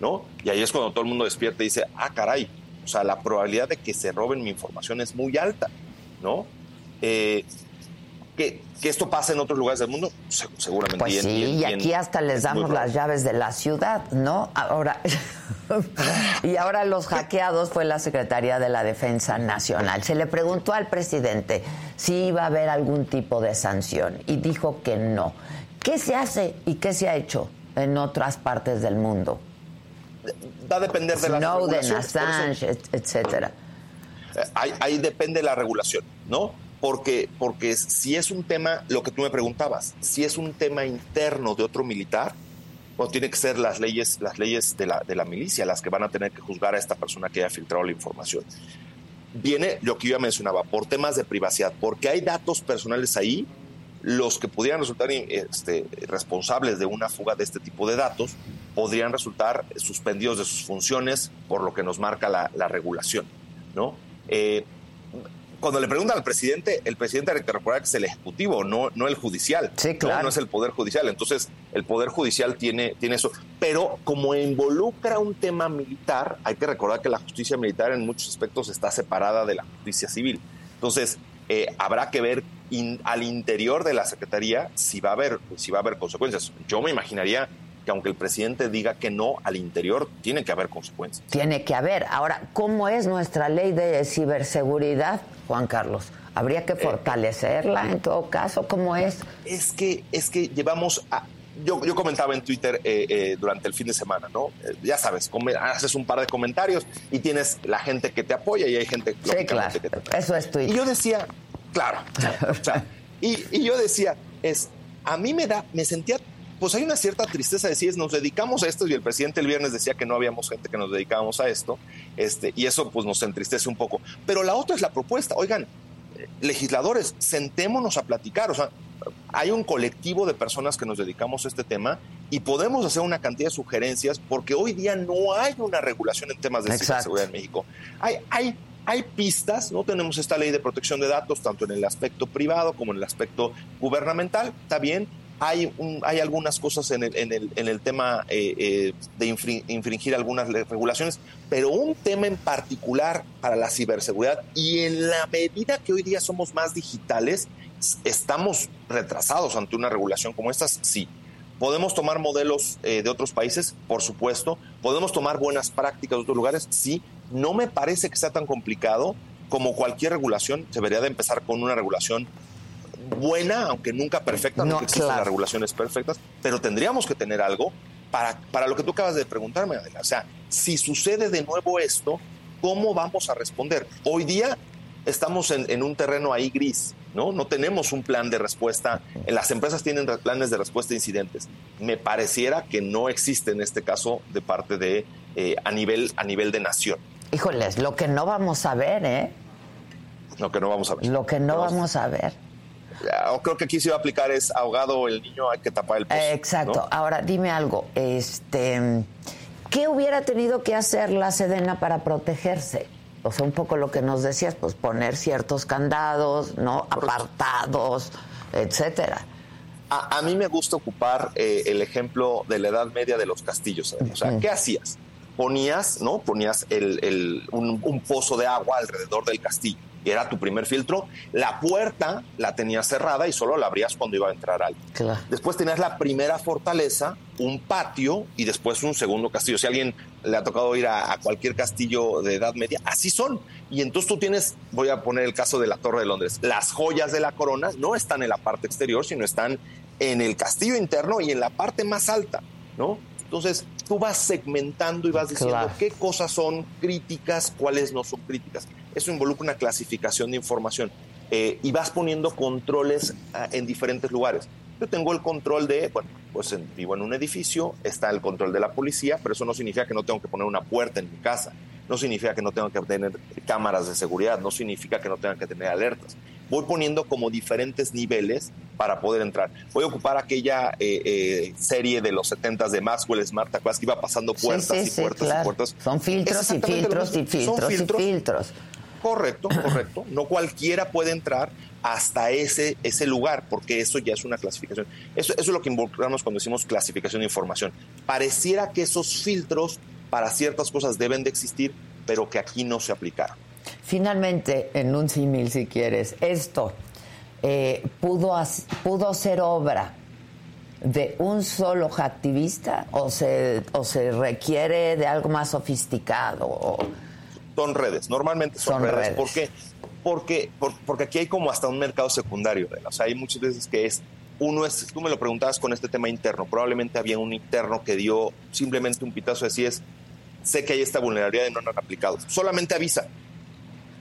¿No? Y ahí es cuando todo el mundo despierta y dice, ah, caray, o sea, la probabilidad de que se roben mi información es muy alta, ¿no? Eh, que, esto pase en otros lugares del mundo, seguramente. Pues sí, y, aquí hasta les damos las llaves de la ciudad, ¿no? Ahora, y ahora los hackeados fue la Secretaría de la Defensa Nacional. Se le preguntó al presidente si iba a haber algún tipo de sanción y dijo que no. ¿Qué se hace y qué se ha hecho en otras partes del mundo? Va a depender de la Snowden, Assange, etcétera. Eh, ahí, ahí depende la regulación, ¿no? porque, porque si es un tema, lo que tú me preguntabas, si es un tema interno de otro militar, pues tiene que ser las leyes, las leyes de la, de la milicia las que van a tener que juzgar a esta persona que haya filtrado la información. Viene lo que yo ya mencionaba, por temas de privacidad, porque hay datos personales ahí, los que pudieran resultar este, responsables de una fuga de este tipo de datos podrían resultar suspendidos de sus funciones por lo que nos marca la, la regulación, ¿no? Eh, cuando le preguntan al presidente, el presidente hay que recordar que es el ejecutivo, no, no el judicial. Sí, claro. No, es el poder judicial. Entonces, el poder judicial tiene, tiene eso. Pero como involucra un tema militar, hay que recordar que la justicia militar en muchos aspectos está separada de la justicia civil. Entonces, eh, habrá que ver al interior de la Secretaría si va a haber, si va a haber consecuencias. Yo me imaginaría que aunque el presidente diga que no al interior, tiene que haber consecuencias. Tiene que haber. Ahora, ¿cómo es nuestra ley de ciberseguridad, Juan Carlos? ¿Habría que eh, fortalecerla en todo caso? ¿Cómo es? Es que, es que llevamos a, yo, yo, comentaba en Twitter eh, eh, durante el fin de semana, ¿no? ya sabes, haces un par de comentarios y tienes la gente que te apoya y hay gente sí, claro. que te Eso es Twitter. Y yo decía, claro, y, y, yo decía, es, a mí me da, me sentía pues hay una cierta tristeza de si nos dedicamos a esto y el presidente el viernes decía que no habíamos gente que nos dedicábamos a esto, este, y eso pues nos entristece un poco. Pero la otra es la propuesta, oigan, eh, legisladores, sentémonos a platicar, o sea, hay un colectivo de personas que nos dedicamos a este tema y podemos hacer una cantidad de sugerencias porque hoy día no hay una regulación en temas de seguridad en México. Hay, hay, hay pistas, no tenemos esta ley de protección de datos tanto en el aspecto privado como en el aspecto gubernamental, está bien, hay, hay algunas cosas en el, tema eh, eh, de infringir algunas regulaciones, pero un tema en particular para la ciberseguridad y en la medida que hoy día somos más digitales, estamos retrasados ante una regulación como esta, sí. ¿Podemos tomar modelos eh, de otros países? Por supuesto. ¿Podemos tomar buenas prácticas de otros lugares? Sí. No me parece que sea tan complicado como cualquier regulación. Debería de empezar con una regulación buena, aunque nunca perfecta, no, existen las regulaciones perfectas, pero tendríamos que tener algo para, para lo que tú acabas de preguntarme, Adela. O sea, si sucede de nuevo esto, ¿cómo vamos a responder? Hoy día estamos en, un terreno ahí gris, ¿no? No tenemos un plan de respuesta. Las empresas tienen planes de respuesta a incidentes. Me pareciera que no existe en este caso de parte de eh, a nivel a nivel de nación. Híjoles, lo que no vamos a ver, ¿eh? Lo que no vamos a ver. Lo que no vamos a ver creo que aquí se va a aplicar es ahogado el niño, hay que tapar el pozo. Exacto. Ahora, dime algo, este, ¿qué hubiera tenido que hacer la Sedena para protegerse? O sea, un poco lo que nos decías, pues poner ciertos candados, ¿no? Apartados, etcétera. A, mí me gusta ocupar eh, el ejemplo de la Edad Media de los castillos. O sea, ¿qué hacías? Ponías, ¿no? Ponías un pozo de agua alrededor del castillo era tu primer filtro. La puerta la tenías cerrada y solo la abrías cuando iba a entrar alguien. Después tenías la primera fortaleza, un patio y después un segundo castillo. Si a alguien le ha tocado ir a, cualquier castillo de Edad Media, así son. Y entonces tú tienes, voy a poner el caso de la Torre de Londres, las joyas de la corona no están en la parte exterior, sino están en el castillo interno y en la parte más alta, ¿no? Entonces, tú vas segmentando y vas diciendo qué cosas son críticas, cuáles no son críticas. Eso involucra una clasificación de información eh, y vas poniendo controles ah, en diferentes lugares. Yo tengo el control de, bueno, pues vivo en un edificio, está el control de la policía, pero eso no significa que no tengo que poner una puerta en mi casa, no significa que no tengo que tener cámaras de seguridad, no significa que no tenga que tener alertas. Voy poniendo como diferentes niveles para poder entrar. Voy a ocupar aquella eh, eh, serie de los 70 de Maxwell Smart, ¿te acuerdas que iba pasando puertas y puertas y puertas? Son filtros y filtros y filtros y filtros. Correcto, correcto. No cualquiera puede entrar hasta ese, ese lugar, porque eso ya es una clasificación. Eso, eso es lo que involucramos cuando decimos clasificación de información. Pareciera que esos filtros para ciertas cosas deben de existir, pero que aquí no se aplicaron. Finalmente, en un símil, si quieres, esto eh, pudo, pudo ser obra de un solo activista o se, o se requiere de algo más sofisticado. Son redes, normalmente son, redes. ¿Por qué? porque, porque aquí hay como hasta un mercado secundario. O sea, hay muchas veces que es, uno es, tú me lo preguntabas con este tema interno, probablemente había un interno que dio simplemente un pitazo de si es, sé que hay esta vulnerabilidad y no lo han aplicado. Solamente avisa.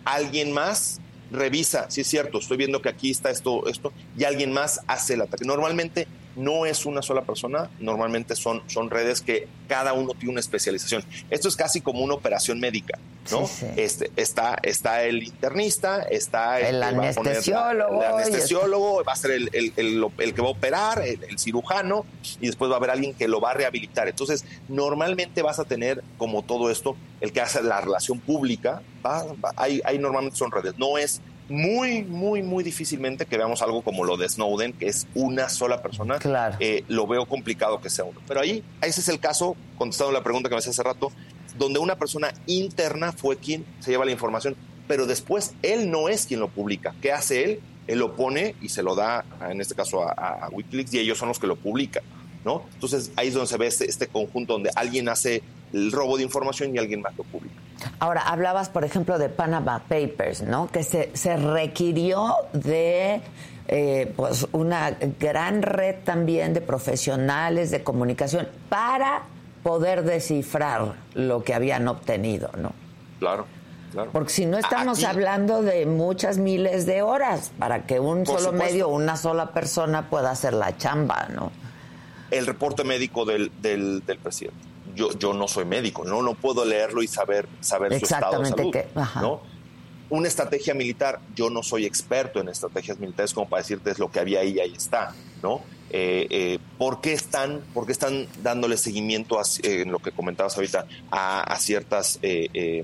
Alguien más revisa, si es cierto, estoy viendo que aquí está esto, esto, y alguien más hace el ataque. Normalmente no es una sola persona, normalmente son, son redes que cada uno tiene una especialización. Esto es casi como una operación médica, ¿no? Este, está, está el internista, está el, anestesiólogo, el anestesiólogo, va a ser el, que va a operar, el, cirujano, y después va a haber alguien que lo va a rehabilitar. Entonces, normalmente vas a tener, como todo esto, el que hace la relación pública, hay, hay normalmente son redes, no es muy, muy, muy difícilmente que veamos algo como lo de Snowden, que es una sola persona. Claro. Eh, lo veo complicado que sea uno. Pero ahí, ese es el caso, contestando la pregunta que me hacía hace rato, donde una persona interna fue quien se lleva la información, pero después él no es quien lo publica. ¿Qué hace él? Él lo pone y se lo da, en este caso, a, a Wikileaks y ellos son los que lo publican. ¿no? Entonces ahí es donde se ve este, este conjunto donde alguien hace el robo de información y alguien más lo publica. Ahora, hablabas, por ejemplo, de Panama Papers, ¿no? Que se, se requirió de eh, pues una gran red también de profesionales de comunicación para poder descifrar lo que habían obtenido, ¿no? Claro. Claro. Porque si no estamos hablando de muchas miles de horas para que un solo medio, una sola persona pueda hacer la chamba, ¿no? El reporte médico del, del, del presidente yo, yo no soy médico, ¿no? No puedo leerlo y saber, saber su estado de salud, ¿no? Una estrategia militar, yo no soy experto en estrategias militares como para decirte es lo que había ahí, ahí está, ¿no? Eh, eh, ¿por, qué están, ¿por qué están dándole seguimiento eh, en lo que comentabas ahorita a, ciertas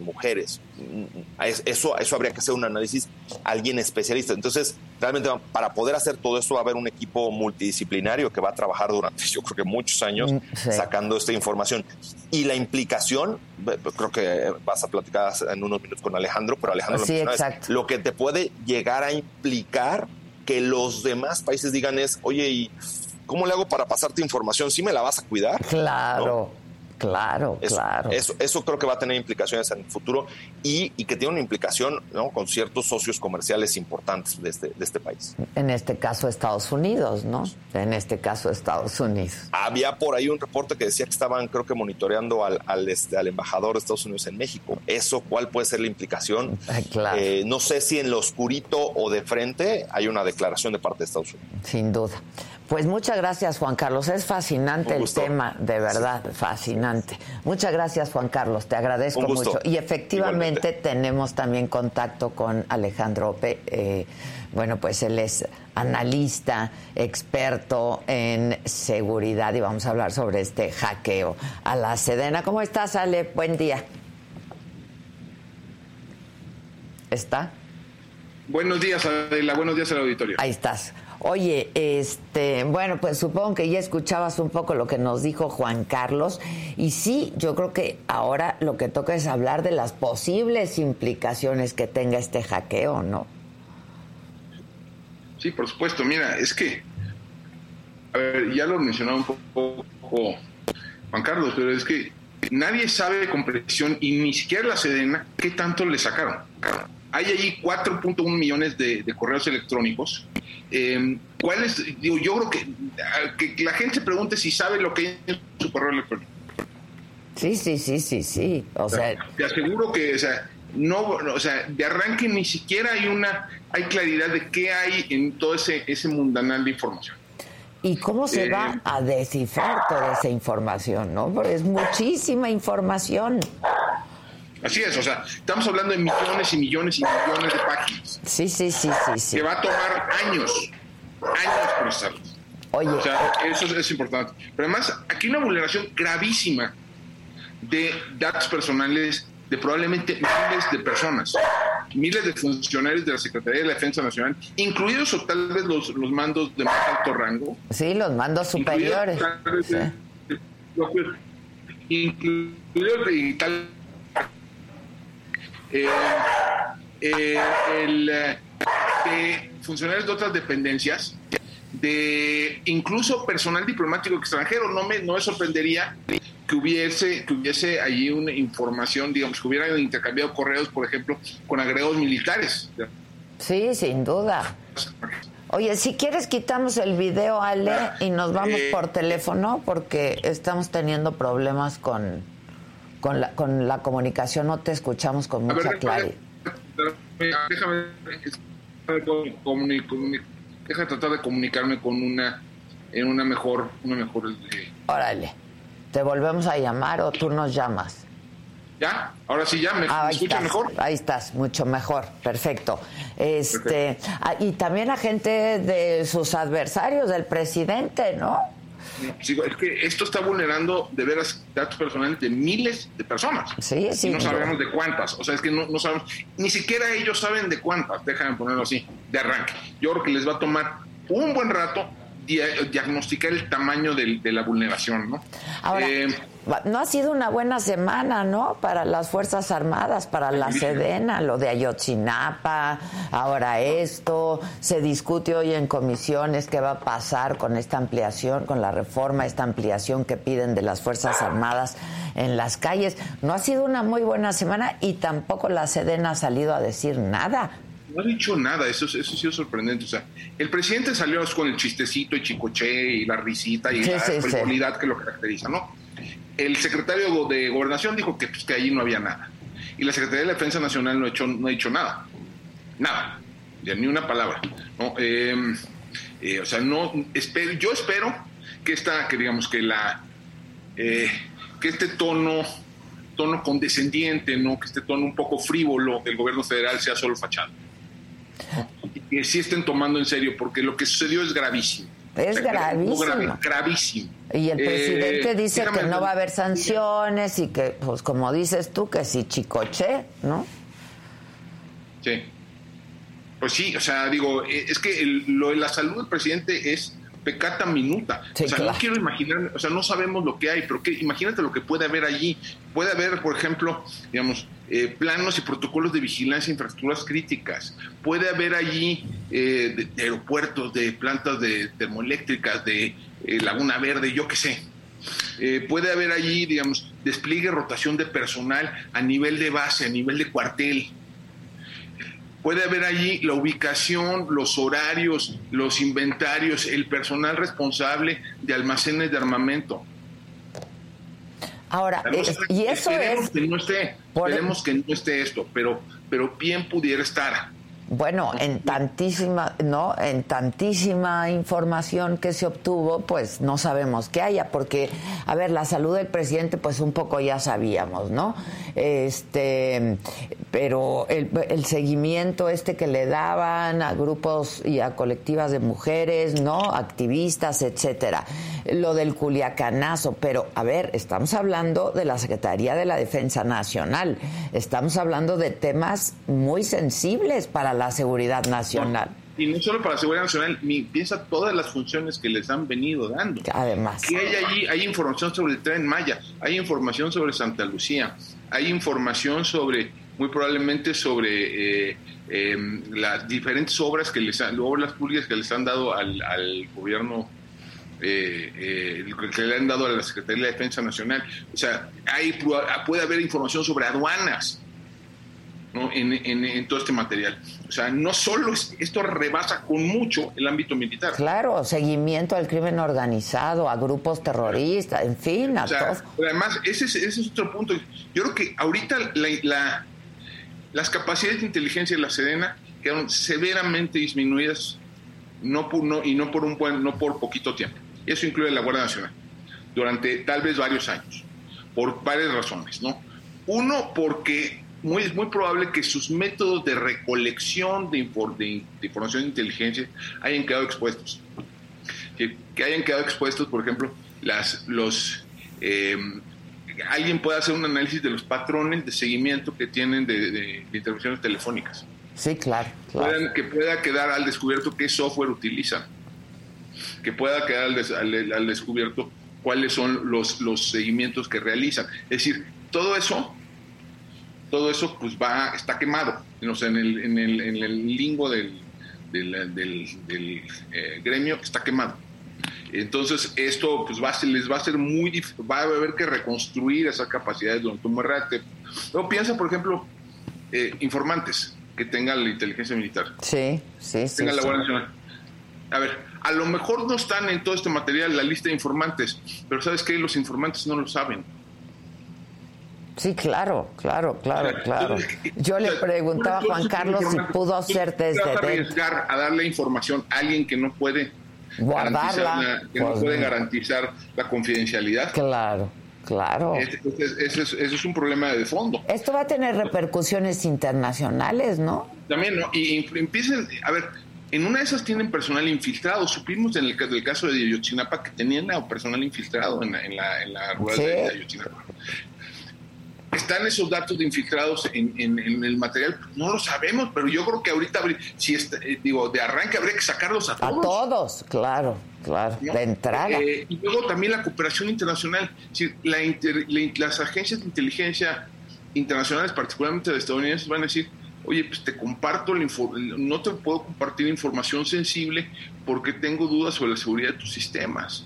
mujeres? Mm, eso, eso habría que hacer un análisis alguien especialista. Entonces, realmente para poder hacer todo esto va a haber un equipo multidisciplinario que va a trabajar durante yo creo que muchos años mm, sacando esta información. Y la implicación, creo que vas a platicar en unos minutos con Alejandro, pero Alejandro sí, lo que te puede llegar a implicar que los demás países digan es, oye, ¿y cómo le hago para pasarte información? ¿Sí me la vas a cuidar? Claro. Claro, claro. Eso, eso creo que va a tener implicaciones en el futuro y, que tiene una implicación ¿no? con ciertos socios comerciales importantes de este, de este país. En este caso Estados Unidos, ¿no? En este caso Estados Unidos. Había por ahí un reporte que decía que estaban, creo que, monitoreando al, al, este, al embajador de Estados Unidos en México. ¿Eso cuál puede ser la implicación? Claro. Eh, no sé si en lo oscurito o de frente hay una declaración de parte de Estados Unidos. Sin duda. Pues muchas gracias, Juan Carlos. Es fascinante el tema, de verdad, fascinante. Muchas gracias, Juan Carlos. Te agradezco mucho. Y efectivamente tenemos también contacto con Alejandro Ope. Eh, bueno, pues él es analista, experto en seguridad y vamos a hablar sobre este hackeo a la Sedena. ¿Cómo estás, Ale? Buen día. ¿Está? Buenos días, Adela. Buenos días al auditorio. Ahí estás. Oye, este, bueno, pues supongo que ya escuchabas un poco lo que nos dijo Juan Carlos y sí, yo creo que ahora lo que toca es hablar de las posibles implicaciones que tenga este hackeo, ¿no? Sí, por supuesto. Mira, es que, a ver, ya lo mencionaba un poco Juan Carlos, pero es que nadie sabe con precisión y ni siquiera la Sedena qué tanto le sacaron. Hay allí 4.1 millones de, correos electrónicos. Eh, ¿cuál es? Digo, yo creo que, que la gente se pregunte si sabe lo que es su correo electrónico. Sí, sí, sí, sí, sí. O sea, te aseguro que, o sea, no, o sea, de arranque ni siquiera hay una, hay claridad de qué hay en todo ese, ese mundanal de información. ¿Y cómo se va eh, a descifrar toda esa información, no? Porque es muchísima información. Así es, o sea, estamos hablando de millones y millones y millones de páginas. Sí, sí, sí, sí. sí. Que va a tomar años, años procesarlas. Oye. O sea, eh, eso es, importante. Pero además, aquí hay una vulneración gravísima de datos personales de probablemente miles de personas, miles de funcionarios de la Secretaría de la Defensa Nacional, incluidos o tal vez los, los mandos de más alto rango. Sí, los mandos superiores. Incluidos y tal eh, eh, el, eh, funcionarios de otras dependencias, de incluso personal diplomático extranjero. No me, no me sorprendería que hubiese, que hubiese allí una información, digamos, que hubieran intercambiado correos, por ejemplo, con agregados militares. Sí, sin duda. Oye, si quieres quitamos el video, Ale, y nos vamos por teléfono porque estamos teniendo problemas con con la, con la comunicación no te escuchamos con mucha claridad. Déjame, tratar de comunicarme con una en una mejor una mejor eh, Órale. ¿Te volvemos a llamar o tú nos llamas? ¿Ya? Ahora sí ya, ¿me, ah, mejor? Ahí estás, mucho mejor, perfecto. Este, ah, y también a gente de sus adversarios, del presidente, ¿no? Es que esto está vulnerando de veras datos personales de miles de personas. Sí, sí. Y no sabemos de cuántas. O sea, es que no, no sabemos, ni siquiera ellos saben de cuántas, déjame ponerlo así, de arranque. Yo creo que les va a tomar un buen rato diagnosticar el tamaño de, la vulneración, ¿no? Ahora, eh, no ha sido una buena semana, ¿no? Para las Fuerzas Armadas, para la Sedena, lo de Ayotzinapa, ahora esto, se discute hoy en comisiones qué va a pasar con esta ampliación, con la reforma, esta ampliación que piden de las Fuerzas Armadas en las calles. No ha sido una muy buena semana y tampoco la Sedena ha salido a decir nada. No ha dicho nada, eso, eso ha sido sorprendente. O sea, el presidente salió con el chistecito y chicoche y la risita y la frivolidad que lo caracteriza, ¿no? El secretario de Gobernación dijo que, pues, que allí no había nada. Y la Secretaría de Defensa Nacional no ha, hecho, no ha dicho nada. Nada. ni una palabra. Em, eh, o sea, no espero, yo espero que esta, que digamos que la eh, que este tono tono condescendiente, ¿no? que este tono un poco frívolo del gobierno federal sea solo fachada. Y que sí estén tomando en serio, porque lo que sucedió es gravísimo. Es gravísimo. gravísimo. Y el presidente eh, dice que no va a haber sanciones y que, pues como dices tú, que si chicoche, ¿no? Sí. Pues sí, o sea, digo, eh, es que lo de la salud del presidente es pecata minuta. o sea, no quiero imaginar, o sea, no sabemos lo que hay, pero que, imagínate lo que puede haber allí. Puede haber, por ejemplo, digamos, eh, planos y protocolos de vigilancia e infraestructuras críticas. Puede haber allí de, aeropuertos, de plantas de termoeléctricas, de eh, Laguna Verde, yo qué sé. Eh, puede haber allí, digamos, despliegue, rotación de personal a nivel de base, a nivel de cuartel. Puede haber allí la ubicación, los horarios, los inventarios, el personal responsable de almacenes de armamento. Ahora, y eso es... Que no esté, esperemos que no esté esto, pero, pero bien pudiera estar. Bueno, en tantísima, no, en tantísima información que se obtuvo, pues no sabemos qué haya, porque, a ver, la salud del presidente, pues un poco ya sabíamos, ¿no? Este, pero el, el seguimiento este que le daban a grupos y a colectivas de mujeres, ¿no? Activistas, etcétera. Lo del culiacanazo, pero, a ver, estamos hablando de la Secretaría de la Defensa Nacional, estamos hablando de temas muy sensibles para la seguridad nacional. y no solo para la seguridad nacional, piensa todas las funciones que les han venido dando. Además. Y hay allí, hay información sobre el tren Maya, hay información sobre Santa Lucía, hay información sobre, muy probablemente sobre eh, em, las diferentes obras que les han, obras públicas que les han dado al, gobierno eh, eh, que le han dado a la Secretaría de Defensa Nacional. O sea, hay, puede haber información sobre aduanas, en, todo este material. O sea, no solo esto rebasa con mucho el ámbito militar. Claro, seguimiento al crimen organizado, a grupos terroristas, en fin, a Además, ese es, otro punto. Yo creo que ahorita la, las capacidades de inteligencia de la Sedena quedaron severamente disminuidas no, por, no y no por un buen, no por poquito tiempo. Eso incluye la Guardia Nacional durante tal vez varios años, por varias razones, ¿no? Uno, porque muy, es muy probable que sus métodos de recolección de, información de inteligencia hayan quedado expuestos. Que, hayan quedado expuestos, por ejemplo, las, los, em, alguien puede hacer un análisis de los patrones de seguimiento que tienen de, intervenciones telefónicas. Sí, claro. que pueda quedar al descubierto qué software utilizan. Que pueda quedar al, al descubierto cuáles son los, los seguimientos que realizan. Es decir, todo eso todo eso pues va, está quemado, en, el, en, el, en el lingo del, del, eh, gremio está quemado. Entonces esto pues va a ser, les va a ser muy difícil, va a haber que reconstruir esas capacidades durante un Luego piensa, por ejemplo, eh, informantes que tengan la inteligencia militar. Sí, sí, sí. Tengan la Guardia Nacional. A ver, a lo mejor no están en todo este material la lista de informantes, pero ¿sabes qué? Los informantes no lo saben. Sí, claro, claro, claro, claro. Yo le preguntaba a Juan Carlos si pudo hacer desde arriesgar a darle información a alguien que no puede guardarla, que no pues puede garantizar la confidencialidad. Claro. Claro. Ese, es, un problema de fondo. Esto va a tener repercusiones internacionales, ¿no? También, ¿no? Y empiecen, a ver, en una de esas tienen personal infiltrado. Supimos en el, caso de Ayotzinapa que tenían personal infiltrado en la, en la, en la rueda de Ayotzinapa están esos datos de infiltrados en, el material, no lo sabemos, pero yo creo que ahorita, si eh, digo, de arranque habría que sacarlos a todos. A todos, claro, claro, de entrada. Eh, y luego también la cooperación internacional, las agencias de inteligencia internacionales, particularmente de estadounidenses, van a decir, oye, pues te comparto, la no te puedo compartir información sensible porque tengo dudas sobre la seguridad de tus sistemas.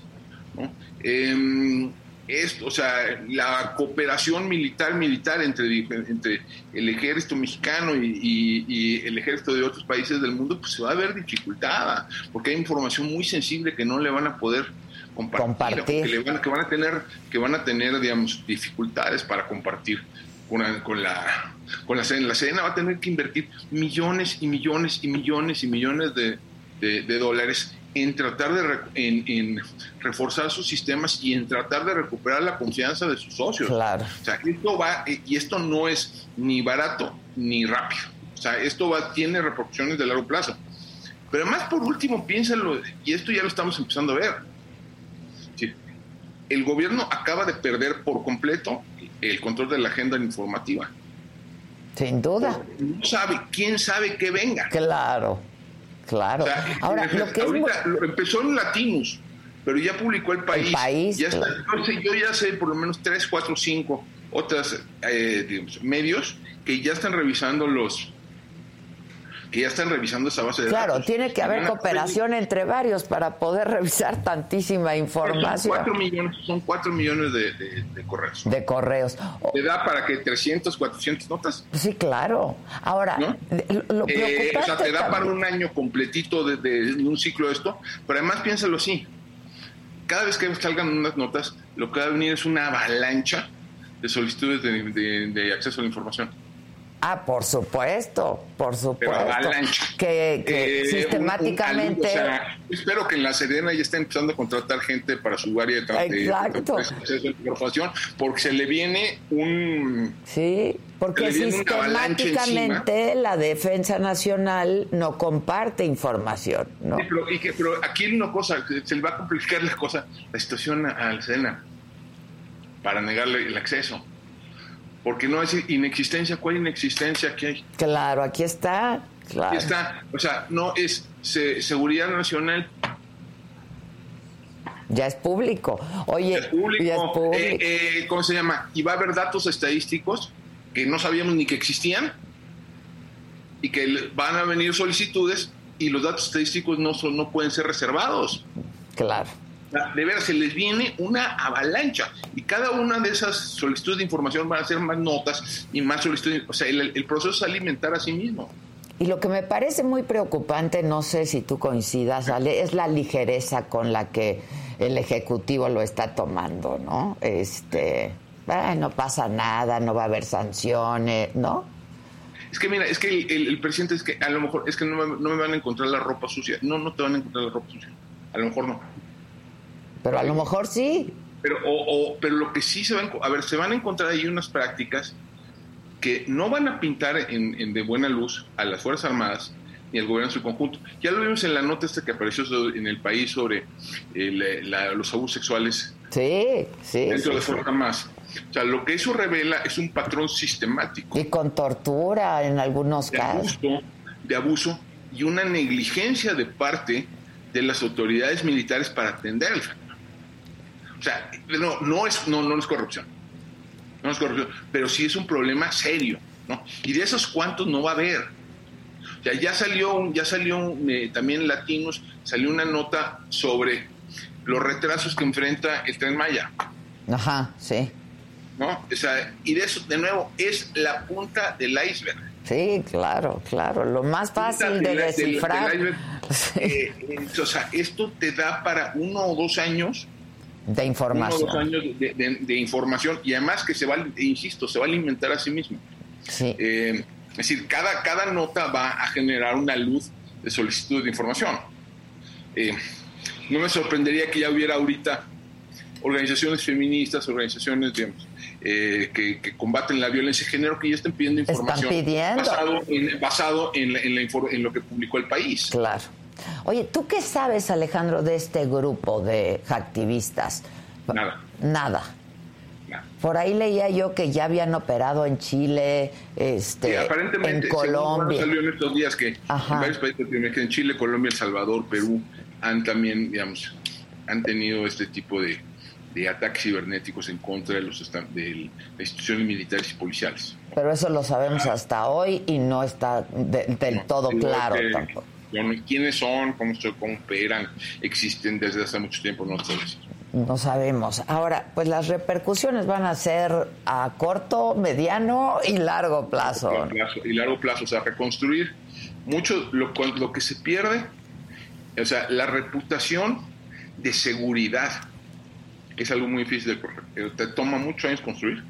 ¿no? Em, esto, o sea, la cooperación militar militar entre, entre el ejército mexicano y, el ejército de otros países del mundo, pues se va a ver dificultada, porque hay información muy sensible que no le van a poder compartir, Que, van, que, van, a tener, que van a tener, digamos, dificultades para compartir con, la con la con la SEDENA. La SEDENA va a tener que invertir millones y millones y millones y millones de, de dólares en tratar de en, reforzar sus sistemas y en tratar de recuperar la confianza de sus socios. Claro. O sea, esto va, y esto no es ni barato ni rápido. O sea, esto va, tiene repercusiones de largo plazo. Pero además, por último, piénsalo, y esto ya lo estamos empezando a ver. El gobierno acaba de perder por completo el control de la agenda informativa. Sin duda. No sabe, quién sabe que venga. Claro. Claro. Ahora, lo que ahorita empezó en Latinos, pero ya publicó el país. El país. Ya está, yo ya sé por lo menos tres, cuatro, cinco otras eh, medios que ya están revisando los que ya están revisando esa base de claro, datos. Claro, tiene que haber cooperación entre varios para poder revisar tantísima información. Son cuatro millones, son cuatro millones de, correos. De correos. ¿Te da para que 300, 400 notas? Sí, claro. Ahora, lo, eh, O sea, te da para un año completito de, un ciclo de esto, pero además piénsalo así. Cada vez que salgan unas notas, lo que va a venir es una avalancha de solicitudes de acceso a la información. Ah, por supuesto, por supuesto. Que, que eh, sistemáticamente. espero que en la Serena ya esté empezando a contratar gente para su área de trabajo. Exacto. De, porque se le viene un. Sí, porque sistemáticamente la Defensa Nacional no comparte información. ¿no? pero, y que, pero aquí hay una cosa, se le va a complicar la cosa, la situación a la Serena para negarle el acceso porque no es inexistencia, ¿cuál inexistencia aquí hay? Claro, aquí está. Claro. Aquí está. O sea, no es seguridad nacional. Ya es público. Oye, ya es público. Eh, eh, ¿Cómo se llama? Y va a haber datos estadísticos que no sabíamos ni que existían y que van a venir solicitudes y los datos estadísticos no, son, no pueden ser reservados. Claro de veras se les viene una avalancha y cada una de esas solicitudes de información van a ser más notas y más solicitudes, o sea, el, proceso es alimentar a sí mismo. Y lo que me parece muy preocupante, no sé si tú coincidas, Ale, es la ligereza con la que el Ejecutivo lo está tomando, ¿no? Este, no pasa nada, no va a haber sanciones, ¿no? Es que mira, es que el, presidente es que a lo mejor es que no me, van a encontrar la ropa sucia. No, no te van a encontrar la ropa sucia. A lo mejor no. Pero a lo mejor sí. Pero, o, pero lo que sí se van a ver, se van a encontrar ahí unas prácticas que no van a pintar en, de buena luz a las Fuerzas Armadas ni al gobierno en su conjunto. Ya lo vimos en la nota esta que apareció en el país sobre eh, los abusos sexuales. Sí, sí. Dentro de Fuerzas Armadas. O sea, lo que eso revela es un patrón sistemático. Y con tortura en algunos casos. de abuso y una negligencia de parte de las autoridades militares para atender el fenómeno. O sea, no, no, es, no, no es corrupción. No es corrupción, pero sí es un problema serio. ¿no? Y de esos cuantos no va a haber. O sea, ya salió, ya salió eh, también Latinos, salió una nota sobre los retrasos que enfrenta el Tren Maya. Ajá, sí. ¿no? O sea, y de eso, de nuevo, es la punta del iceberg. Sí, claro, claro, lo más fácil de, descifrar. Eh, o sea, esto te da para uno o dos años de información. Uno o dos años de, información y además que se va, insisto, se va a alimentar a sí mismo. Sí. Eh, es decir, cada, cada nota va a generar una luz de solicitud de información. Eh, no me sorprendería que ya hubiera ahorita organizaciones feministas, organizaciones, digamos, eh, que, combaten la violencia de género que ya estén pidiendo información basado, en, basado en, en, lo que publicó el país. Claro. Oye, ¿tú qué sabes, Alejandro, de este grupo de activistas? Nada. Nada. Por ahí leía yo que ya habían operado en Chile, este, en Colombia. salió en estos días que en varios países, en Chile, Colombia, El Salvador, Perú, han también, digamos, han tenido este tipo de, de ataques cibernéticos en contra de, los de las instituciones militares y policiales. Pero eso lo sabemos hasta hoy y no está del todo claro tampoco. ¿Quiénes son? ¿Cómo, ¿Cómo operan? ¿Existen desde hace mucho tiempo? No sabemos. No sabemos. Ahora, pues las repercusiones van a ser a corto, mediano y largo plazo. y largo plazo, o sea, reconstruir mucho lo, lo que se pierde, o sea, la reputación de seguridad es algo muy difícil de correr. Te toma muchos años construir.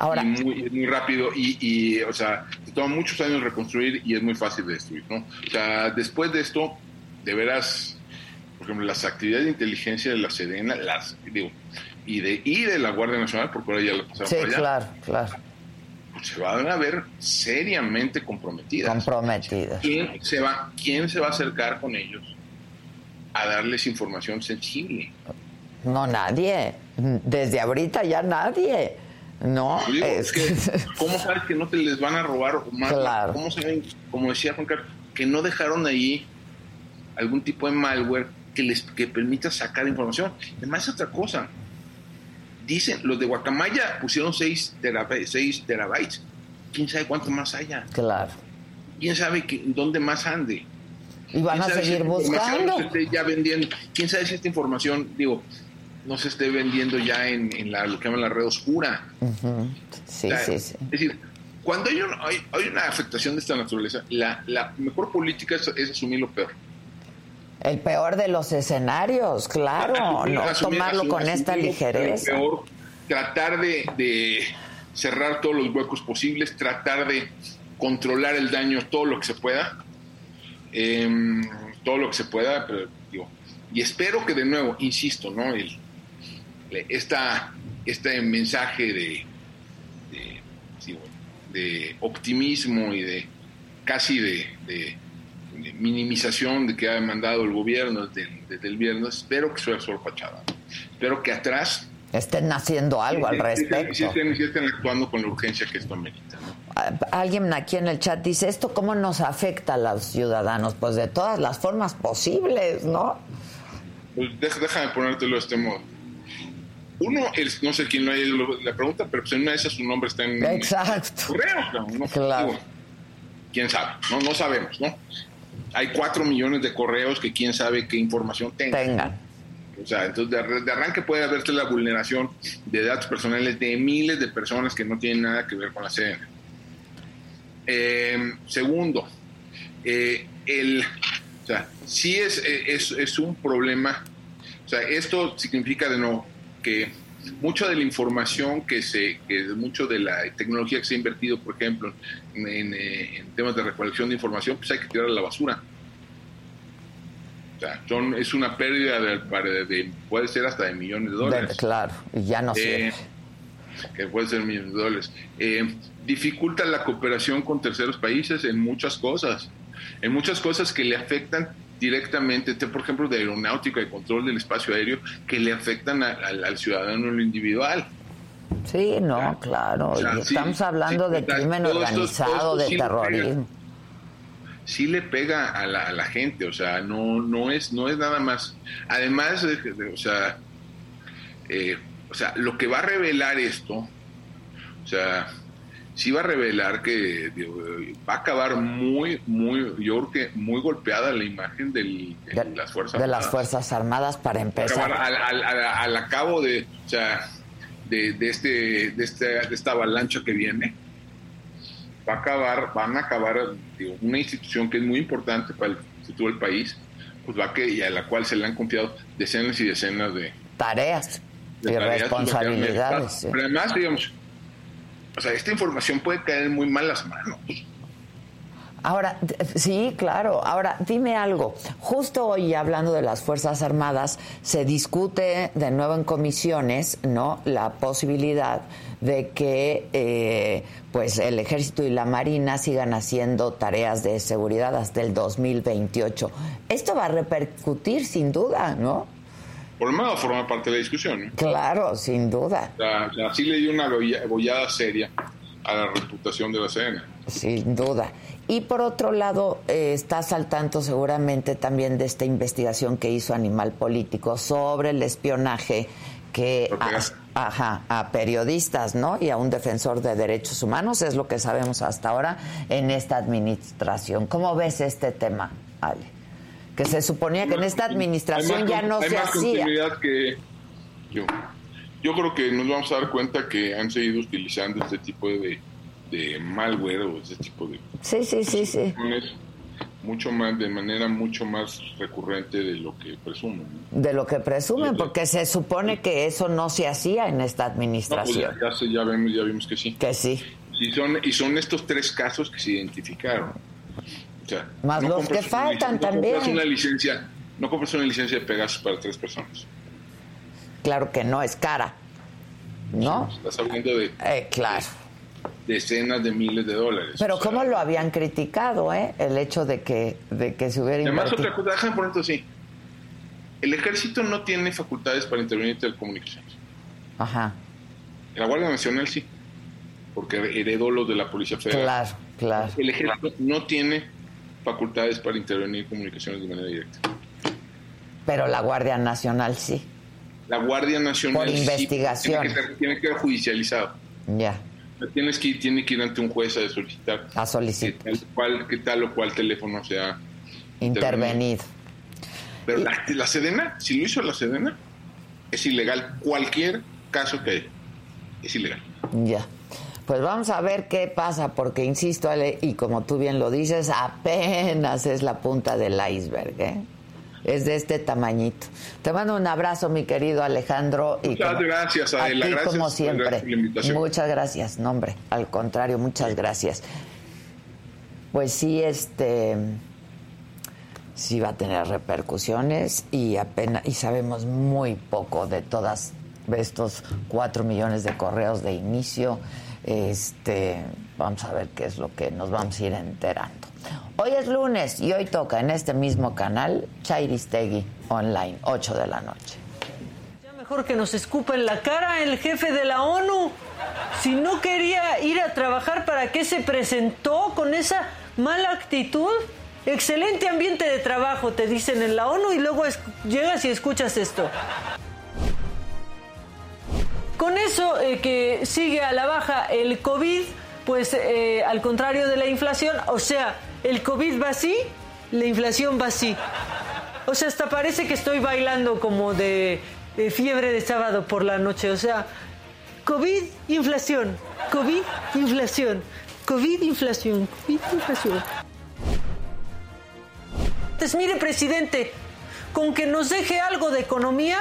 Ahora. muy, muy rápido y, o sea, te toma muchos años reconstruir y es muy fácil de destruir, ¿no? O sea, después de esto, de veras, por ejemplo, las actividades de inteligencia de la Sedena, las, digo, y de, y de la Guardia Nacional, porque ahora ya lo pasaron sí, claro, claro. Pues se van a ver seriamente comprometidas. Comprometidas. ¿Quién se, va, ¿Quién se va a acercar con ellos a darles información sensible? No, nadie. Desde ahorita ya nadie. No, es que, ¿cómo sabes que no te les van a robar más? Claro. ¿Cómo saben, como decía Juan Carlos, que no dejaron ahí algún tipo de malware que les que permita sacar información? Además, otra cosa. Dicen, los de Guacamaya pusieron 6 terabytes, 6 terabytes. ¿Quién sabe cuánto más haya? Claro. ¿Quién sabe que, dónde más ande? Y van a seguir buscando. ya vendiendo. ¿Quién sabe si esta información, digo, no se esté vendiendo ya en, la, lo que llaman la red oscura. sí, sí, sí. Es decir, cuando hay, hay, una afectación de esta naturaleza, la, la mejor política es, asumir lo peor. El peor de los escenarios, claro, no tomarlo con esta ligereza. Peor, tratar de, de, cerrar todos los huecos posibles, tratar de controlar el daño todo lo que se pueda, em, todo lo que se pueda, pero, digo, y espero que de nuevo, insisto, ¿no? El, esta, este mensaje de, de, optimismo y de casi de, minimización de que ha demandado el gobierno desde, el viernes, espero que sea solo fachada. Espero que atrás estén haciendo algo al respecto. Sí, estén, actuando con la urgencia que esto amerita. Alguien aquí en el chat dice, ¿esto cómo nos afecta a los ciudadanos? Pues de todas las formas posibles, ¿no? Pues déjame ponértelo de este modo. Uno, no sé quién lo la pregunta, pero pues en una de esas su nombre está en Exacto. correo. ¿no? Claro. quién sabe, no, no sabemos, ¿no? Hay cuatro millones de correos que quién sabe qué información tengan. Tengan. O sea, entonces de, arranque puede haberse la vulneración de datos personales de miles de personas que no tienen nada que ver con la CN. Eh, segundo, eh, el, o sea, sí es, es, es un problema. O sea, esto significa de nuevo que mucha de la información que se, que mucho de la tecnología que se ha invertido, por ejemplo, en, en temas de recolección de información, pues hay que tirar a la basura son, es una pérdida de, puede ser hasta de millones de dólares. claro, ya no sé. Que puede ser millones de dólares. Eh, dificulta la cooperación con terceros países en muchas cosas, en muchas cosas que le afectan directamente, por ejemplo, de aeronáutica, y control del espacio aéreo, que le afectan al ciudadano en lo individual. Sí, no, claro. Estamos hablando de crimen organizado, de terrorismo sí le pega a la, a la, gente, o sea, no, no, es, no es nada más. Además, o, sea, eh, o sea, lo que va a revelar esto, o sea, sí va a revelar que va a acabar muy, muy, yo creo que muy golpeada la imagen de, las Fuerzas de las Fuerzas Armadas para empezar. Al, al, al, al, cabo de, o sea, de, de, este, de, este, de esta avalancha que viene va a acabar, van a acabar una institución que es muy importante para el futuro del país, pues va que, y a la cual se le han confiado decenas y decenas de tareas de y responsabilidades. Pero además, digamos, o sea, esta información puede caer en muy malas manos. Ahora, sí, claro. Ahora, dime algo. Justo hoy, hablando de las Fuerzas Armadas, se discute de nuevo en comisiones, ¿no? La posibilidad de que eh, pues el ejército y la marina sigan haciendo tareas de seguridad hasta el 2028. Esto va a repercutir sin duda, ¿no? Por lo menos forma parte de la discusión. Claro, sin duda. así le dio una bollada seria a la reputación de la CN. Sin duda. Y por otro lado, eh, está saltando seguramente también de esta investigación que hizo Animal Político sobre el espionaje que a, a periodistas, ¿no? Y a un defensor de derechos humanos, es lo que sabemos hasta ahora en esta administración. ¿Cómo ves este tema, Ale? Que se suponía que en esta administración ya no se hacía. Que yo, yo creo que nos vamos a dar cuenta que han seguido utilizando este tipo de, de malware o este tipo de... Sí, sí, sí, sí mucho más de manera mucho más recurrente de lo que presumen. De lo que presumen, porque se supone que eso no se hacía en esta pues administración. ya, vemos, ya vimos que sí. Que sí. Y son, y son estos tres casos que se identificaron. Más los que faltan también. Compras una licencia, no compras una licencia de Pegasus para tres personas. Claro que no, es cara. ¿No? estás hablando de... Eh, claro decenas de miles de dólares. Pero ¿cómo lo habían criticado, eh? El hecho de que, de que se hubiera Además, otra cosa, déjame poner esto así. El ejército no tiene facultades para intervenir en telecomunicaciones. Ajá. La Guardia Nacional sí, porque heredó los de la Policía Federal. Claro, claro. El ejército no tiene facultades para intervenir en comunicaciones de manera directa. Pero la Guardia Nacional sí. La Guardia Nacional Por investigación. tiene, que tiene que ser judicializado. Ya. Tienes que, ir, tiene que ir ante un juez a solicitar. A solicitar. Que tal, cual, que tal o cual teléfono sea intervenido. Pero la, Sedena, si lo hizo la Sedena, es ilegal. Cualquier caso que es ilegal. Ya. Pues vamos a ver qué pasa, porque insisto, Ale, y como tú bien lo dices, apenas es la punta del iceberg, ¿eh? es de este tamañito. Te mando un abrazo, mi querido Alejandro. Muchas gracias, Adela. A como siempre. muchas gracias, nombre. Al contrario, muchas gracias. Pues sí, este sí va a tener repercusiones y apenas y sabemos muy poco de todas estos cuatro millones de correos de inicio. Este, vamos a ver qué es lo que nos vamos a ir enterando. Hoy es lunes y hoy toca en este mismo canal Chairistegui Online, 8 de la noche. Ya mejor que nos escupa en la cara el jefe de la ONU. Si no quería ir a trabajar, ¿para qué se presentó con esa mala actitud? Excelente ambiente de trabajo, te dicen en la ONU y luego llegas y escuchas esto. Con eso eh, que sigue a la baja el COVID, pues eh, al contrario de la inflación, o sea, el COVID va así, la inflación va así. O sea, hasta parece que estoy bailando como de, fiebre de sábado por la noche. O sea, COVID, inflación, COVID, inflación, COVID, inflación, COVID, inflación. Entonces, mire, presidente, con que nos deje algo de economía,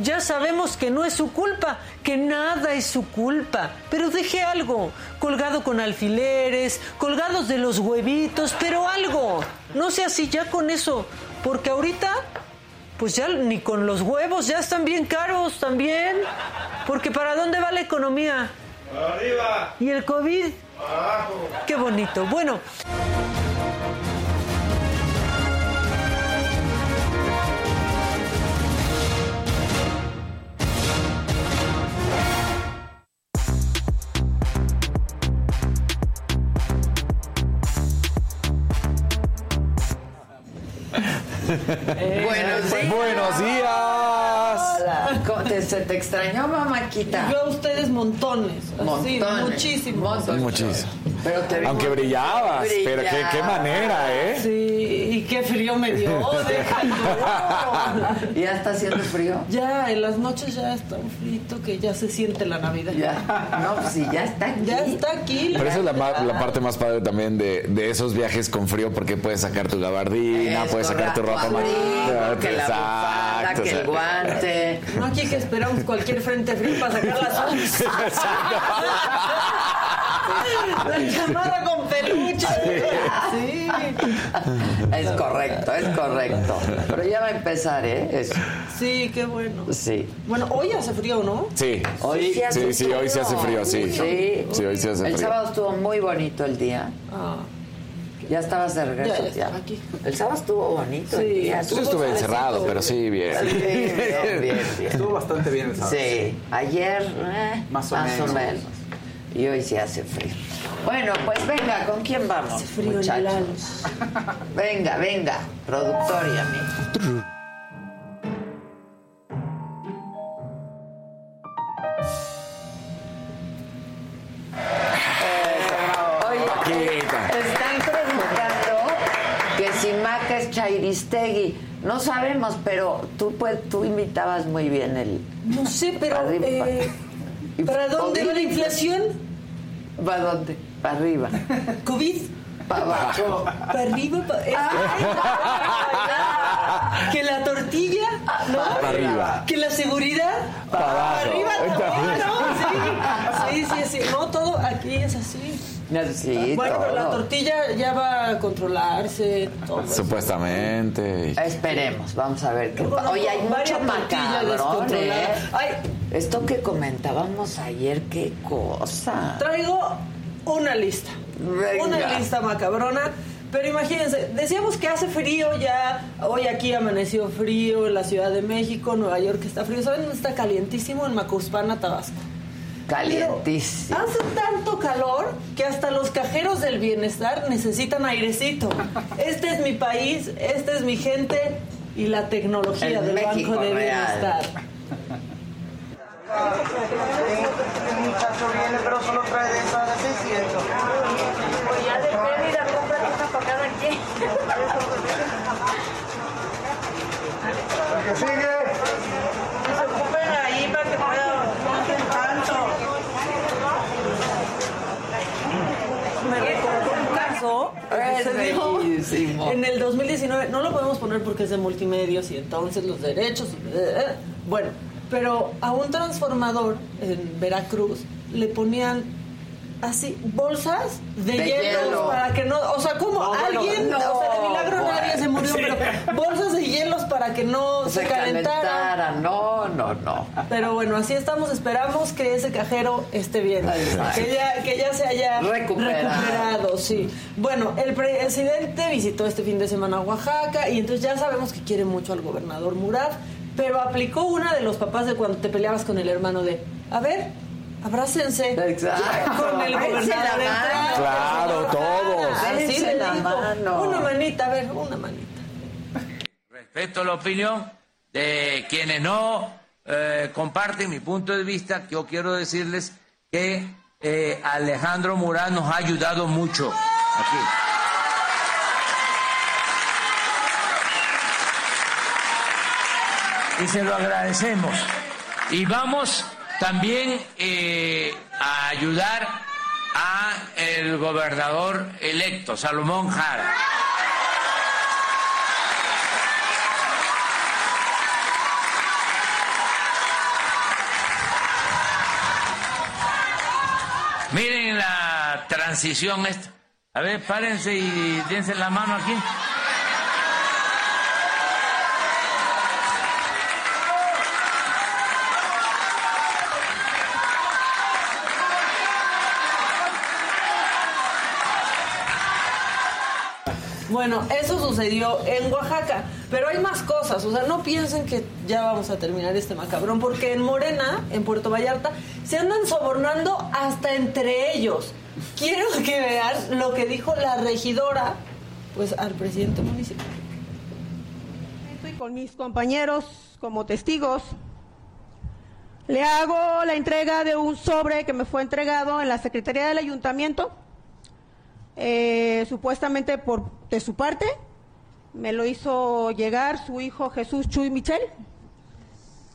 Ya sabemos que no es su culpa, que nada es su culpa. Pero deje algo, colgado con alfileres, colgados de los huevitos, pero algo. No sea así ya con eso, porque ahorita, pues ya ni con los huevos, ya están bien caros también. Porque ¿para dónde va la economía? Arriba. ¿Y el COVID? Abajo. Qué bonito. Bueno. Buenos días. Buenos días. Hola. ¿Cómo te- ¿Se te extrañó, mamáquita? Yo a ustedes montones. Así, Montones. muchísimo. Montones. Muchísimo. Pero te Aunque brillabas, pero qué, qué manera, ¿eh? Sí, y qué frío me dio. déjalo. ¿Ya está haciendo frío? Ya, en las noches ya está un frito que ya se siente la Navidad. Ya. No, pues sí, ya está aquí. Ya está aquí. Pero esa es la, parte más padre también de, de esos viajes con frío, porque puedes sacar tu gabardina, Es puedes sacar tu ropa más. que la bufanda, que el guante. No aquí que esperamos cualquier frente frío para sacar las once. La chamarra con peluche. Sí. Es correcto, es correcto. Pero ya va a empezar, ¿eh? Eso. Sí, qué bueno. Sí. Bueno, hoy hace frío, ¿no? Sí. Hoy sí hace Sí, sí, hoy sí hace frío, sí. Sí. Sí, hoy sí hace El frío. sábado estuvo muy bonito el día. Ah, Ya estabas de regreso. Ya, ya estaba aquí. El sábado estuvo bonito Sí. Yo estuve encerrado, pero sí, bien. Sí, bien, bien, bien. Estuvo bastante bien el sábado. Sí, ayer eh, Más o menos. Y hoy sí hace frío. Bueno, pues venga, ¿con quién vamos? hace frío en muchachos? Lalos. Venga, venga, productor y amigo. Maca es Chairistegui. No sabemos, pero tú, pues, tú imitabas muy bien el... No sé, pero. Arriba. eh, ¿Para dónde va la inflación? ¿Para dónde? Para arriba. ¿COVID? Para abajo. ¿Para arriba? Pa- es- ¿Que la tortilla? ¿No? Para arriba. ¿Que la seguridad? Para abajo. arriba también, ¿no? Sí, sí, sí, sí. No, todo aquí es así. Sí, bueno, pero la tortilla ya va a controlarse. Todo eso. Supuestamente. Esperemos, vamos a ver qué pasa. Oye, hay varias mucho tortillas macabrón, ¿eh? Ay, Esto que comentábamos ayer, qué cosa. traigo una lista. Venga. Una lista macabrona. Pero imagínense, decíamos que hace frío ya. Hoy aquí amaneció frío en la Ciudad de México, Nueva York está frío. ¿Saben dónde está calientísimo? En Macuspana, Tabasco. Calientísimo. Hace tanto calor que hasta los cajeros del bienestar necesitan airecito. Este es mi país, esta es mi gente y la tecnología El del México Banco de real. Bienestar. El muchacho viene, pero solo trae de esas de 600. Pues ya de pérdida, cómprate una para cada quien. ¿El que sigue? Que se ocupen ahí para que puedan no tanto. Me recordó un caso que Es en el 2019. No lo podemos poner porque es de multimedios y entonces los derechos. eh, Bueno, pero a un transformador en Veracruz le ponían así bolsas de, De hielos hielo. para que no, o sea, como No, alguien, no, o sea, de milagro bueno. nadie se murió, pero bolsas de hielos para que no se, Se calentaran. calentara. No, no, no. Pero bueno, así estamos. Esperamos que ese cajero esté bien. Exacto. Que ya, que ya se haya Recuperado. recuperado, sí. Bueno, el presidente visitó este fin de semana Oaxaca y entonces ya sabemos que quiere mucho al gobernador Murat, pero aplicó una de los papás de cuando te peleabas con el hermano de, a ver, abrácense. Exacto. Con el la gobernador mano. entrando, Claro, todos. Así le la mano. Una manita, a ver, una manita. Respeto la opinión de quienes no eh, comparten mi punto de vista. Yo quiero decirles que eh, Alejandro Murat nos ha ayudado mucho aquí. Y se lo agradecemos. Y vamos también eh, a ayudar a el gobernador electo, Salomón Jara. Miren la transición esta. A ver, párense y dense la mano aquí. Bueno, eso sucedió en Oaxaca, pero hay más cosas, o sea, no piensen que ya vamos a terminar este macabrón, porque en Morena, en Puerto Vallarta, se andan sobornando hasta entre ellos. Quiero que vean lo que dijo la regidora, pues al presidente municipal. Estoy con mis compañeros como testigos. Le hago la entrega de un sobre que me fue entregado en la Secretaría del Ayuntamiento eh, supuestamente por de su parte, me lo hizo llegar su hijo Jesús Chuy Michel,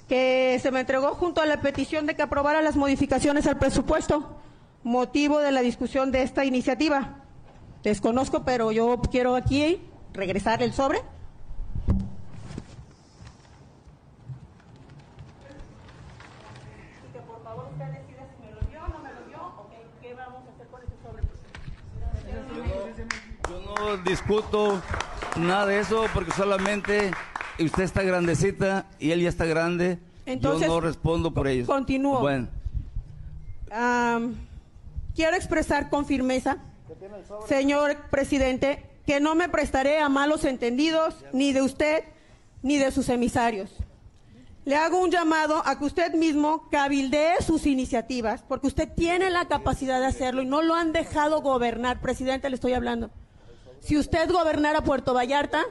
que se me entregó junto a la petición de que aprobara las modificaciones al presupuesto, motivo de la discusión de esta iniciativa. Desconozco, pero yo quiero aquí regresar el sobre. No discuto nada de eso porque solamente usted está grandecita y él ya está grande. Entonces, Yo no respondo por ellos. continúo. Bueno, quiero expresar con firmeza, señor presidente, que no me prestaré a malos entendidos ni de usted ni de sus emisarios. Le hago un llamado a que usted mismo cabildee sus iniciativas, porque usted tiene la capacidad de hacerlo y no lo han dejado gobernar. Presidente, le estoy hablando. Si usted gobernara Puerto Vallarta,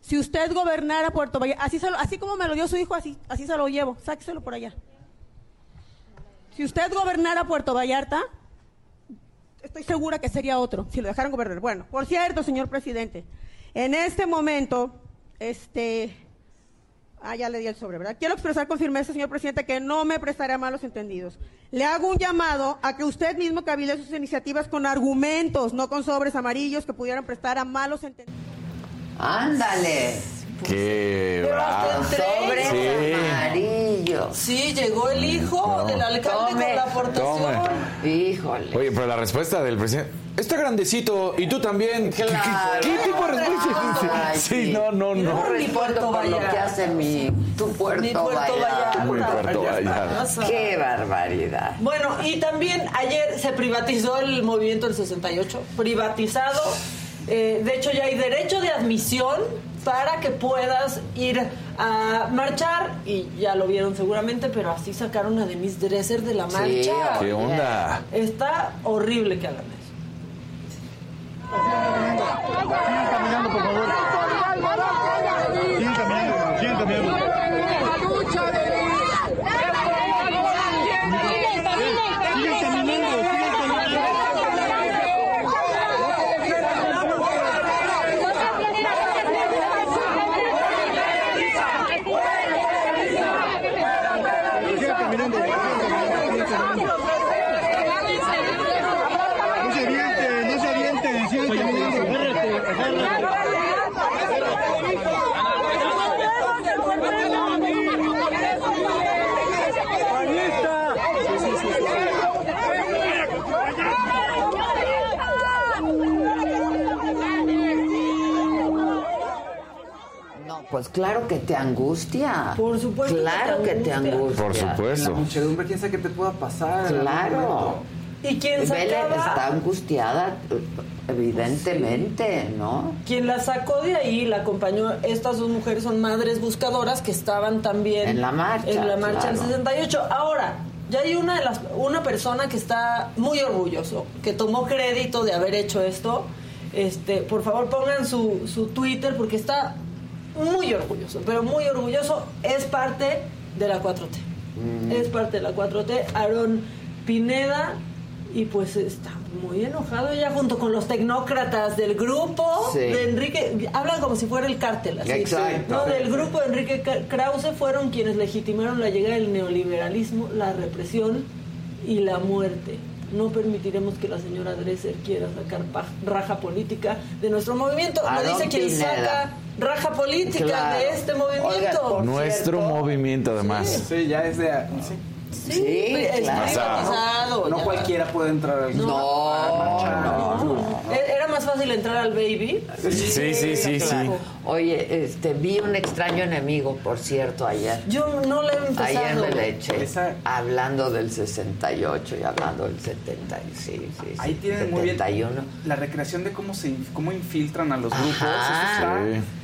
si usted gobernara Puerto Vallarta, así, así como me lo dio su hijo, así, así se lo llevo, sáqueselo por allá. Si usted gobernara Puerto Vallarta, estoy segura que sería otro, si lo dejaran gobernar. Bueno, por cierto, señor presidente, en este momento, este, ah, ya le di el sobre, ¿verdad? Quiero expresar con firmeza, señor presidente, que no me prestaré a malos entendidos. Le hago un llamado a que usted mismo cabile sus iniciativas con argumentos, no con sobres amarillos que pudieran prestar a malos entendidos. Ándale. Qué Pero hasta bravo. entre Sobres ellos. amarillos. Sí, llegó el hijo del alcalde Tome. con la aportación. Híjole. Oye, pero la respuesta del presidente. Está grandecito y tú también. ¿Qué- qué- Claro. ¿Qué, tipo de respuesta? Ay, Sí, no, no, Y no. No Ni respondo Puerto por lo que hace mi tu Puerto, Ni Puerto Vallarta. Vallarta. Puerto Vallarta. Qué barbaridad. Bueno, y también ayer se privatizó el movimiento del 68, privatizado. Eh, de hecho, ya hay derecho de admisión para que puedas ir a marchar. Y ya lo vieron seguramente, pero así sacaron a Denise Dresser de la marcha. Sí, ¿Qué onda? Está horrible que hagan eso. caminando, por favor. Caminando. Siguen caminando, siguen caminando. Siguen caminando, siguen caminando. No se avienten, no se avienten, sigan caminando. No, pues claro que te angustia. Por supuesto que Claro te que te angustia. angustia. Por supuesto. La muchedumbre, quién sabe qué te pueda pasar. Claro. Y Vélez sacaba, está angustiada, evidentemente, ¿no? quien la sacó de ahí, la acompañó. Estas dos mujeres son madres buscadoras que estaban también En la marcha, En la marcha del claro. 68. Ahora, ya hay una de las una persona que está muy orgulloso, que tomó crédito de haber hecho esto. Este, por favor, pongan su, su Twitter porque está muy orgulloso, pero muy orgulloso. Es parte de la 4T. Mm. Es parte de la 4T. Aaron Pineda. Y pues está muy enojado ella junto con los tecnócratas del grupo Sí. de Enrique, hablan como si fuera el cártel, así. Exacto. No, del grupo de Enrique Krause fueron quienes legitimaron la llegada del neoliberalismo, la represión y la muerte. No permitiremos que la señora Dresser quiera sacar raja política de nuestro movimiento. Lo Aarón dice quien saca raja política Claro. de este movimiento. Oiga, Nuestro cierto, movimiento, además. Sí, ya es de. Sí. Sí, Sí, es claro. privatizado. No ya. cualquiera puede entrar al No, a la marcha. E- Era más fácil entrar al baby. Sí, sí, sí, sí. Oye, este, vi un extraño enemigo, por cierto, ayer. Yo no le he empezado. Ayer me la eché. Esa- Hablando del 68 y hablando del 70. Sí, sí, sí. Ahí tienen muy bien 71. la recreación de cómo se cómo infiltran a los grupos. Ajá. Eso está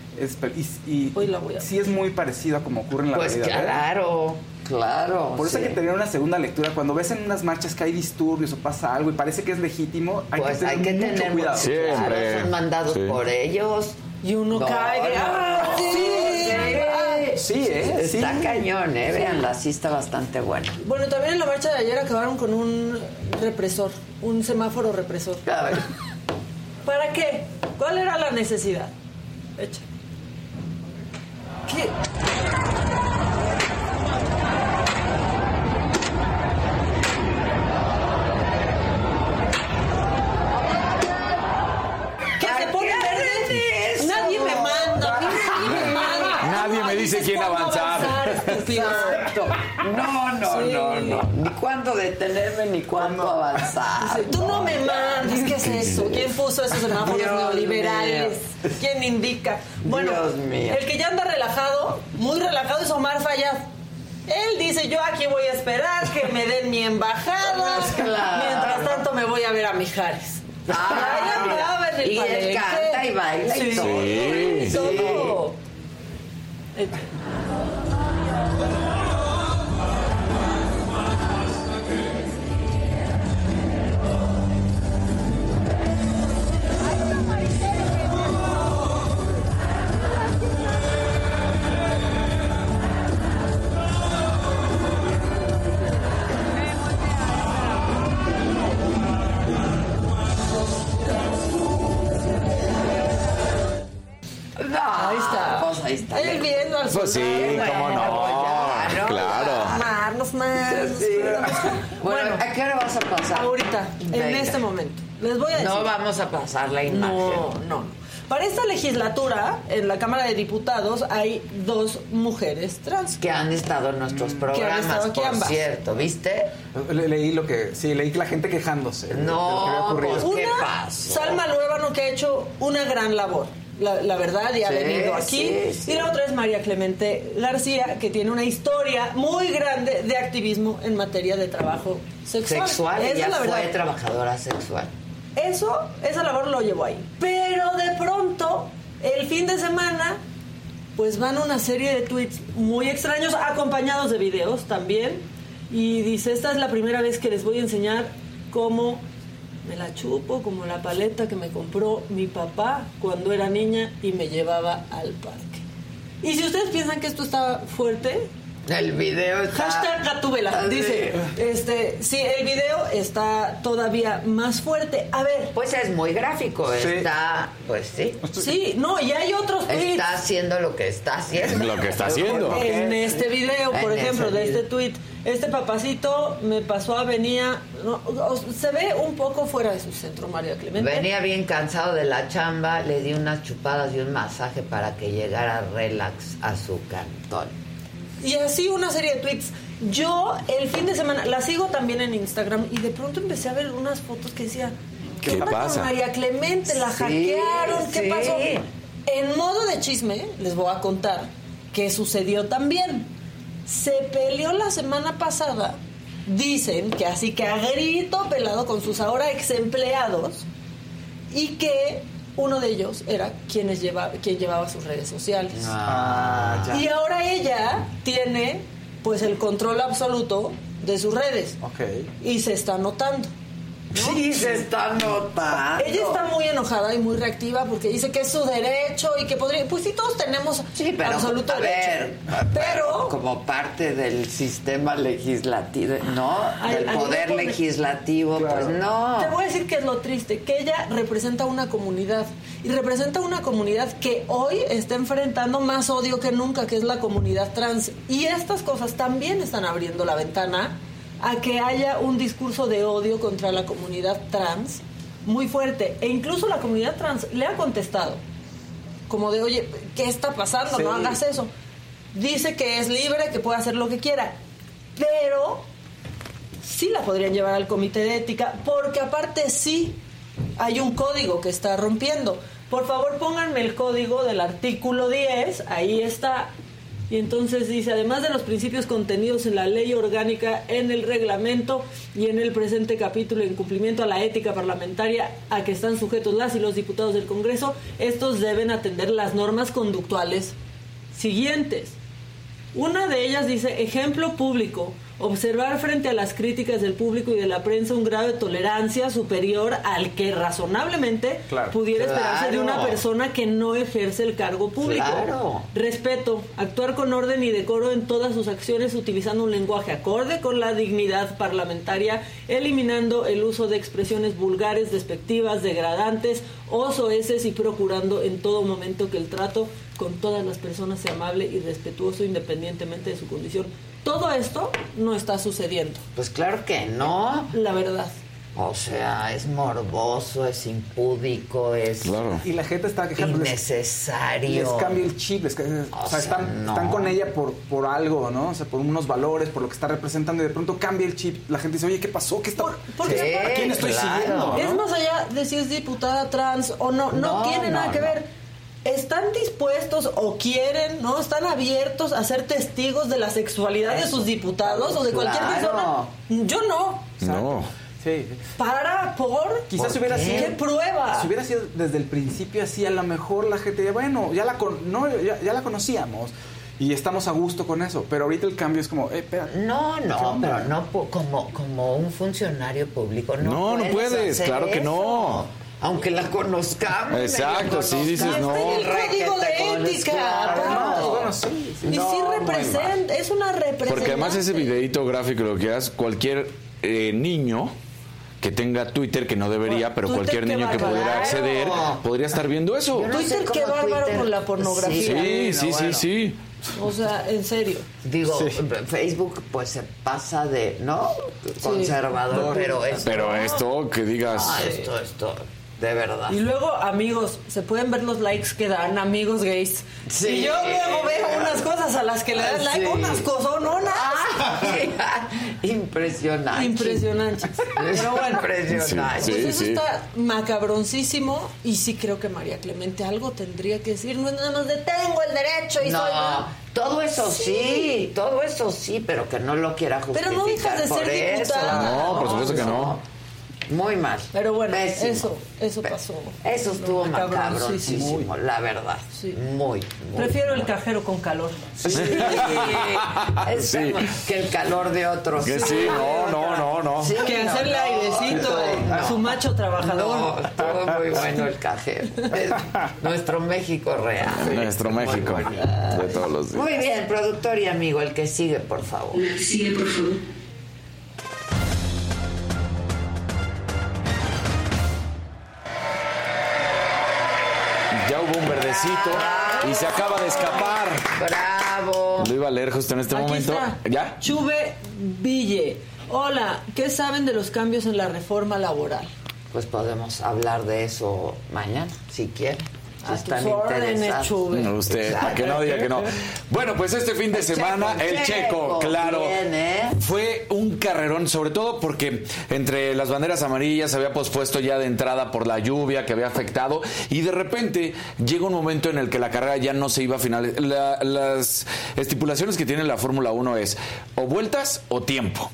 y, y Hoy la voy a- sí es muy parecido a como ocurre en la Pues realidad. ¿eh? claro, claro. Por eso sí. hay que tener una segunda lectura. Cuando ves en unas marchas que hay disturbios o pasa algo y parece que es legítimo, hay Pues que tener hay que mucho tener cuidado. Siempre. Son mandados Sí. por ellos. Y uno No, cae de. no, ¡Ah, no. sí! Sí, ¿eh? Sí. Está cañón, ¿eh? Veanla, sí está bastante buena. Bueno, también en la marcha de ayer acabaron con un represor, un semáforo represor. A ver. ¿Para qué? ¿Cuál era la necesidad? Echa. ¿Qué? ¿Qué se pone verde? Nadie me manda. nadie me manda. Nadie me dice quién avanzar. Estúpido. Exacto. No, no, Sí. no, no. Ni cuándo detenerme, ni cuándo avanzar. Dice, Tú no me mandas, ¿qué es eso? ¿Quién puso esos semáforos neoliberales? ¿Quién indica? Bueno, Dios mío. el que ya anda relajado, muy relajado, es Omar Fayad. Él dice, yo aquí voy a esperar que me den mi embajada. Claro. Mientras tanto me voy a ver a Mijares. Ah, el y él canta y baila y Sí, todo. Sí. todo. No, Ahí está. Pues ahí está. Él viendo al Pues sí, cómo no. Claro. Marnos más. Sí. Bueno, ¿a qué hora vas a pasar? Ahorita, en este momento. Les voy a decir. No vamos a pasar la imagen. No, no. Para esta legislatura, en la Cámara de Diputados, hay dos mujeres trans. Que han estado en nuestros programas, estado aquí por ambas. cierto, ¿viste? Le- leí lo que, sí, leí que la gente quejándose. de- de lo que había No, ocurrido. pues qué Una, pasó. Salma Luébano, que ha hecho una gran labor. La, la verdad, y ha Sí, venido aquí. sí, sí. Y la otra es María Clemente García, que tiene una historia muy grande de activismo en materia de trabajo sexual. Sexual, Esa ella fue trabajadora sexual. Eso, esa labor lo llevó ahí. Pero de pronto, el fin de semana, pues van una serie de tweets muy extraños, acompañados de videos también. Y dice, esta es la primera vez que les voy a enseñar cómo me la chupo, como la paleta que me compró mi papá cuando era niña y me llevaba al parque. Y si ustedes piensan que esto está fuerte, El video está... Hashtag Gatúbela. Dice, sí. este, sí, el video está todavía más fuerte. A ver. Pues es muy gráfico, Sí. está... Pues sí. Sí, no, y hay otros tweets. Está haciendo lo que está haciendo. Lo que está haciendo. En este video, por En ejemplo, de video. este tweet, este papacito me pasó a venía, no, o- se ve un poco fuera de su centro, María Clemente. Venía bien cansado de la chamba, le di unas chupadas y un masaje para que llegara relax a su cantón. Y así una serie de tweets. Yo el fin de semana la sigo también en Instagram y de pronto empecé a ver unas fotos que decía, ¿Qué con pasa? María Clemente, la Sí, hackearon, ¿qué sí. pasó? En modo de chisme, les voy a contar qué sucedió también. Se peleó la semana pasada, dicen que así que a grito pelado con sus ahora ex empleados y que uno de ellos era quienes lleva, quien llevaba sus redes sociales. Ah, ya. Y ahora ella tiene pues el control absoluto de sus redes Ok. y se está notando. Sí, se está notando. Ella está muy enojada y muy reactiva porque dice que es su derecho y que podría. Pues sí, todos tenemos Sí, pero absoluto a derecho. pero como parte del sistema legislativo, no, del poder legislativo, pues no. Te voy a decir que es lo triste, que ella representa una comunidad y representa una comunidad que hoy está enfrentando más odio que nunca, que es la comunidad trans. Y estas cosas también están abriendo la ventana a que haya un discurso de odio contra la comunidad trans muy fuerte. E incluso la comunidad trans le ha contestado, como de, oye, ¿qué está pasando? No hagas eso. Dice que es libre, que puede hacer lo que quiera, pero sí la podrían llevar al comité de ética, porque aparte sí hay un código que está rompiendo. Por favor, pónganme el código del artículo 10, ahí está. Y entonces dice, además de los principios contenidos en la ley orgánica, en el reglamento y en el presente capítulo en cumplimiento a la ética parlamentaria a que están sujetos las y los diputados del Congreso, estos deben atender las normas conductuales siguientes. Una de ellas dice, ejemplo público, observar frente a las críticas del público y de la prensa un grado de tolerancia superior al que razonablemente Claro. pudiera esperarse de una persona que no ejerce el cargo público. Claro. Respeto, actuar con orden y decoro en todas sus acciones utilizando un lenguaje acorde con la dignidad parlamentaria, eliminando el uso de expresiones vulgares, despectivas, degradantes o soeces y procurando en todo momento que el trato con todas las personas sea amable y respetuoso independientemente de su condición. Todo esto no está sucediendo. Pues claro que no. La verdad. O sea, es morboso, es impúdico, es Claro. Y la gente está quejando. les- innecesario. Les cambia el chip, les o, sea, sea, están, no. están con ella por, por algo, ¿no? O sea, por unos valores, por lo que está representando y de pronto cambia el chip. La gente dice, oye, ¿qué pasó? ¿Qué está? porque ¿Qué- aparte- ¿A quién estoy claro. siguiendo? no? Es más allá de si es diputada trans o no, no, No, tiene nada que no. ver. Están dispuestos o quieren, ¿no? Están abiertos a ser testigos de la sexualidad de sus diputados o de cualquier Claro. persona. Yo no. No. Sí. Para, por. Quizás si hubiera qué? sido. ¿Qué prueba? Si hubiera sido desde el principio así, a lo mejor la gente, bueno, ya la, con- no, ya, ya la conocíamos y estamos a gusto con eso. Pero ahorita el cambio es como, eh, espérate. No, ¿qué no, pero no como, como un funcionario público. No, No, no puedes, hacer claro que eso. no. Aunque la conozcamos. Exacto, sí, dices, no. El código de ética, claro. Bueno, sí, sí. Y No, sí representa, es una representación. Porque además ese videíto gráfico lo que hace cualquier eh, niño que tenga Twitter, que no debería, pero Twitter, cualquier niño que pudiera acceder, podría estar viendo eso. No Twitter, qué bárbaro Twitter- con la pornografía. Sí, sí, sí, sí. O sea, en serio. Digo, Facebook pues se pasa de, ¿no? Conservador, pero esto... Pero esto que digas... Ah, esto, esto, de verdad. Y luego, amigos, se pueden ver los likes que dan amigos gays. Sí. Y yo luego veo unas cosas a las que le das like, Sí. unas cosononas. Impresionante. Impresionantes. Pero bueno, Impresionante. Sí, pues eso sí. está macabroncísimo y sí creo que María Clemente algo tendría que decir. No es nada más de tengo el derecho y No, soy... todo eso sí. todo eso sí, pero que no lo quiera Pero justificar no dejas de por ser eso. diputada. No, por supuesto que no. Muy mal. Pero bueno, Pésimo. eso, eso pasó. Eso estuvo Macabroncísimo. macabroncísimo, la verdad. Sí. Muy, muy. Prefiero el cajero con calor. Sí. Es que el calor de otros. Que sí, no, no, no, no. Sí, Que no, hacerle no, airecito no. a su macho trabajador. No, estuvo muy bueno el cajero. Es nuestro México real. Nuestro México bueno. de todos los días. Muy bien, productor y amigo, el que sigue, por favor. Sigue, por favor. Y se acaba de escapar. Bravo. Lo iba a leer justo en este Aquí momento. está. ¿Ya? Chuve Ville. Hola, ¿qué saben de los cambios en la reforma laboral? Pues podemos hablar de eso mañana, si quieren. Si A están interesados. Usted, para que no diga que no. Bueno, pues este fin de semana, el Checo, claro. bien, ¿eh? Fue un carrerón, sobre todo porque entre las banderas amarillas se había pospuesto ya de entrada por la lluvia que había afectado y de repente llega un momento en el que la carrera ya no se iba a finalizar. las estipulaciones que tiene la Fórmula 1 es o vueltas o tiempo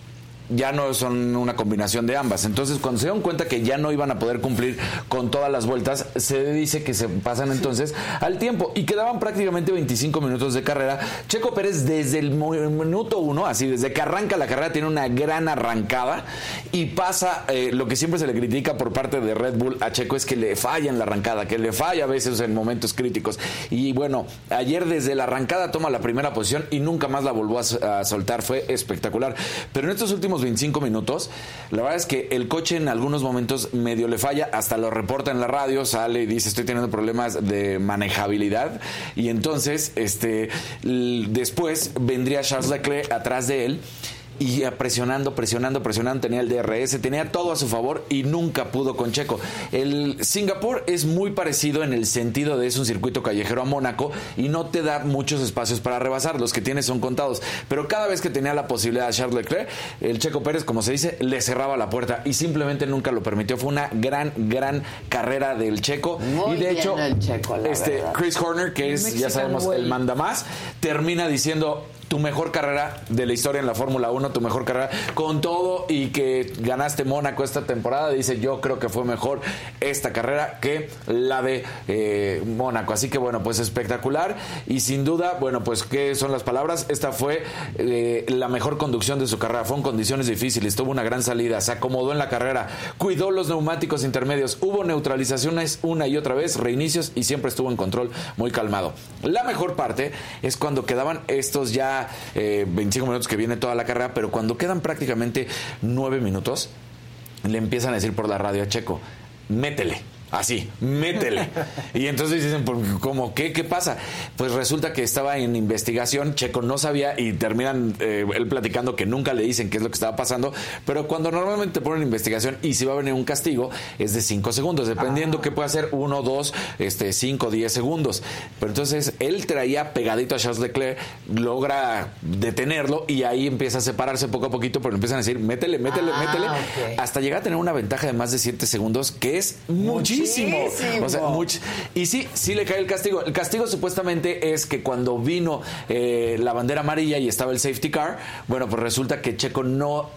ya no son una combinación de ambas. Entonces, cuando se dieron cuenta que ya no iban a poder cumplir con todas las vueltas, se dice que se pasan entonces al tiempo y quedaban prácticamente 25 minutos de carrera. Checo Pérez desde el minuto uno, así desde que arranca la carrera, tiene una gran arrancada y pasa eh, lo que siempre se le critica por parte de Red Bull a Checo es que le falla en la arrancada, que le falla a veces en momentos críticos. Y bueno, ayer desde la arrancada toma la primera posición y nunca más la volvió a soltar. Fue espectacular. Pero en estos últimos 25 minutos, la verdad es que el coche en algunos momentos medio le falla, hasta lo reporta en la radio, sale y dice estoy teniendo problemas de manejabilidad. Y entonces, este, después vendría Charles Leclerc atrás de él y presionando, presionando, presionando, tenía el DRS, tenía todo a su favor y nunca pudo con Checo. El Singapur es muy parecido en el sentido de es un circuito callejero a Mónaco y no te da muchos espacios para rebasar, los que tienes son contados, pero cada vez que tenía la posibilidad de Charles Leclerc, el Checo Pérez, como se dice, le cerraba la puerta y simplemente nunca lo permitió. Fue una gran, gran carrera del Checo Muy y de bien hecho, el Checo, la este verdad. Chris Horner, que es, ya sabemos, way. el manda más, termina diciendo tu mejor carrera de la historia en la Fórmula 1, tu mejor carrera con todo y que ganaste Mónaco esta temporada. Dice, yo creo que fue mejor esta carrera que la de eh, Mónaco. Así que bueno, pues espectacular y sin duda, bueno, pues qué son las palabras. Esta fue eh, la mejor conducción de su carrera. Fue en condiciones difíciles, tuvo una gran salida, se acomodó en la carrera, cuidó los neumáticos intermedios, hubo neutralizaciones una y otra vez, reinicios y siempre estuvo en control muy calmado. La mejor parte es cuando quedaban estos ya eh, 25 minutos que viene toda la carrera, pero cuando quedan prácticamente 9 minutos, le empiezan a decir por la radio a Checo, métele. Así, métele. Y entonces dicen, "¿Por- ¿cómo qué? ¿Qué pasa? Pues resulta que estaba en investigación, Checo no sabía y terminan eh, él platicando que nunca le dicen qué es lo que estaba pasando, pero cuando normalmente te ponen investigación y si va a venir un castigo es de 5 segundos, dependiendo qué puede hacer, 1, 2, este, 5, 10 segundos. Pero entonces él traía pegadito a Charles Leclerc, logra detenerlo y ahí empieza a separarse poco a poquito, pero empiezan a decir, métele, métele, Ah, métele, hasta llegar a tener una ventaja de más de 7 segundos, que es muchísimo. Muchísimo. O sea, much- y sí, sí le cae el castigo. El castigo supuestamente es que cuando vino eh, la bandera amarilla y estaba el safety car, bueno, pues resulta que Checo no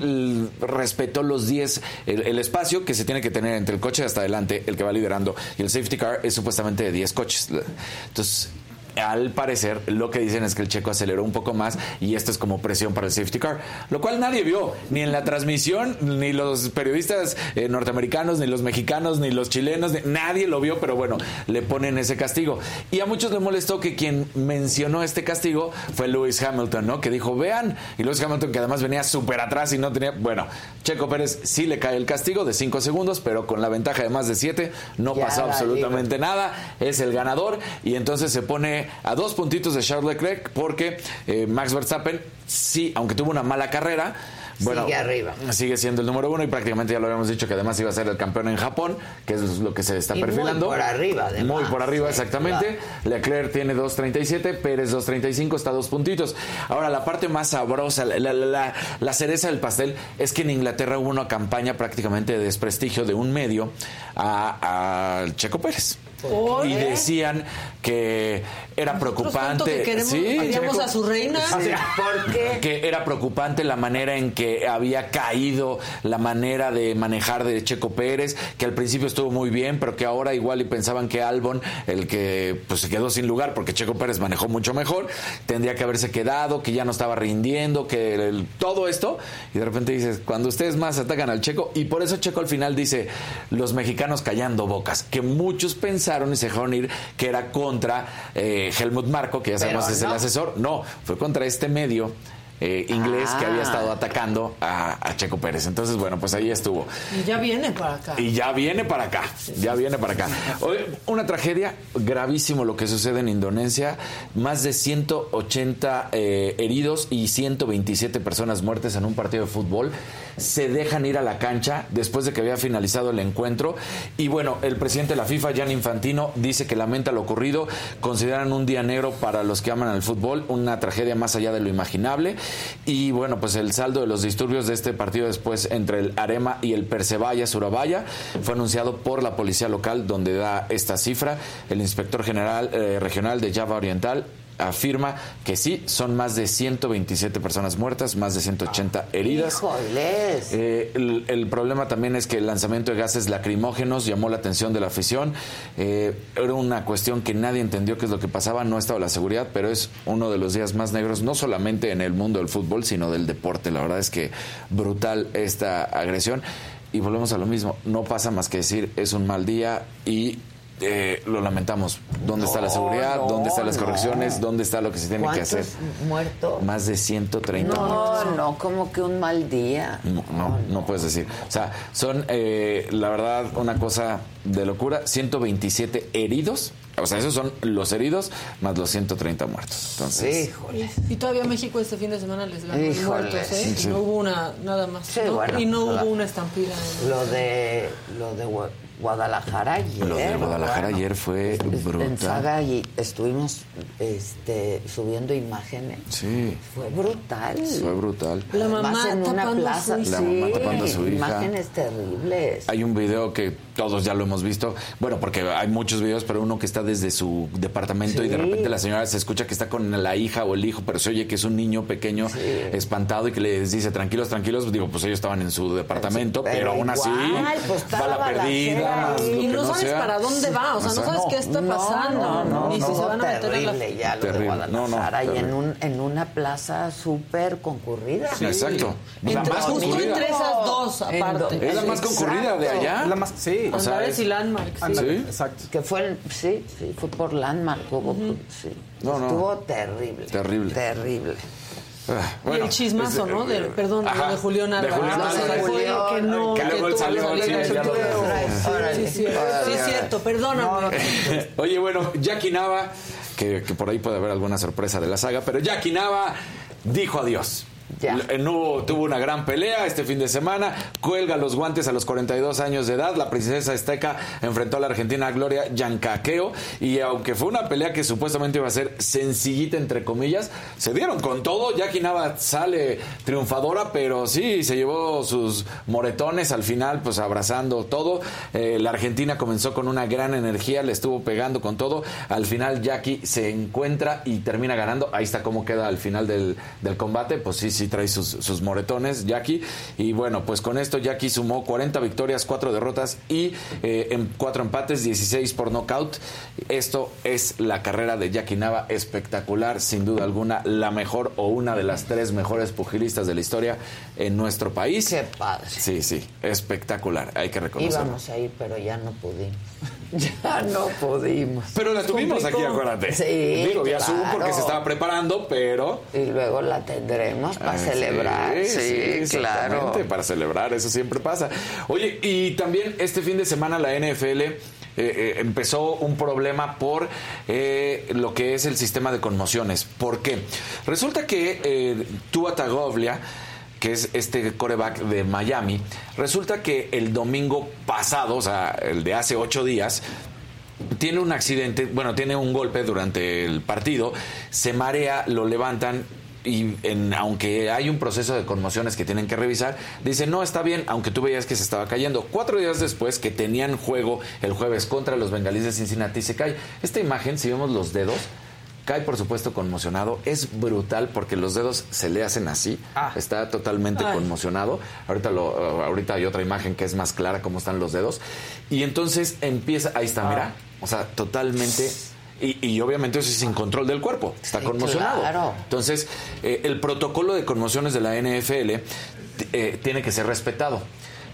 respetó los 10, el, el espacio que se tiene que tener entre el coche hasta adelante, el que va liderando, y el safety car es supuestamente de 10 coches. Entonces, al parecer, lo que dicen es que el checo aceleró un poco más y esto es como presión para el safety car, lo cual nadie vio, ni en la transmisión, ni los periodistas eh, norteamericanos, ni los mexicanos, ni los chilenos, nadie lo vio, pero bueno, le ponen ese castigo. Y a muchos les molestó que quien mencionó este castigo fue Lewis Hamilton, ¿no? Que dijo, vean, y Lewis Hamilton que además venía súper atrás y no tenía, bueno, Checo Pérez sí le cae el castigo de 5 segundos, pero con la ventaja de más de 7 no Ya pasó absolutamente nada, es el ganador y entonces se pone a dos puntitos de Charles Leclerc porque eh, Max Verstappen sí, aunque tuvo una mala carrera, bueno, Sigue arriba. Sigue siendo el número uno y prácticamente ya lo habíamos dicho que además iba a ser el campeón en Japón, que es lo que se está Y muy perfilando. por arriba, además. Muy por arriba, Sí, exactamente. Leclerc tiene 2.37, Pérez 2.35, está a dos puntitos. Ahora, la parte más sabrosa, la, la- la- la cereza del pastel, es que en Inglaterra hubo una campaña prácticamente de desprestigio de un medio a, a Checo Pérez. ¿Por Y decían que era preocupante. que queremos- Sí, a su reina. Sí. ¿Por qué? Que era preocupante la manera en que había caído la manera de manejar de Checo Pérez, que al principio estuvo muy bien, pero que ahora igual y pensaban que Albon, el que pues se quedó sin lugar porque Checo Pérez manejó mucho mejor, tendría que haberse quedado, que ya no estaba rindiendo, que el- todo esto, y de repente dices, cuando ustedes más atacan al Checo, y por eso Checo al final dice, los mexicanos callando bocas, que muchos pensaron y se dejaron ir que era contra eh, Helmut Marco, que ya Pero sabemos es el asesor, no, fue contra este medio eh, inglés que había Ah. estado atacando a, a Checo Pérez. Entonces, bueno, pues ahí estuvo. Y ya viene para acá. Y ya viene para acá, ya viene para acá. Una tragedia gravísimo lo que sucede en Indonesia. Más de 180 eh, heridos y 127 personas muertas en un partido de fútbol. Se dejan ir a la cancha después de que había finalizado el encuentro. Y bueno, el presidente de la FIFA, Jan Infantino, dice que lamenta lo ocurrido. Consideran un día negro para los que aman al fútbol, una tragedia más allá de lo imaginable. Y bueno, pues el saldo de los disturbios de este partido después entre el Arema y el Persebaya Surabaya fue anunciado por la policía local donde da esta cifra. El inspector general eh, regional de Java Oriental afirma que sí, son más de 127 personas muertas, más de 180 heridas. Híjoles. Eh, el, el problema también es que el lanzamiento de gases lacrimógenos llamó la atención de la afición. Eh, era una cuestión que nadie entendió qué es lo que pasaba, no estaba la seguridad, pero es uno de los días más negros, no solamente en el mundo del fútbol, sino del deporte. La verdad es que brutal esta agresión. Y volvemos a lo mismo, no pasa más que decir es un mal día y eh, lo lamentamos. ¿Dónde está la seguridad? no, ¿Dónde están las no. correcciones? ¿Dónde está lo que se tiene que ¿Cuántos hacer? muertos? Más de 130 No, muertos. no, como que un mal día. No, no, no puedes decir. O sea, son, eh, la verdad, una cosa de locura. 127 heridos. O sea, esos son los heridos más los 130 muertos. Entonces, Híjole. Y todavía México este fin de semana les ganó muertos, ¿eh? sí. Y no hubo una, nada más. Sí, ¿no? bueno, y no hubo una estampida. en- Lo de, lo de Guadalajara ayer. lo de Guadalajara bueno. ayer fue En brutal. Saga y estuvimos este, subiendo imágenes. Sí, Fue brutal. fue brutal. La Además, mamá en una plaza. La sí, mamá tapando a su hija. Imágenes terribles. Hay un video que todos ya lo hemos visto. Bueno, porque hay muchos videos, pero uno que está desde su departamento y de repente la señora se escucha que está con la hija o el hijo, pero se oye que es un niño pequeño espantado y que les dice tranquilos, tranquilos. Digo, pues ellos estaban en su departamento, Pero pero, aún así, pues, está la balacera perdida, Y no sabes sea. para dónde va, o sea, no sabes qué está pasando. No, no, ni si no, se van a meter a la... terrible ya lo de Terrible. Guadalajara. No, no, y en, un, en una plaza súper concurrida. Sí, Exacto. La Entre- más justo concurrida. entre esas dos, En aparte. Es la más concurrida de allá. La más, sí. O sea, Andares es- y Landmark. sí. ¿Sí? Exacto. Que fue el, sí, sí, fue por Landmark, hubo, sí. No, no. Estuvo terrible. Terrible. Terrible. Ah, y el chismazo, ¿no? Del, perdón, ajá, lo de Julián de Álvarez. Julián ¿no? Se Álvarez. que no, Que luego él salió. Sí, sí, sí, es cierto, perdóname. Oye, bueno, Jackie Nava, que, que por ahí puede haber alguna sorpresa de la saga, pero Jackie Nava dijo adiós. Ya. L- No tuvo una gran pelea este fin de semana, cuelga los guantes a los 42 años de edad. La princesa azteca enfrentó a la argentina Gloria Yancaqueo y aunque fue una pelea que supuestamente iba a ser sencillita entre comillas, se dieron con todo. Jackie Nava sale triunfadora, pero sí se llevó sus moretones al final, pues abrazando todo. Eh, la Argentina comenzó con una gran energía, le estuvo pegando con todo. Al final Jackie se encuentra y termina ganando. Ahí está cómo queda al final del, del combate. Pues sí, sí trae sus, sus moretones Jackie. Y bueno, pues con esto Jackie sumó 40 victorias, 4 derrotas y eh, en 4 empates, 16 por nocaut. Esto es la carrera de Jackie Nava espectacular, sin duda alguna, la mejor o una de las tres mejores pugilistas de la historia en nuestro país. Qué padre. Sí, sí, espectacular, hay que reconocerlo. Íbamos a ir, pero ya no pudimos. ya no pudimos. Pero la tuvimos aquí, acuérdate. Sí, Digo, ya claro. subo porque se estaba preparando, pero... Y luego la tendremos para Ah, celebrar. Sí, claro. exactamente, Para celebrar, eso siempre pasa. Oye, y también este fin de semana la NFL eh, eh, empezó un problema por eh, lo que es el sistema de conmociones. ¿Por qué? Resulta que eh, Tua Tagovailoa que es este coreback de Miami, resulta que el domingo pasado, o sea, el de hace ocho días, tiene un accidente, bueno, tiene un golpe durante el partido, se marea, lo levantan y en- aunque hay un proceso de conmociones que tienen que revisar, dicen, no, está bien, aunque tú veías que se estaba cayendo. Cuatro días después, que tenían juego el jueves contra los bengalíes de Cincinnati, se cae. Esta imagen, si vemos los dedos, cae por supuesto conmocionado. Es brutal porque los dedos se le hacen así. Está totalmente Ay. conmocionado. Ahorita, lo, ahorita hay otra imagen que es más clara cómo están los dedos. Y entonces empieza, ahí está, mira. O sea, totalmente... Y, y obviamente eso es sin control del cuerpo. Está Sí, conmocionado. claro. Entonces, eh, el protocolo de conmociones de la NFL eh, tiene que ser respetado.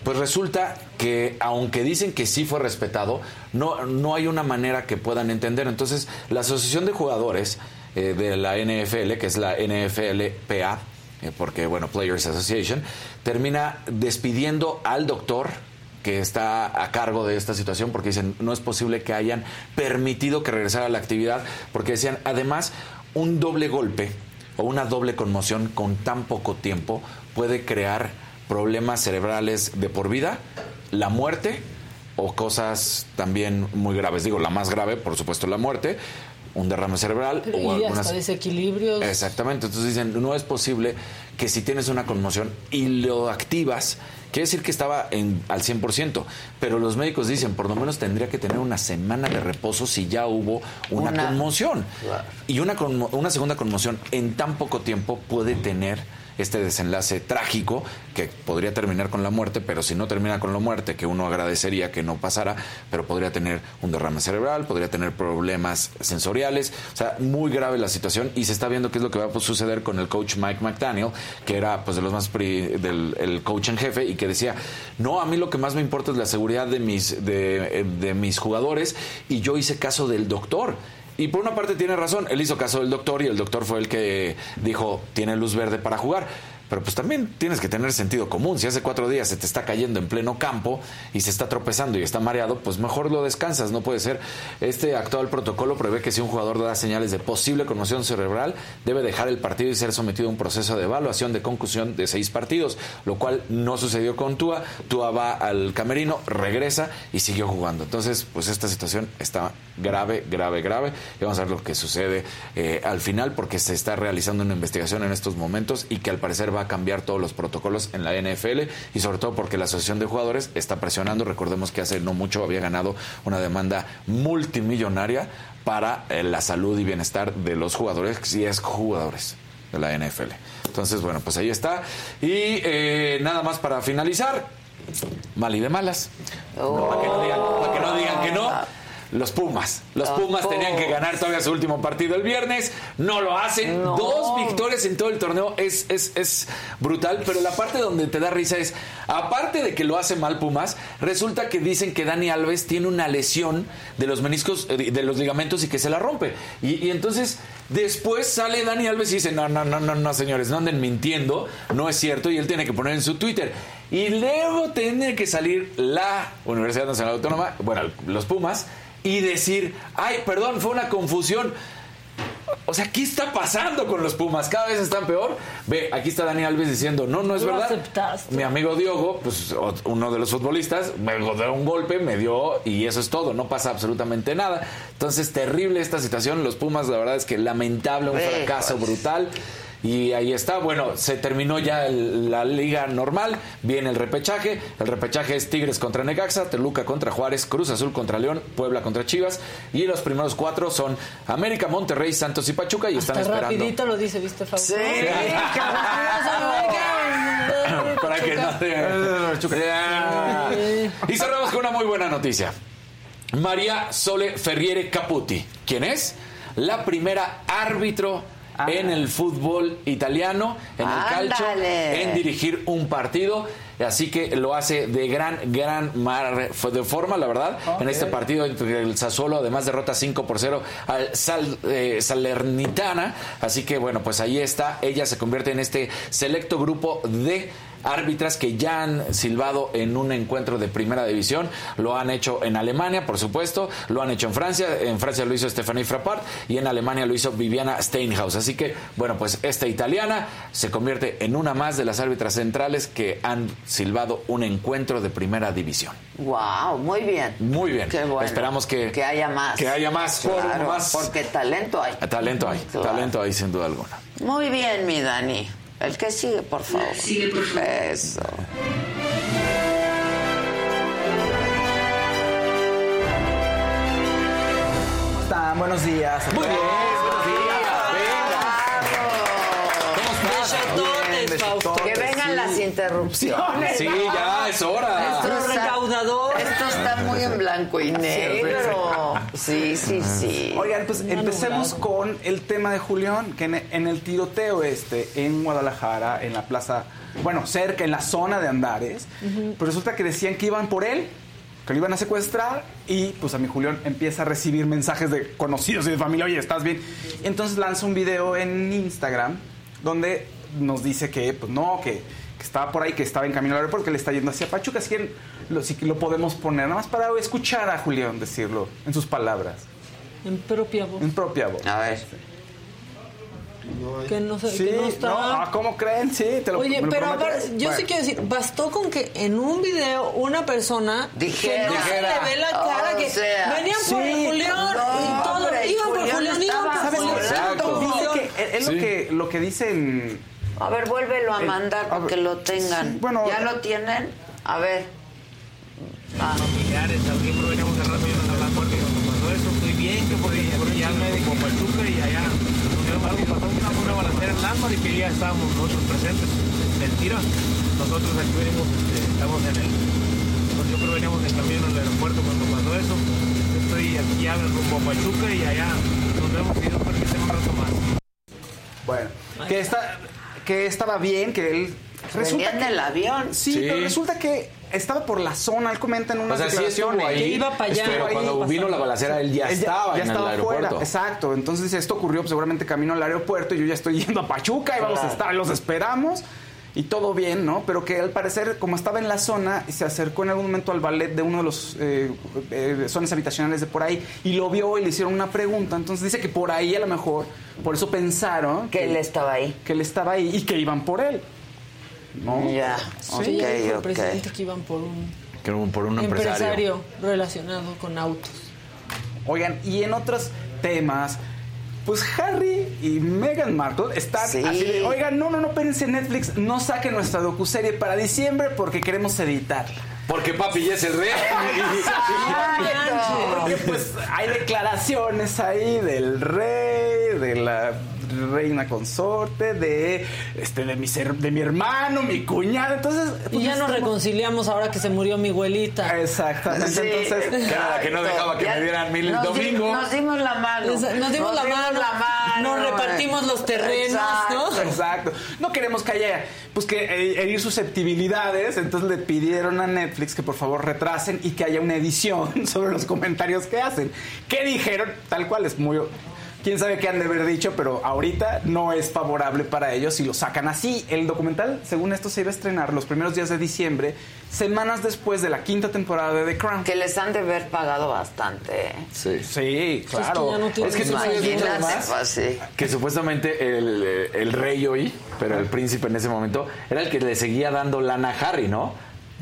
Pues resulta que, aunque dicen que sí fue respetado, no, no hay una manera que puedan entender. Entonces, la Asociación de Jugadores eh, de la NFL, que es la NFLPA, eh, porque, bueno, Players Association, termina despidiendo al doctor que está a cargo de esta situación porque dicen no es posible que hayan permitido que regresara a la actividad porque decían además un doble golpe o una doble conmoción con tan poco tiempo puede crear problemas cerebrales de por vida, la muerte o cosas también muy graves. Digo, la más grave, por supuesto, la muerte, un derrame cerebral Pero, o y algunas hasta desequilibrios. Exactamente, entonces dicen, no es posible que si tienes una conmoción y lo activas, quiere decir que estaba en, al 100%, pero los médicos dicen, por lo menos tendría que tener una semana de reposo si ya hubo una, Una- conmoción. Claro. Y una, conmo- una segunda conmoción en tan poco tiempo puede tener este desenlace trágico que podría terminar con la muerte, pero si no termina con la muerte, que uno agradecería que no pasara, pero podría tener un derrame cerebral, podría tener problemas sensoriales, o sea, muy grave la situación y se está viendo qué es lo que va a suceder con el coach Mike McDaniel, que era pues de los más del el coach en jefe y que decía, "No, a mí lo que más me importa es la seguridad de mis de, de mis jugadores y yo hice caso del doctor." Y por una parte tiene razón, él hizo caso del doctor y el doctor fue el que dijo, tiene luz verde para jugar. Pero pues también tienes que tener sentido común. Si hace cuatro días se te está cayendo en pleno campo y se está tropezando y está mareado, pues mejor lo descansas. No puede ser. Este actual protocolo prevé que si un jugador da señales de posible conmoción cerebral, debe dejar el partido y ser sometido a un proceso de evaluación de concusión de seis partidos, lo cual no sucedió con Tua. Tua va al camerino, regresa y siguió jugando. Entonces, pues esta situación está grave, grave, grave. Y vamos a ver lo que sucede eh, al final, porque se está realizando una investigación en estos momentos y que al parecer va a cambiar todos los protocolos en la NFL y sobre todo porque la Asociación de Jugadores está presionando. Recordemos que hace no mucho había ganado una demanda multimillonaria para eh, la salud y bienestar de los jugadores, si es jugadores de la NFL. Entonces, bueno, pues ahí está. Y eh, nada más para finalizar, mal y de malas. no para que no digan que no los Pumas. Los Pumas tenían que ganar todavía su último partido el viernes. No lo hacen. Dos victorias en todo el torneo es, es, es, brutal. Pero la parte donde te da risa es, aparte de que lo hace mal Pumas, resulta que dicen que Dani Alves tiene una lesión de los meniscos, eh, de los ligamentos y que se la rompe. Y, y entonces después sale Dani Alves y dice, no, no, no, no, no, señores, no anden mintiendo. No es cierto. Y él tiene que poner en su Twitter. Y luego tiene que salir la Universidad Nacional Autónoma, bueno, los Pumas y decir, ay, perdón, fue una confusión. O sea, ¿qué está pasando con los Pumas? Cada vez están peor. Ve, aquí está Dani Alves diciendo, no, no es verdad. Mi amigo Diogo, pues uno de los futbolistas, me dio un golpe, me dio y eso es todo. No pasa absolutamente nada. Entonces, terrible esta situación. Los Pumas, la verdad es que lamentable, un fracaso brutal. Y ahí está, bueno, se terminó ya la liga normal, viene el repechaje, el repechaje es Tigres contra Necaxa, Teluca contra Juárez, Cruz Azul contra León, Puebla contra Chivas y los primeros cuatro son América, Monterrey, Santos y Pachuca y están esperando. rapidito lo dice, ¿viste, Fausto? Sí. Para que no Y cerramos con una muy buena noticia. María Sole Ferriere Caputi, ¿quién es? La primera árbitro en el fútbol italiano, en el calcio, en dirigir un partido. Así que lo hace de gran, gran de forma, la verdad. En este partido entre el Sassuolo, además derrota 5 por 0 al eh, Salernitana. Así que bueno, pues ahí está. Ella se convierte en este selecto grupo de árbitras que ya han silbado en un encuentro de primera división. Lo han hecho en Alemania, por supuesto, lo han hecho en Francia. En Francia lo hizo Stephanie Frappart y en Alemania lo hizo Viviana Steinhaus. Así que, bueno, pues esta italiana se convierte en una más de las árbitras centrales que han silbado un encuentro de primera división. Wow, muy bien. Muy bien. Esperamos que, que haya más. Que haya más, más. Porque talento hay. Talento hay, talento hay sin duda alguna. Muy bien, mi Dani. El que sigue, por favor. Sigue, por favor. Eso. ¿Cómo están? Buenos días. Muy bien, buenos días. Que vengan las interrupciones. Sí, ya es hora. Esto está, recaudador. Esto está blanco y negro. Sí, sí, sí. Oigan, pues empecemos con el tema de Julián, que en, el tiroteo este, en Guadalajara, en la plaza, bueno, cerca, en la zona de Andares, pues resulta que decían que iban por él, que lo iban a secuestrar y pues a mi Julián empieza a recibir mensajes de conocidos y de familia, oye, ¿estás bien? Entonces lanza un video en Instagram donde nos dice que, pues no, que, que estaba por ahí, que estaba en camino al aeropuerto, que le está yendo hacia Pachuca, así que lo, podemos poner, nada más para escuchar a Julián decirlo en sus palabras. En propia voz. En propia voz. A ver. Que no, sé, Sí, que no estaba. no, ¿cómo creen? Sí, te lo Oye, me pero aparte, yo Bueno. sí quiero decir, bastó con que en un video una persona Dijera. que no Dijera. se le ve la cara O que sea, venían por Julián no, y todo, hombre, iban por Julián iban por Julián. Dice que es, es Sí. lo que lo que dicen A ver, vuélvelo a Eh, mandar para que lo tengan. sí, bueno, ¿Ya eh, lo tienen? A ver. Ah, familiares, veníamos de rato y nos hablamos porque cuando pasó eso estoy bien, que por, por ir al médico a Pachuca y allá embargo pasó una, una balacera en Lámpara y que ya estábamos nosotros presentes. Mentira, nosotros aquí venimos, este, estamos en el, yo creo que veníamos en camino al aeropuerto cuando pasó eso. Estoy aquí ya rumbo a Pachuca y allá nos vemos y Dios permite un rato más. Bueno, que, está, que estaba bien, que él... Venían que- del avión. Sí, Sí. pero resulta que estaba por la zona, él comenta en O sí declaraciones. ahí, Que iba para allá. pero cuando ahí. vino la balacera él ya Él estaba en el estaba aeropuerto. fuera, exacto. Entonces dice, esto ocurrió pues, seguramente camino al aeropuerto y yo ya estoy yendo a Pachuca y vamos a estar, los esperamos. Y todo bien, ¿no? Pero que al parecer, como estaba en la zona, se acercó en algún momento al ballet de uno de los eh, eh, zonas habitacionales de por ahí y lo vio y le hicieron una pregunta. Entonces dice que por ahí a lo mejor, por eso pensaron Que él estaba ahí. que él estaba ahí y que iban por él. ¿No? Ya, Sí, ok, dijo el presidente que iban por un Que por un empresario. empresario. relacionado con autos. Oigan, y en otros temas, pues Harry y Meghan Markle están Sí. así de, oigan, no, no, no, espérense Netflix, no saquen nuestra docuserie para diciembre porque queremos editarla. Porque papi ya es el rey. Porque pues hay declaraciones ahí del rey, de la reina consorte, de este de mi ser- de mi hermano, mi cuñada, entonces Y pues, ya nos reconciliamos ahora que se murió mi abuelita. Exactamente, Sí, entonces la que no dejaba que Ya- me dieran mil el domingo. Nos dimos la mano. Nos- nos dimos la mano, nos repartimos los terrenos, ¿no? Exacto. No queremos que haya, pues que eh, herir susceptibilidades, entonces le pidieron a Netflix que por favor retrasen y que haya una edición sobre los comentarios que hacen. ¿Qué dijeron? Tal cual es muy... Quién sabe qué han de haber dicho, pero ahorita no es favorable para ellos si lo sacan así. El documental, según esto, se iba a estrenar los primeros días de diciembre, semanas después de la quinta temporada de The Crown. Que les han de haber pagado bastante. Sí. Sí, claro. que ya no tienen Es que Imagínate, más pues, sí. que supuestamente el, eh, el rey hoy, pero el príncipe en ese momento, era el que le seguía dando lana a Harry, ¿no?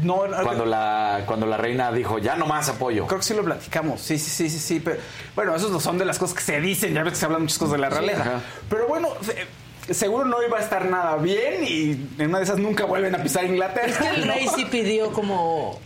No, Cuando la, cuando la reina dijo, ya no más apoyo. Creo que sí lo platicamos. Sí, sí, sí, sí, sí. Pero, bueno, esos no son de las cosas que se dicen. Ya ves que se hablan muchas cosas de la realeza. Pero bueno, seguro no iba a estar nada bien y en una de esas nunca vuelven a pisar Inglaterra. Es que el ¿no? rey sí pidió como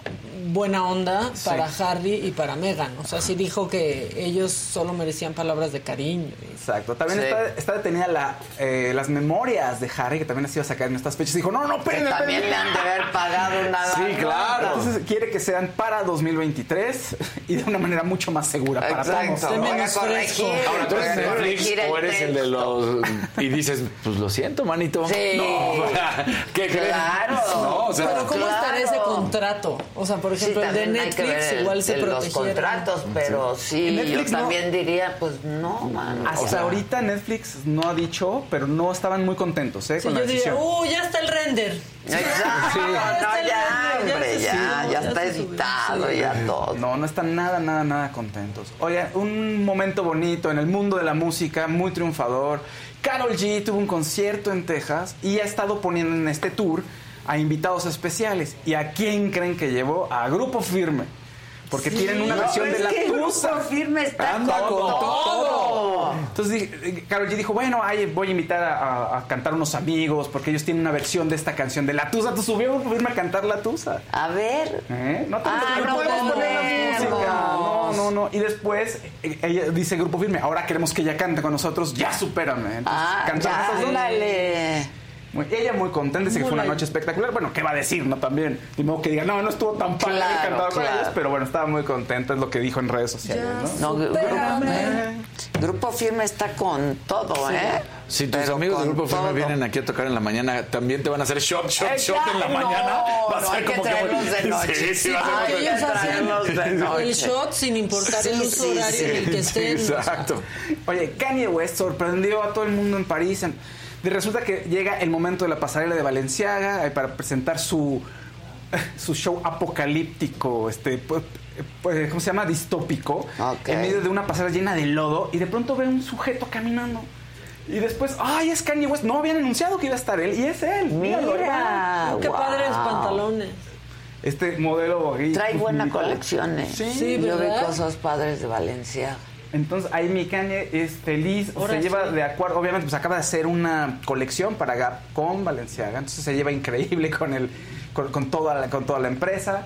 buena onda para Harry y para Meghan. O sea, sí dijo que ellos solo merecían palabras de cariño. Exacto. También Sí. está, está detenida la, eh, las memorias de Harry, que también las iba a sacar en estas fechas. Dijo, no, no, espérenme, también le han de haber pagado una Sí, claro. Entonces quiere que sean para 2023 y de una manera mucho más segura para Exacto. todos. Menos corregir. Ahora tú eres Netflix el o eres el de los... Y dices, pues lo siento, manito. Sí. No, ¿qué crees? Claro. No, o sea... Pero ¿cómo Claro. estará ese contrato? O sea, por ejemplo, el de Netflix el- igual se el- los contratos, pero sí, yo Netflix no. también diría, pues no, mano. Hasta O sea, ahorita Netflix no ha dicho, pero no estaban muy contentos ¿eh? Sí, con la yo diría, decisión. uh, ya está el render. Exacto. Sí. No, ya, hombre, ya, ya ya está editado, ya todo. No, no están nada, nada, nada contentos. Oigan, un momento bonito en el mundo de la música, muy triunfador. Carol G tuvo un concierto en Texas y ha estado poniendo en este tour a invitados especiales. ¿Y a quién creen que llevó? A Grupo Firme. Porque tienen una versión de la que Tusa. Grupo Firme está Anda con todo. Entonces dije- Karol G dijo, bueno, ay, voy a invitar a, a- a cantar unos amigos porque ellos tienen una versión de esta canción de La Tusa. Tú subió a firme a cantar La Tusa. A ver. ¿Eh? No, te- Ah, no podemos poner la podemos. música. No, no, no. Y después eh, ella dice Grupo Firme, ahora queremos que ella cante con nosotros, ya supérame. Entonces, Ah, ya, ándale. Muy- ella muy contenta, dice que fue una noche espectacular. Bueno, ¿qué va a decir, no? También. Ni modo que diga, no, no estuvo tan padre Claro, cantado con ellos, pero bueno, estaba muy contenta, es lo que dijo en redes sociales, ¿no? No, Supérame. grupo, Firme está con todo, ¿eh? Si tus Pero amigos del grupo firme todo. vienen aquí a tocar en la mañana, también te van a hacer shot, shot, shot en la mañana. No, Va a no, ser hay que como traerlos de noche. Sí, sí, va a ser Ah, que- ellos hacen de noche. el shot sin importar el Sí, uso sí, horario sí. en el que estén. o sea. Exacto. Oye, Kanye West sorprendió a todo el mundo en París. En- Resulta que llega el momento de la pasarela de Valenciaga eh, para presentar su, su show apocalíptico, este, pu- pu- ¿cómo se llama? Distópico. En medio de una pasarela llena de lodo y de pronto ve un sujeto caminando. Y después, ¡ay, es Kanye West! No habían anunciado que iba a estar él y es él. Míralo. Mira, Qué wow. padres pantalones. Este modelo Trae buena colección, ¿eh? Sí. Sí, Yo vi cosas padres de Valencia. Entonces ahí mi Kanye es feliz, Ahora se lleva sí. de acuerdo, obviamente pues acaba de hacer una colección para Gap con Valenciaga, entonces se lleva increíble con el con, con toda la, con toda la empresa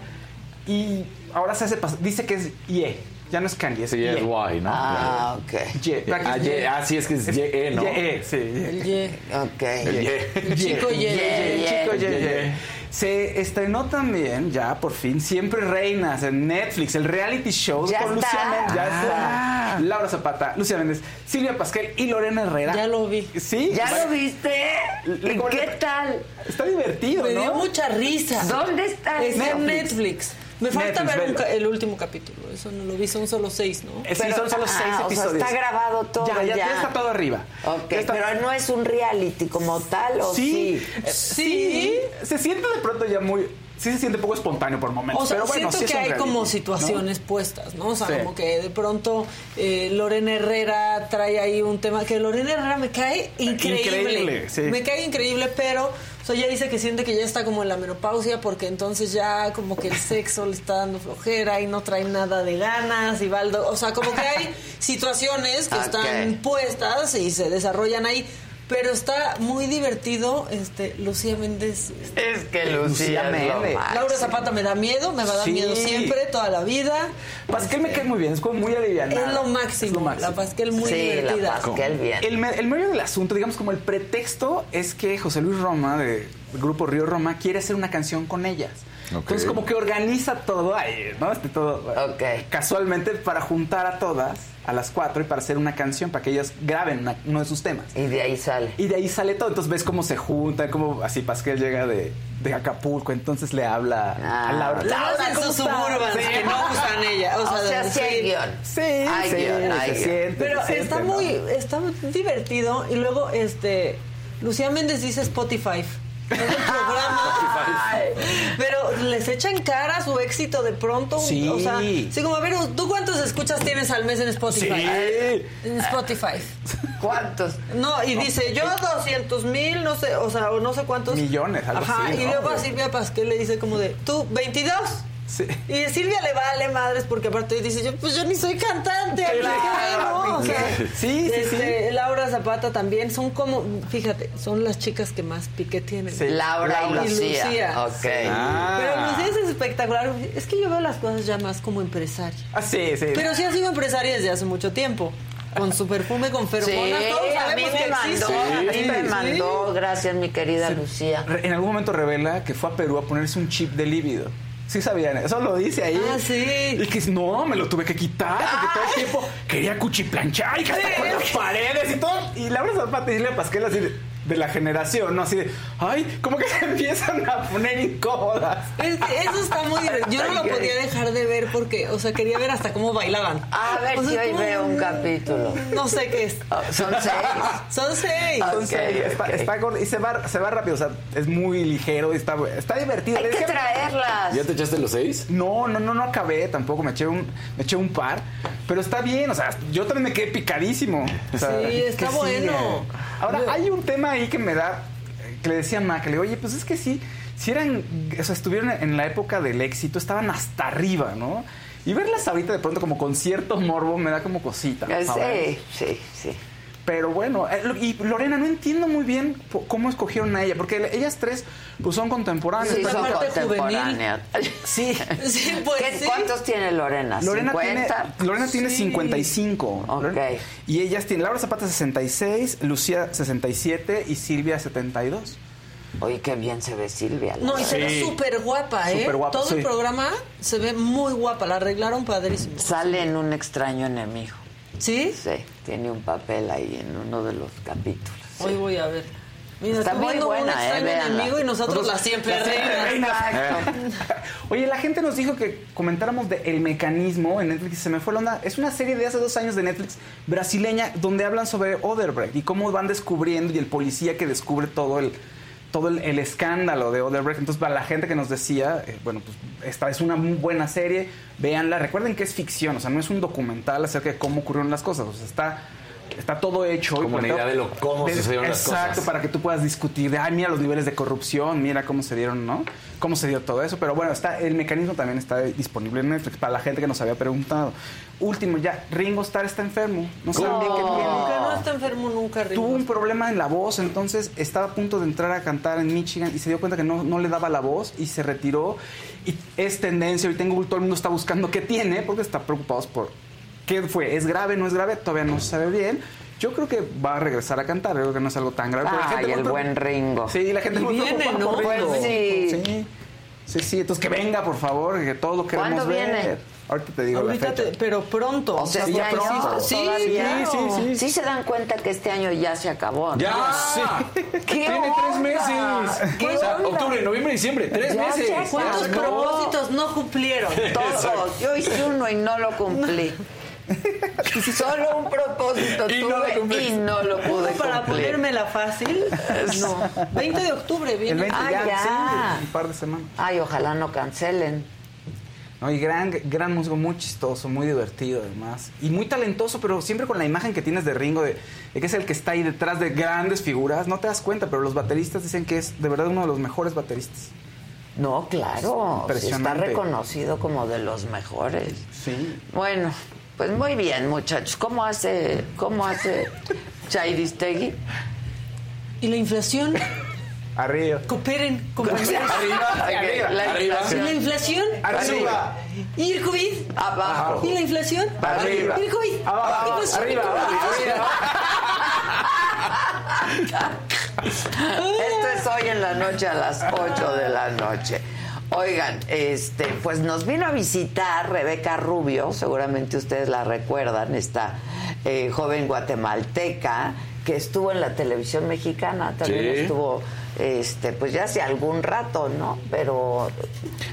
y ahora se hace dice que es IE, Ya no es Kanye, es Sí, es Ye. guay, ¿no? Ah, ok. Ye. Ah, Ye. Ah, sí, es que es Ye, ¿no? Ye, sí. Ye. El Ye. Ok. El Ye. Chico Ye. Ye, El chico Ye. Se estrenó también, ya por fin, Siempre Reinas en Netflix, el reality show Ya con está. Lucía Méndez. Ya Ah. está. Laura Zapata, Lucía Méndez, Silvia Pasquel y Lorena Herrera. Ya lo vi. ¿Sí? ¿Ya Vale. lo viste? ¿Y qué tal? Está divertido, Me ¿no? dio mucha risa. ¿Dónde está? Está en Netflix. Netflix. Me falta Netflix, ver un ca- el último capítulo. Eso no lo vi, son solo seis, ¿no? Eh, Sí, son solo ah, seis o sea, episodios. está grabado todo Ya, ya, ya. está todo arriba. Ok, Ya está- pero no es un reality como tal, ¿o sí? Sí, eh, sí, se siente de pronto ya muy, sí se siente poco espontáneo por momentos, O sea, pero bueno, siento sí que un hay reality, como ¿no? situaciones puestas, ¿no? O sea, Sí. como que de pronto eh, Lorena Herrera trae ahí un tema que Lorena Herrera me cae increíble. Increíble, sí. Me cae increíble, pero o sea, ella dice que siente que ya está como en la menopausia porque entonces ya como que el sexo le está dando flojera y no trae nada de ganas y Valdo, o sea, como que hay situaciones que están puestas y se desarrollan ahí. Pero está muy divertido, este, Lucía Méndez. Es que Lucía Lucía Méndez. máximo. Laura Zapata me da miedo, me va a dar Sí. miedo siempre, toda la vida. Pasquel me cae muy bien, es como muy alivianada. Es lo máximo, Es lo máximo. la Pasquel muy Sí, la divertida. Pasquel bien. El, me- el medio del asunto, digamos como el pretexto, es que José Luis Roma, de- del grupo Río Roma, quiere hacer una canción con ellas. Entonces como que organiza todo ahí, ¿no? Este todo Ok. casualmente para juntar a todas a las cuatro y para hacer una canción, para que ellas graben una- uno de sus temas. Y de ahí sale. Y de ahí sale todo. Entonces ves cómo se juntan, cómo así Pasquel llega de, de Acapulco, entonces le habla Ah. a Laura. Laura, en ¿cómo sus Sí. que no usan ella. O O sea, sea, sí hay sí. guion. Sí, Hay sí, guion, hay se guion. siente, Pero se siente, está ¿no? muy, está muy divertido. Y luego, este, Lucía Méndez dice Spotify. Es el programa. Pero les echa en cara su éxito de pronto. Sí. O sea, sí, como a ver, ¿tú cuántos escuchas tienes al mes en Spotify? Sí. En Spotify. ¿Cuántos? No, y dice, yo 200 mil, no sé, o sea, o no sé cuántos. Millones, algo Ajá, así, y ¿no? luego a Silvia Pasquel le dice como de, ¿tú 22? Sí. Y Silvia le vale madres porque aparte dice, yo pues yo ni soy cantante, ¿a qué Claro, vengo?" O sea, sí, sí, este, Laura Zapata también son como, fíjate, son las chicas que más pique tienen. Sí. Laura y Laura. Lucía. Y Lucía. Ok. Ah. Pero Lucía es espectacular. Es que yo veo las cosas ya más como empresaria. Ah, sí, sí. Pero sí ha sido empresaria desde hace mucho tiempo. Con su perfume, con Sí, feromonas, todos a mí sabemos me que mandó, existe. a mí me Sí. mandó, gracias mi querida Lucía. En algún momento revela que fue a Perú a ponerse un chip de líbido. Sí sabían, eso lo dice ahí. Ah, sí. Y que no, me lo tuve que quitar porque todo el tiempo quería cuchiplanchar y que hasta con las paredes y todo. Y Laura Zapata y Silvia Pasquel así de, la generación, ¿no? Así de, ay, como que se empiezan a poner incómodas. Es que eso está muy divertido. Yo no lo podía dejar de ver porque, o sea, quería ver hasta cómo bailaban. A ver O sea, si hoy veo un capítulo. No sé qué es. Oh, Son seis. Son seis. Ah, Son Ok, seis, está, ok. está gordo y se va, se va rápido, o sea, es muy ligero y está, está divertido. Hay que traerlas. ¿Ya te echaste los seis? No, no, no, no acabé tampoco, me eché un, me eché un par, pero está bien, o sea, yo también me quedé picadísimo. O sea, Sí, está bueno. Ahora, hay un tema ahí que me da, que le decía a Ma, que le digo, oye, pues es que sí, si eran, o sea, estuvieron en la época del éxito, estaban hasta arriba, ¿no? Y verlas ahorita de pronto como con cierto morbo me da como cosita. Eh. Sí, sí, sí. Pero bueno, eh, y Lorena, no entiendo muy bien cómo escogieron a ella, porque ellas tres pues son contemporáneas. Sí, Esta son parte juvenil. contemporáneas. Sí. Sí, pues ¿Qué- sí. ¿Cuántos tiene Lorena? Lorena tiene, ¿50? Lorena tiene Sí. 55. Ok. Lorena- Y ellas tienen Laura Zapata 66, Lucía 67 y Silvia 72. Oye, qué bien se ve Silvia. No, y se ve Sí. súper guapa, ¿eh? Súper guapa, Todo el programa se ve muy guapa. La arreglaron padrísimo. Sale en un extraño enemigo. ¿Sí? Sí, tiene un papel ahí en uno de los capítulos. Hoy voy a ver. Mira, Está muy buena, eh, enemigo y nosotros la siempre La siempre reina. Oye, la gente nos dijo que comentáramos de El Mecanismo en Netflix. Se me fue la onda. Es una serie de hace dos años de Netflix brasileña donde hablan sobre Oderbrecht y cómo van descubriendo y el policía que descubre todo el todo el, el escándalo de Oderbrecht. Entonces, para la gente que nos decía, eh, bueno, pues esta es una buena serie, véanla. Recuerden que es ficción, o sea, no es un documental acerca de cómo ocurrieron las cosas. O sea, está está todo hecho. y Como una idea de lo- cómo sucedieron las Exacto, cosas. para que tú puedas discutir de, ay, mira los niveles de corrupción, mira cómo se dieron, ¿no? Cómo se dio todo eso. Pero bueno, está el mecanismo también está disponible en Netflix para la gente que nos había preguntado. Último, ya, Ringo Starr está enfermo. No saben bien qué tiene. Nunca no está enfermo nunca, Ringo. Tuvo un problema en la voz, entonces estaba a punto de entrar a cantar en Michigan y se dio cuenta que no, no le daba la voz y se retiró. Y es tendencia, ahorita en Google todo el mundo está buscando qué tiene porque está preocupados por qué fue. ¿Es grave? ¿No es grave? Todavía no se sabe bien. Yo creo que va a regresar a cantar, creo que no es algo tan grave. gente el muy buen Ringo. Sí, la gente Y viene, ¿no? por Ringo. Pues sí. sí. Sí, sí, entonces que venga, por favor, que todos lo queremos ¿Cuándo ver. viene? Ahorita te digo Ahorita la fecha. te- pero pronto. O sea, Sí, este ya año pronto. Sí, todavía. sí, sí, sí. se dan cuenta que este año ya se acabó. ¿no? Ya, sí. ¿Qué Tiene tres meses. ¿Qué O sea, onda? octubre, noviembre, diciembre, tres Ya meses. ¿Cuántos propósitos no cumplieron? Todos. Yo hice uno y no lo cumplí. Solo un propósito Y tuve no y no lo pude Para cumplir. ponérmela fácil, no. 20 de octubre El viene. 20 Ah, ya, ya. sí, un par de semanas. Ay, ojalá no cancelen. No, y gran, gran músico, muy chistoso, muy divertido además. Y muy talentoso, pero siempre con la imagen que tienes de Ringo, de, de que es el que está ahí detrás de grandes figuras. No te das cuenta, pero los bateristas dicen que es de verdad uno de los mejores bateristas. No, claro. está Impresionante. reconocido como de los mejores. Sí. Bueno, pues muy bien, muchachos. ¿Cómo hace, cómo hace Chairistegui? ¿Y la inflación? Arriba. Cooperen, compañeros. Arriba, arriba, La arriba. ¿Y la inflación? Arriba. ¿Y el COVID? Abajo. ¿Y la inflación? Arriba. ¿Y el COVID? Abajo. ¿Qué pasó? Arriba, Esto es hoy en la noche a las 8 de la noche. Oigan, este, pues nos vino a visitar Rebeca Rubio, seguramente ustedes la recuerdan, esta eh, joven guatemalteca que estuvo en la televisión mexicana, también Sí. estuvo, este, pues ya hace algún rato, ¿no? Pero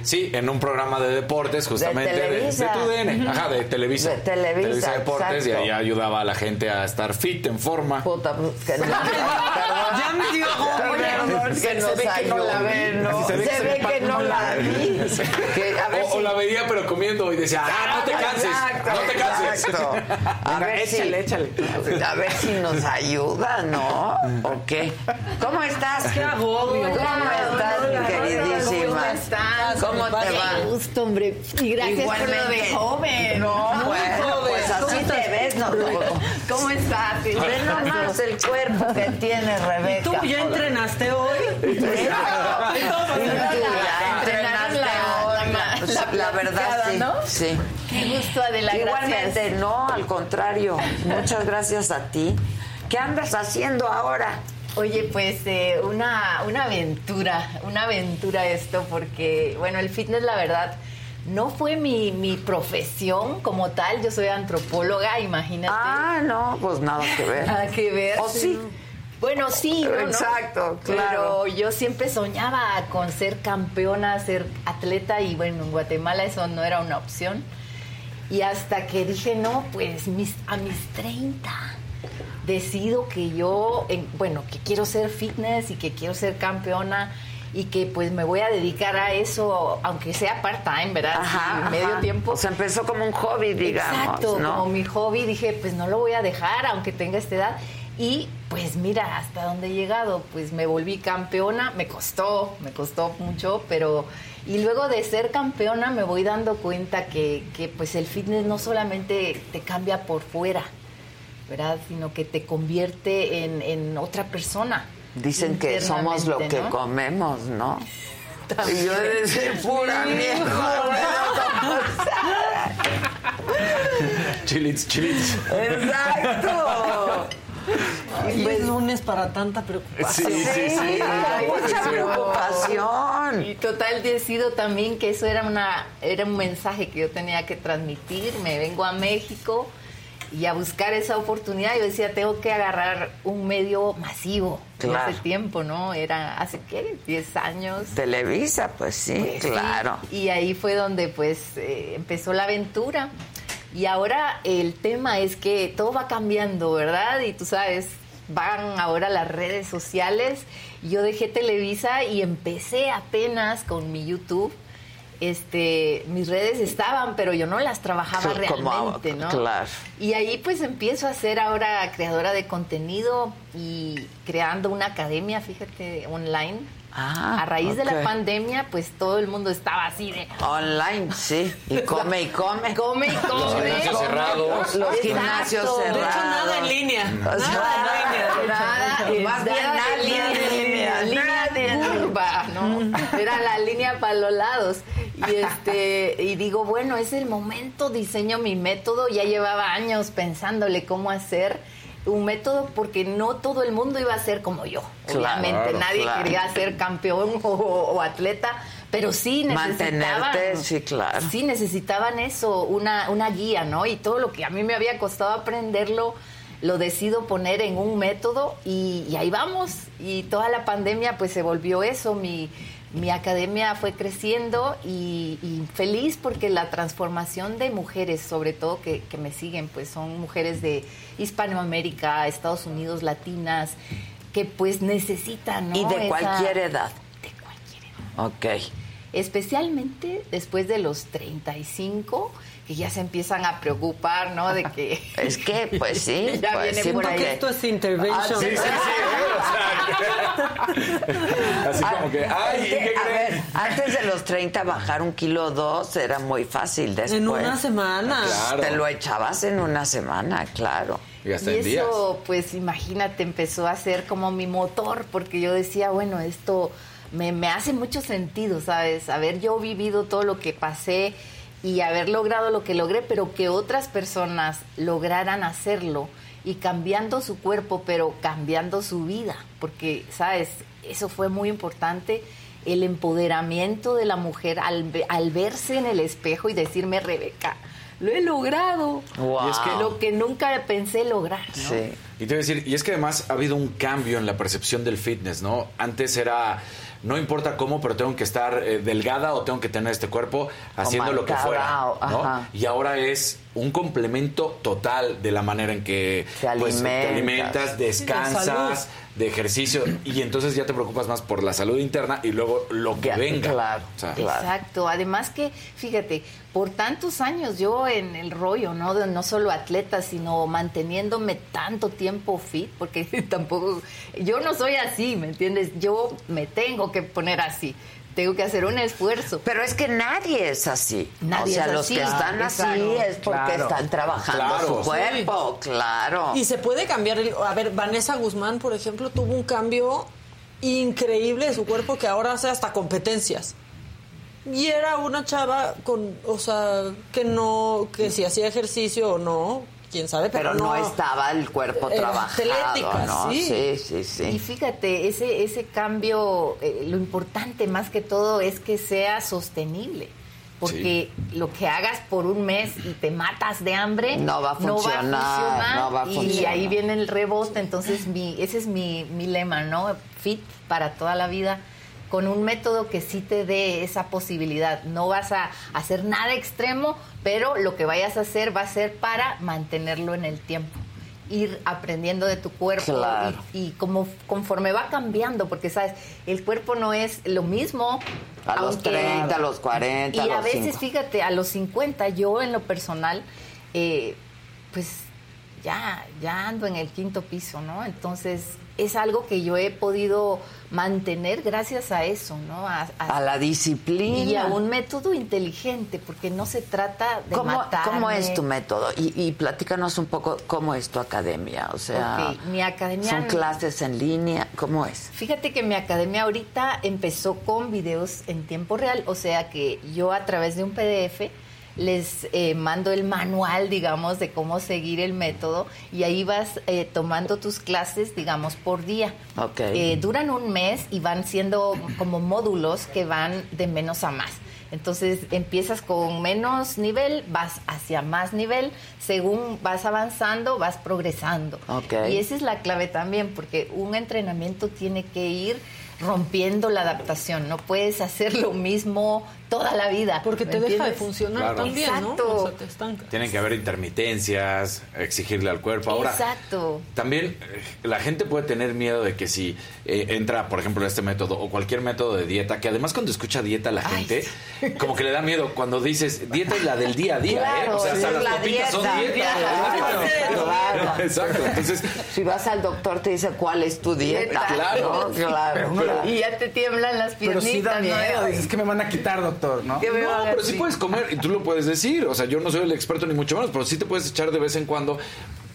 Sí, en un programa de deportes, justamente. De, Televisa. de TUDN. Ajá, de Televisa. De Televisa, Deportes, y exacto. ahí ayudaba a la gente a estar fit, en forma. puta, pues, que no, Ya me dio Perdón, que nos ve que no la ve, ¿no? Se ve que no la vi. Que, a ver O, o si- la veía pero comiendo y decía, ah, no te canses, Exacto, no te canses. exacto. A ver échale, si, échale. A ver si nos ayuda, ¿no? ¿O qué? ¿Cómo estás? Qué ¿Cómo estás, Hola, mi queridísima? ¿cómo estás? ¿Cómo te Qué va? gusto, hombre. Y gracias por lo de Igualmente. joven. No, Muy bueno, joven. pues así ¿Cómo te estás? ves, ¿no? ¿Cómo estás? Ve nomás el cuerpo que tiene Rebeca. ¿Tú ya entrenaste hoy? Ya entrenaste hoy. la- verdad, sí. ¿no? Sí. Qué gusto, Adela, Igualmente, gracias. no, al contrario. Muchas gracias a ti. ¿Qué andas haciendo ahora? Oye, pues eh, una, una aventura, una aventura esto, porque, bueno, el fitness, la verdad, no fue mi, mi profesión como tal. Yo soy antropóloga, imagínate. Ah, no, pues nada que ver. Nada que ver. ¿O sí? Bueno, sí, ¿no? ¿no? Exacto, claro. Pero yo siempre soñaba con ser campeona, ser atleta y bueno, en Guatemala eso no era una opción. Y hasta que dije, no, pues mis, a mis 30 decido que yo, en- bueno, que quiero ser fitness y que quiero ser campeona y que pues me voy a dedicar a eso, aunque sea part-time, ¿verdad? Ajá, Sí, medio ajá. tiempo. O sea, empezó como un hobby, digamos, Exacto, ¿no? como mi hobby, dije, pues no lo voy a dejar, aunque tenga esta edad. Y pues mira, hasta dónde he llegado, pues me volví campeona, me costó, me costó mucho, pero... Y luego de ser campeona me voy dando cuenta que, que pues el fitness no solamente te cambia por fuera, ¿verdad? Sino que te convierte en, en otra persona. Dicen que somos lo que comemos, ¿no? También. Y yo he de ser pura Sí, Chilits, chilits. Exacto. Y es lunes para tanta preocupación. Sí, sí, sí. hay mucha preocupación. Y total decido también que eso era una era un mensaje que yo tenía que transmitir. Me vengo a México y a buscar esa oportunidad. Yo decía, tengo que agarrar un medio masivo. Claro. En ese tiempo, ¿no? Era hace qué, 10 años. Televisa, pues sí, Pues sí, claro. Y ahí fue donde pues eh, empezó la aventura. Y ahora el tema es que todo va cambiando, ¿verdad? Y tú sabes, van ahora las redes sociales. Yo dejé Televisa y empecé apenas con mi YouTube. Este, mis redes estaban, pero yo no las trabajaba Sí, como- realmente, ¿no? claro. Y ahí pues empiezo a ser ahora creadora de contenido y creando una academia, fíjate, online. Ah, a raíz de ok. la pandemia, pues todo el mundo estaba así de... Online, sí. Y come y come. Come y come. Los gimnasios cerrados. Los Exacto. gimnasios De hecho, cerrados. nada en línea. O sea, Nada, nada, Más bien nada de en línea. línea curva, ¿no? Era la línea para los lados. Y este, y digo, bueno, es el momento, diseño mi método, ya llevaba años pensándole cómo hacer un método porque no todo el mundo iba a ser como yo. Claro, Obviamente nadie claro. quería ser campeón o, o atleta, pero sí necesitaban Mantenerte, sí, claro. Sí, necesitaban eso, una, una guía, ¿no? Y todo lo que a mí me había costado aprenderlo, lo decido poner en un método y, y ahí vamos. Y toda la pandemia pues se volvió eso, mi, mi academia fue creciendo y, y feliz porque la transformación de mujeres, sobre todo que, que me siguen, pues son mujeres de Hispanoamérica, Estados Unidos, latinas, que pues necesitan, ¿no? Y de Esa- cualquier edad. De cualquier edad Ok. especialmente después de los 35, que ya se empiezan a preocupar, ¿no? De que... Es que, pues sí, ya pues viene sí, por ahí. Esto es intervention. Ah, sí, sí, Así como que, ay, ¿y qué a creen? ver, antes de los 30 bajar un kilo o dos era muy fácil después. En una semana. Claro. Te lo echabas en una semana, claro. Y hasta y en días. eso, pues imagínate, empezó a ser como mi motor, porque yo decía, bueno, esto me, me hace mucho sentido, ¿sabes? Haber yo vivido todo lo que pasé y haber logrado lo que logré, pero que otras personas lograran hacerlo y cambiando su cuerpo, pero cambiando su vida, porque, ¿sabes? Eso fue muy importante. El empoderamiento de la mujer al, ve- al verse en el espejo y decirme, Rebeca, lo he logrado. Wow. Y es que- Lo que nunca pensé lograr, ¿no? Sí. Y te voy a decir, y es que además ha habido un cambio en la percepción del fitness, ¿no? Antes era, no importa cómo, pero tengo que estar eh, delgada o tengo que tener este cuerpo haciendo lo que fuera. Y ahora es un complemento total de la manera en que Te pues, te alimentas. alimentas, salud. descansas, de ejercicio, y entonces ya te preocupas más por la salud interna y luego lo que Ya, venga. claro, O sea, claro. Exacto. Además que, fíjate, por tantos años yo en el rollo, ¿no? De no solo atleta, sino manteniéndome tanto tiempo fit, porque tampoco, yo no soy así, ¿me entiendes? Yo me tengo que poner así. Tengo que hacer un esfuerzo. Pero es que nadie es así. Nadie o sea, es los así. que están así es porque Claro. están trabajando Claro. su cuerpo, claro. Y se puede cambiar. el- a ver, Vanessa Guzmán, por ejemplo, tuvo un cambio increíble de su cuerpo que ahora hace hasta competencias. Y era una chava con, o sea, que no, que si hacía ejercicio o no, quién sabe, pero, Pero no estaba el cuerpo trabajado, atlética, ¿no? sí. sí, sí. sí. Y fíjate, ese, ese cambio, eh, lo importante más que todo es que sea sostenible. Porque lo que hagas por un mes y te matas de hambre No va a funcionar, funcionar. no va a y funcionar. ahí viene el rebote. Entonces, mi, ese es mi, mi lema, ¿no? Fit para toda la vida. Con un método que sí te dé esa posibilidad. No vas a hacer nada extremo, pero lo que vayas a hacer va a ser para mantenerlo en el tiempo. Ir aprendiendo de tu cuerpo Claro. y, y como conforme va cambiando, porque sabes, el cuerpo no es lo mismo. A los aunque- 30, a los 40, Y a veces, 50. fíjate, a los 50, yo en lo personal, eh, pues ya, ya ando en el quinto piso, ¿no? Entonces, es algo que yo he podido mantener gracias a eso, ¿no? A, A la disciplina. Y a un método inteligente, porque no se trata de ¿Cómo, matarme. ¿Cómo es tu método? Y, y platícanos un poco cómo es tu academia. O sea, mi academia- son clases en línea. ¿Cómo es? Fíjate que mi academia ahorita empezó con videos en tiempo real, o sea que yo a través de un PDF les eh, mando el manual, digamos, de cómo seguir el método y ahí vas eh, tomando tus clases, digamos, por día. Ok. Eh, duran un mes y van siendo como módulos que van de menos a más. Entonces empiezas con menos nivel, vas hacia más nivel, según vas avanzando, vas progresando. Ok. Y esa es la clave también, porque un entrenamiento tiene que ir rompiendo la adaptación. No puedes hacer lo mismo toda la vida. Porque te ¿me deja de funcionar Claro. también, Exacto. ¿no? O sea, te estanca. Tienen que haber intermitencias, exigirle al cuerpo. Ahora, Exacto. También eh, la gente puede tener miedo de que si eh, entra, por ejemplo, este método o cualquier método de dieta, que además cuando escucha dieta la gente, como que le da miedo cuando dices dieta es la del día a día, ¿eh? O sea, hasta las la papitas son dieta. dieta. Claro, claro. Exacto. Entonces, Si vas al doctor te dice cuál es tu dieta. Claro. ¿no? Claro. claro. Y ya te tiemblan las Pero piernitas. sí da que me van a quitar, doctor, ¿no? ¿qué me van no, a pero sí puedes comer y tú lo puedes decir. O sea, yo no soy el experto ni mucho menos, pero sí te puedes echar de vez en cuando.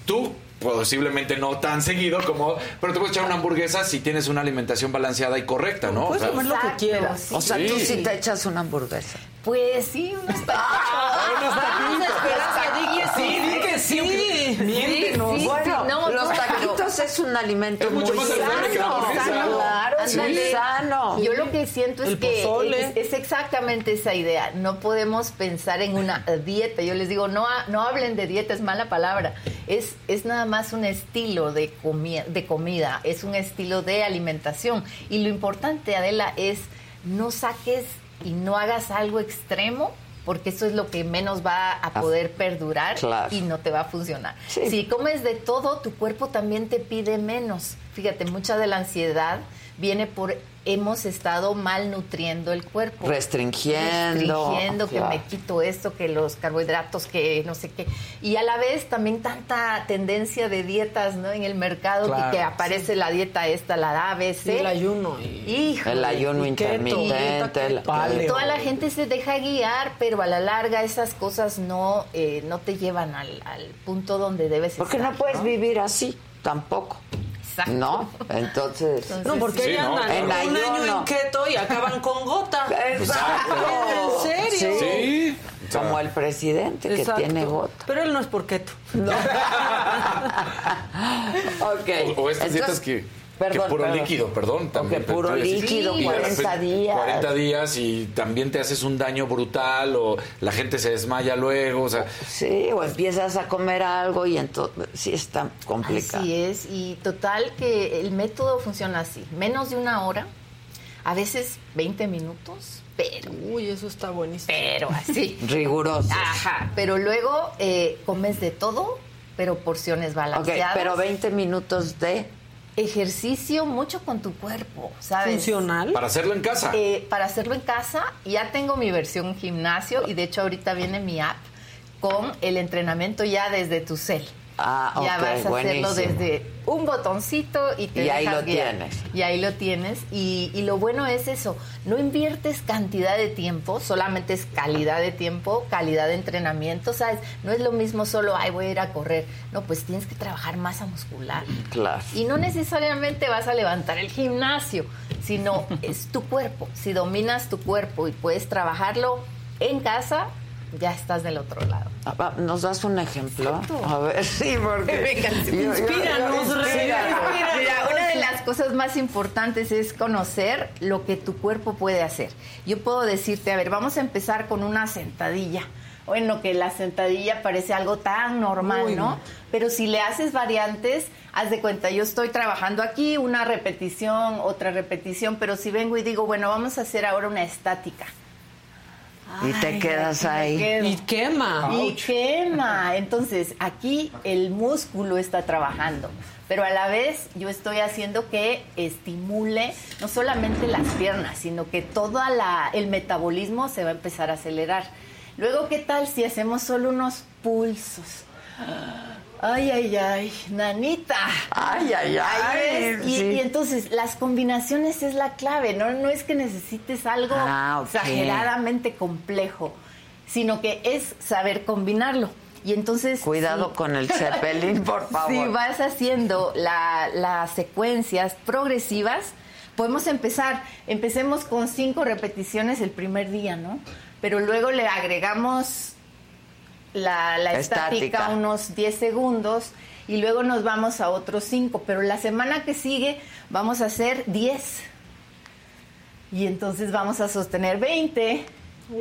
Tú, posiblemente no tan seguido como. Pero te puedes echar una hamburguesa si tienes una alimentación balanceada y correcta, ¿no? O Puedes sea, comer lo que quieras. sí. O sea, tú Sí. sí te echas una hamburguesa. Pues sí, unos taquitos. Vamos a esperar que di que sí, di que sí. Sí, sí, es un alimento Es mucho muy más saludable que la sano. Claro, Sí. Yo lo que siento es El que es, es exactamente esa idea. No podemos pensar en una dieta. Yo les digo, no, no hablen de dieta, es mala palabra. Es, es nada más un estilo de, comi- de comida, es un estilo de alimentación. Y lo importante, Adela, es no saques y no hagas algo extremo. Porque eso es lo que menos va a poder perdurar Claro. y no te va a funcionar. Sí. Si comes de todo, tu cuerpo también te pide menos. Fíjate, mucha de la ansiedad viene por hemos estado malnutriendo el cuerpo. Restringiendo. Restringiendo, que Claro. me quito esto, que los carbohidratos, que no sé qué. Y a la vez también tanta tendencia de dietas, ¿no? En el mercado, Claro, que, que aparece la dieta esta, la ABC. Y el ayuno. Y... Híjole. El ayuno Y keto, intermitente. el- dieta paleo. Toda la gente se deja guiar, pero a la larga esas cosas no, eh, no te llevan al, al punto donde debes Porque estar. no puedes vivir así, tampoco. Exacto. ¿No? Entonces. Entonces, No, porque Sí, ahí no, andan En un año ayuno. en keto y acaban con gota. Exacto. ¿En serio? Sí. Como el presidente que tiene gota. Pero él no es por keto. ok. O, o estas dietas Entonces, que, perdón, que puro perdón. líquido, perdón. También, que puro líquido, y de 40 repente, días. 40 días y también te haces un daño brutal o la gente se desmaya luego. O sea, Sí, o empiezas a comer algo y entonces sí está complicado. Así es, y total que el método funciona así, menos de una hora, a veces 20 minutos, pero, Uy, eso está buenísimo. pero así. Riguroso. Ajá, pero luego eh, comes de todo, pero porciones Ok, balanceadas. pero 20 minutos de... Ejercicio mucho con tu cuerpo, ¿sabes? Funcional. para hacerlo en casa. Eh, para hacerlo en casa, ya tengo mi versión gimnasio y de hecho ahorita viene mi app con el entrenamiento ya desde tu cel. Ah, ya vas a hacerlo desde un botoncito y te Y ahí lo guiar. tienes. Y ahí lo tienes. Y, y lo bueno es eso, no inviertes cantidad de tiempo, solamente es calidad de tiempo, calidad de entrenamiento, ¿sabes? No es lo mismo solo, ay, voy a ir a correr. No, pues tienes que trabajar masa muscular. Claro. Y no necesariamente vas a levantar el gimnasio, sino es tu cuerpo. Si dominas tu cuerpo y puedes trabajarlo en casa, ya estás del otro lado. Ah, ¿Nos das un ejemplo? A ver, sí, porque... Venga, inspíranos, inspíranos. Mira, una de las cosas más importantes es conocer lo que tu cuerpo puede hacer. Yo puedo decirte, a ver, vamos a empezar con una sentadilla. Bueno, que la sentadilla parece algo tan normal, no. Pero si le haces variantes, haz de cuenta, yo estoy trabajando aquí, una repetición, otra repetición, pero si vengo y digo, bueno, vamos a hacer ahora una estática. Y te quedas ahí. Y quema. Y quema. Entonces, aquí el músculo está trabajando. Pero a la vez yo estoy haciendo que estimule no solamente las piernas, sino que todo el metabolismo se va a empezar a acelerar. Luego, ¿qué tal si hacemos solo unos pulsos? Ay, ay, ay, nanita. Ay, ay, ay. Y, sí. y entonces las combinaciones es la clave, ¿no? No es que necesites algo Ah, exageradamente complejo, sino que es saber combinarlo. Y entonces... Cuidado con el Zeppelin, por favor. Si vas haciendo la- las secuencias progresivas, podemos empezar, empecemos con cinco repeticiones el primer día, ¿no? Pero luego le agregamos la, la estática, Estática. unos 10 segundos y luego nos vamos a otros cinco. Pero la semana que sigue vamos a hacer 10. Y entonces vamos a sostener 20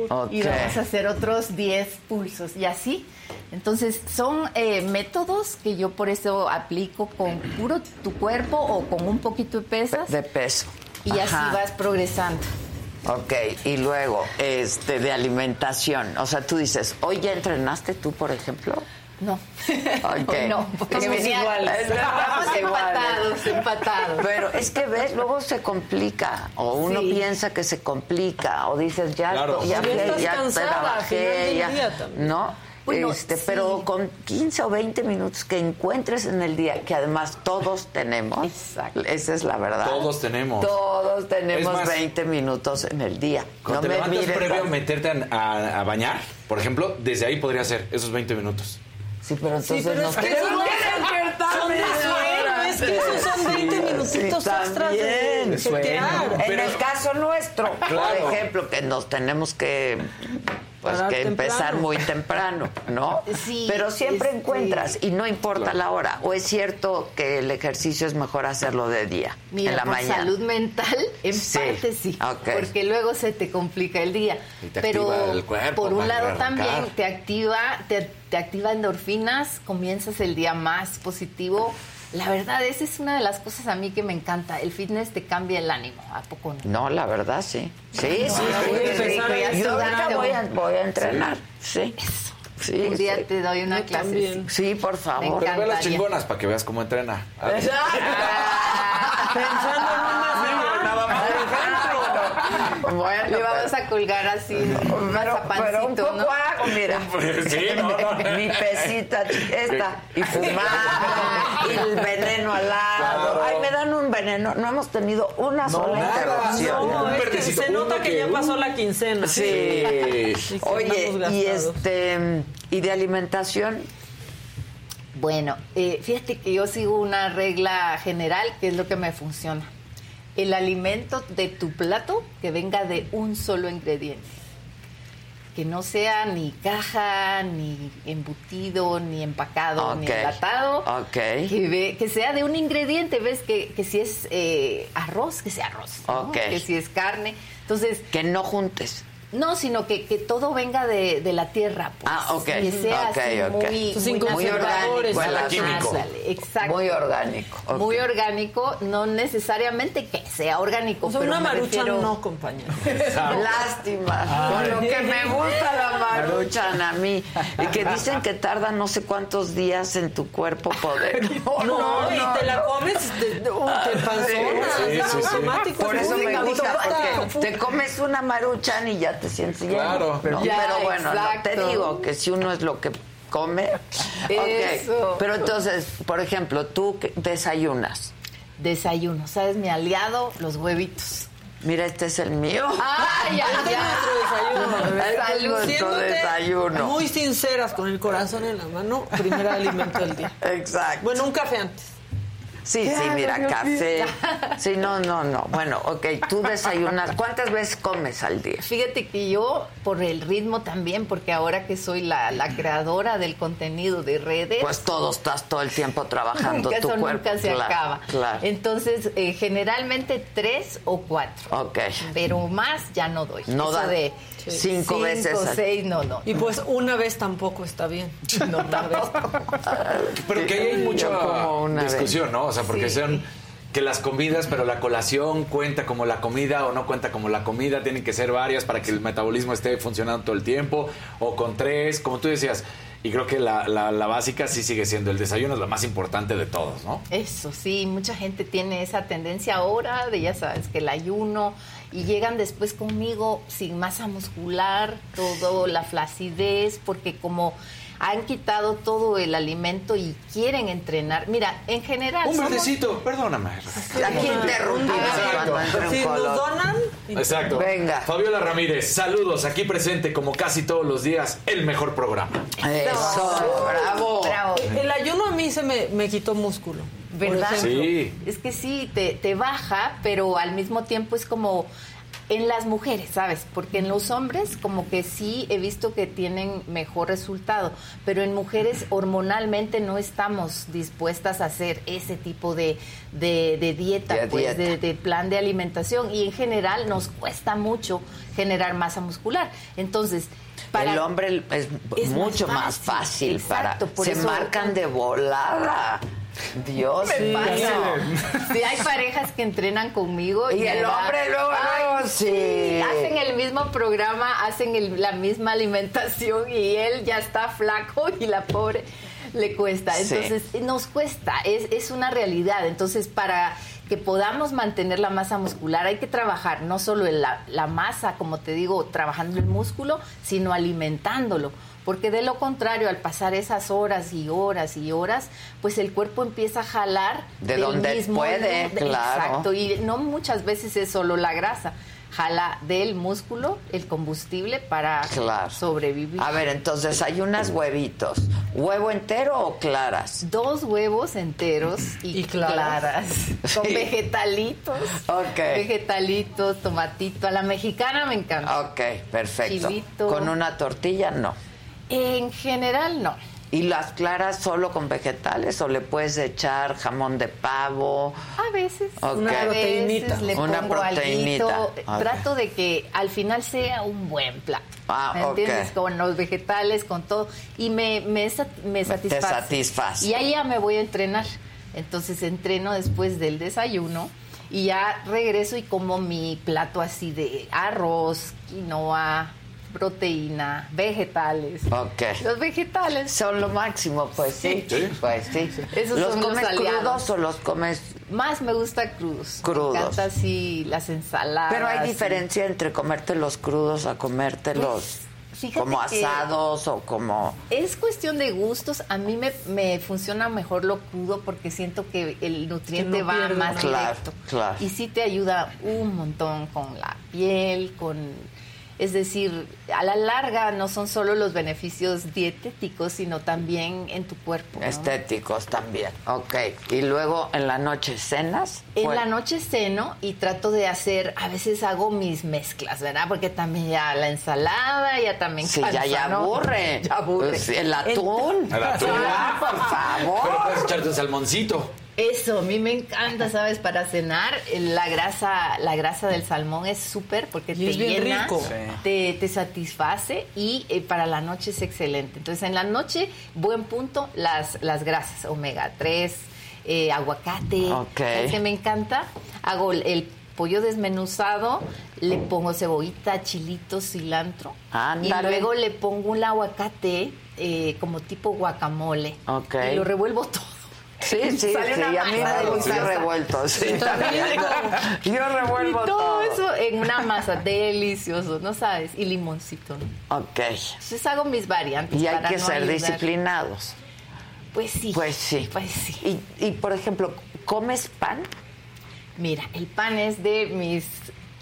Ok. y vamos a hacer otros 10 pulsos y así. Entonces son eh, métodos que yo por eso aplico con puro tu cuerpo o con un poquito de pesas De peso. y Ajá. así vas progresando. Ok, y luego, este, de alimentación. O sea, tú dices, ¿hoy ya entrenaste tú, por ejemplo? No. Ok. Hoy no, porque iguales. Estamos empatados, empatados. Pero es que ves, luego se complica, o uno Sí. piensa que se complica, o dices, ya, Claro. ya, Ya ya cansada al trabajé, ya-. ¿no? Bueno, este, sí. Pero con 15 o 20 minutos que encuentres en el día, que además todos tenemos, Exacto. esa es la verdad. Todos tenemos. Todos tenemos más, 20 minutos en el día. Cuando no te me mires previo a meterte a, a- a bañar, por ejemplo, desde ahí podría ser esos 20 minutos. Sí, pero entonces Sí, pero nos es que no es que esos son 20 minutitos Sí, extras de- de. En Pero- el caso nuestro, Claro. por ejemplo, que nos tenemos que pues que empezar temprano. muy temprano, ¿no? Sí, Pero siempre este- encuentras y no importa la hora. O es cierto que el ejercicio es mejor hacerlo de día, Mira, en la por mañana. salud mental, en Sí, parte sí, porque luego se te complica el día. Y te Pero activa el cuerpo por un lado también te activa, te, te activa endorfinas, comienzas el día más positivo. La verdad, esa es una de las cosas a mí que me encanta. El fitness te cambia el ánimo, ¿a poco no? No, la verdad sí. Sí, sí, sí, sí, Yo ahorita voy a, voy a entrenar. Sí. Sí, un día sí. te doy una Yo clase. también. Sí, por favor. Pero ve las chingonas para que veas cómo entrena. Pensando en un más nada más. Bueno, Le vamos a colgar así un pero, pero un poco ¿no? hago, mira. Sí, no, no. Mi pesita esta y fumar y el veneno al lado. Claro. Ay, me dan un veneno. No hemos tenido una sola nada. interrupción. No, es que se nota que que- ya pasó la quincena. Sí. Oye, y este y de alimentación, Bueno, eh, fíjate que yo sigo una regla general que es lo que me funciona. El alimento de tu plato que venga de un solo ingrediente. Que no sea ni caja, ni embutido, ni empacado, ni enlatado. Ok. Que, ve- que sea de un ingrediente, ¿ves? Que, que si es eh, arroz, que sea arroz. ¿no? Ok. Que si es carne. Entonces, que no juntes. No, sino que, que todo venga de, de la tierra. Pues, Ah, ok. Que sea Ok, así ok. muy, Sin muy conservadores, natural. nada químico. Exacto. Muy orgánico. ok. Muy orgánico, no necesariamente que sea orgánico. O sea, pero una me marucha refiero- no, compañero. Lástima, con lo que me gusta la maruchan a mí. Y que dicen que tarda no sé cuántos días en tu cuerpo poder. No, y te la comes, te, te, uh, te panzona, Sí, es sí, sí. Por es eso me gusta, porque te comes una maruchan y ya te sientes lleno. Claro. ¿no? Ya, Pero bueno, no, te digo que si uno es lo que come. ok. Eso. Pero entonces, por ejemplo, tú desayunas. Desayuno, ¿sabes? Mi aliado, los huevitos. Mira, este es el mío. ¡Ah, ya, Este es nuestro desayuno. Este es nuestro desayuno. Muy sinceras, con el corazón en la mano, primer alimento del día. Exacto. Bueno, un café antes. Sí, sí, mira, café. Sí, no, no, no. Bueno, ok, tú desayunas. ¿Cuántas veces comes al día? Fíjate que yo, por el ritmo también, porque ahora que soy la, la creadora del contenido de redes, Pues todo, estás todo el tiempo trabajando nunca tu eso cuerpo. nunca se Claro, acaba. Claro. Entonces, eh, generalmente tres o cuatro. Ok. Pero más ya no doy. No Eso da de cinco veces Cinco, seis, no, no. Y pues una vez tampoco está bien. No, una vez. Pero que ahí hay mucha Yo como una discusión, ¿no? O sea, porque Sí. sean que las comidas, pero la colación cuenta como la comida o no cuenta como la comida, tienen que ser varias para que el metabolismo esté funcionando todo el tiempo, o con tres, como tú decías. Y creo que la, la- la básica sí sigue siendo el desayuno, es la más importante de todos, ¿no? Eso sí, mucha gente tiene esa tendencia ahora de, ya sabes, que el ayuno y llegan después conmigo sin masa muscular, todo, la flacidez, porque como han quitado todo el alimento y quieren entrenar. Mira, en general... Un somos- verdecito, perdóname. Aquí interrumpimos un Si nos donan, Exacto. Venga. Fabiola Ramírez, saludos, aquí presente como casi todos los días, el mejor programa. Eso, bravo. Bravo. el ayuno a mí se me, me quitó músculo. ¿Verdad? Sí. Es que sí, te, te baja, pero al mismo tiempo es como en las mujeres, ¿sabes? Porque en los hombres como que sí he visto que tienen mejor resultado, pero en mujeres hormonalmente no estamos dispuestas a hacer ese tipo de, de, de dieta, De pues, dieta. de, de plan de alimentación y en general nos cuesta mucho generar masa muscular. Entonces, para el hombre es, Es más mucho más fácil, para por se eso- marcan de volada. Dios Me mío. pasa. Sí, hay parejas que entrenan conmigo. Y el da- hombre luego, luego, sí. Hacen el mismo programa, hacen el- la misma alimentación y él ya está flaco y la pobre le cuesta. Sí. Entonces, nos cuesta, es, es una realidad. Entonces, para que podamos mantener la masa muscular hay que trabajar no solo en la, la masa, como te digo, trabajando el músculo, sino alimentándolo. Porque de lo contrario, al pasar esas horas y horas y horas, pues el cuerpo empieza a jalar De del donde mismo puede, de- claro. Exacto, y no muchas veces es solo la grasa. Jala del músculo el combustible para Claro. sobrevivir. A ver, entonces hay unas huevitos. ¿Huevo entero o claras? Dos huevos enteros y, claras. Con Sí. vegetalitos. Ok. Vegetalitos, tomatito. A la mexicana me encanta. Ok, perfecto. Chilito. Con una tortilla, no. En general, no. ¿Y las claras solo con vegetales o le puedes echar jamón de pavo? A veces. Ok. Una proteinita. le Una pongo proteinita. Ok. Trato de que al final sea un buen plato. Ah, ¿Me ok. entiendes? Con los vegetales, con todo. Y me, me, me satisface. satisface. Y ahí ya me voy a entrenar. Entonces entreno después del desayuno y ya regreso y como mi plato así de arroz, quinoa, proteína, vegetales. Ok. Los vegetales son lo máximo, pues sí. Sí. Pues sí. Esos ¿Los son los comes aliados. crudos o los comes Más me gusta crudos. Crudos. Me encanta así las ensaladas. Pero hay y- diferencia entre comértelos crudos a comértelos Pues, fíjate como asados o como... Es cuestión de gustos. A mí me, me funciona mejor lo crudo porque siento que el nutriente Que no va más Claro, directo. claro. Y sí te ayuda un montón con la piel, con... Es decir, a la larga no son solo los beneficios dietéticos, sino también en tu cuerpo. ¿no? Estéticos también. Ok. Y luego en la noche cenas. En Bueno, la noche ceno y trato de hacer, a veces hago mis mezclas, ¿verdad? Porque también ya la ensalada, ya también Sí, ya, cansa, ya ¿no? aburre. Ya aburre. Pues, el atún. El atún. Ah, por favor. Pero puedes echarte un salmoncito. Eso, a mí me encanta, ¿sabes? Para cenar, eh, la grasa, la grasa del salmón es súper porque Y te es bien llena, rico. Te, te satisface y eh, para la noche es excelente. Entonces, en la noche, buen punto, las, las grasas, omega 3, eh, aguacate, Ok. ¿sabes qué me encanta? Hago el, pollo desmenuzado, le pongo cebollita, chilito, cilantro y luego le pongo un aguacate eh, como tipo guacamole Ok. y lo revuelvo todo. Sí, sí, Sale sí. A mí me gusta revuelto. Sí. Yo revuelvo y todo, todo. eso en una masa delicioso, ¿no sabes? Y limoncito. ¿no? Ok. Entonces hago mis variantes. Y hay para que no ser ayudar. disciplinados. Pues sí. Pues sí. Pues sí. Y, y, por ejemplo, ¿comes pan? Mira, el pan es de mis.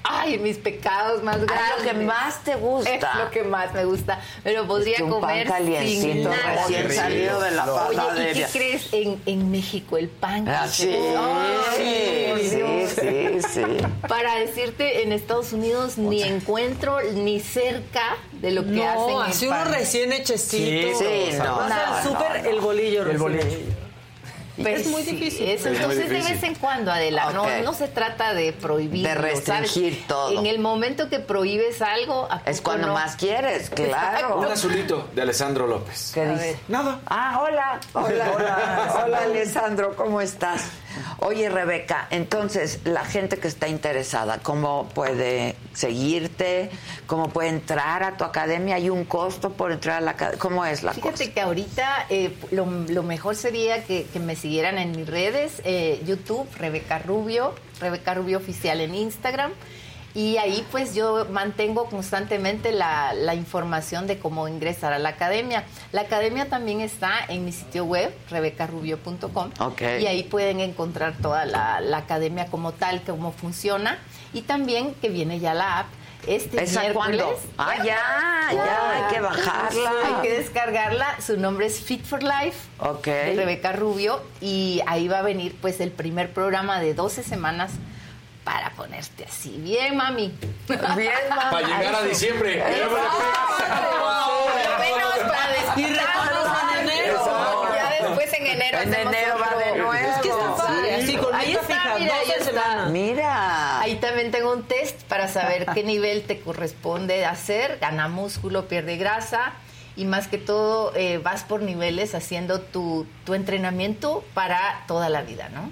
Ay, mis pecados más grandes. Ah, lo que más te gusta. Es lo que más me gusta. Pero podría Es que un pan comer sin calientito, nada. recién salido de la Oye, ¿y qué crees en, en México? El pan. que Ah, sí, sí, sí, sí. Para decirte, en Estados Unidos ni encuentro ni cerca de lo que no, hacen en así pan. uno recién hechecito. Sí, sí, no, Vas no, al súper, no, el bolillo. El recién bolillo. Pues es muy difícil. Es muy Entonces, de difícil. vez en cuando, Adela, Ok. no, no se trata de prohibir. De restringir todo. En el momento que prohíbes algo, ¿a Es cuando no? más quieres, claro. Un azulito de Alessandro López. ¿Qué dice? Nada. Ah, hola. Hola, hola. Hola, Alessandro, ¿cómo estás? Oye, Rebeca, entonces, la gente que está interesada, ¿cómo puede seguirte? ¿Cómo puede entrar a tu academia? ¿Hay un costo por entrar a la academia? ¿Cómo es la Fíjate cosa? que ahorita eh, lo, lo mejor sería que, que me siguieran en mis redes, eh, YouTube, Rebeca Rubio, Rebeca Rubio Oficial en Instagram. Y ahí pues yo mantengo constantemente la, la información de cómo ingresar a la academia. La academia también está en mi sitio web, rebecarubio.com. Ok. Y ahí pueden encontrar toda la, la academia como tal, cómo funciona. Y también que viene ya la app. Este ¿Esa miércoles. cuándo? Ah, ya, ya, hay que bajarla. Hay que descargarla. Su nombre es Fit for Life. Ok. de Rebeca Rubio. Y ahí va a venir pues el primer programa de 12 semanas para ponerte así. Bien, mami. Bien, mami. Para llegar a diciembre. Y retornos en enero. Ya después en enero En enero va de nuevo. Es que está padre, así con Ahí meta está, fija, mira, ahí 12 está. semanas. Mira. Ahí también tengo un test para saber qué nivel te corresponde hacer. Gana músculo, pierde grasa. y más que todo eh, vas por niveles haciendo tu, tu entrenamiento para toda la vida, ¿no?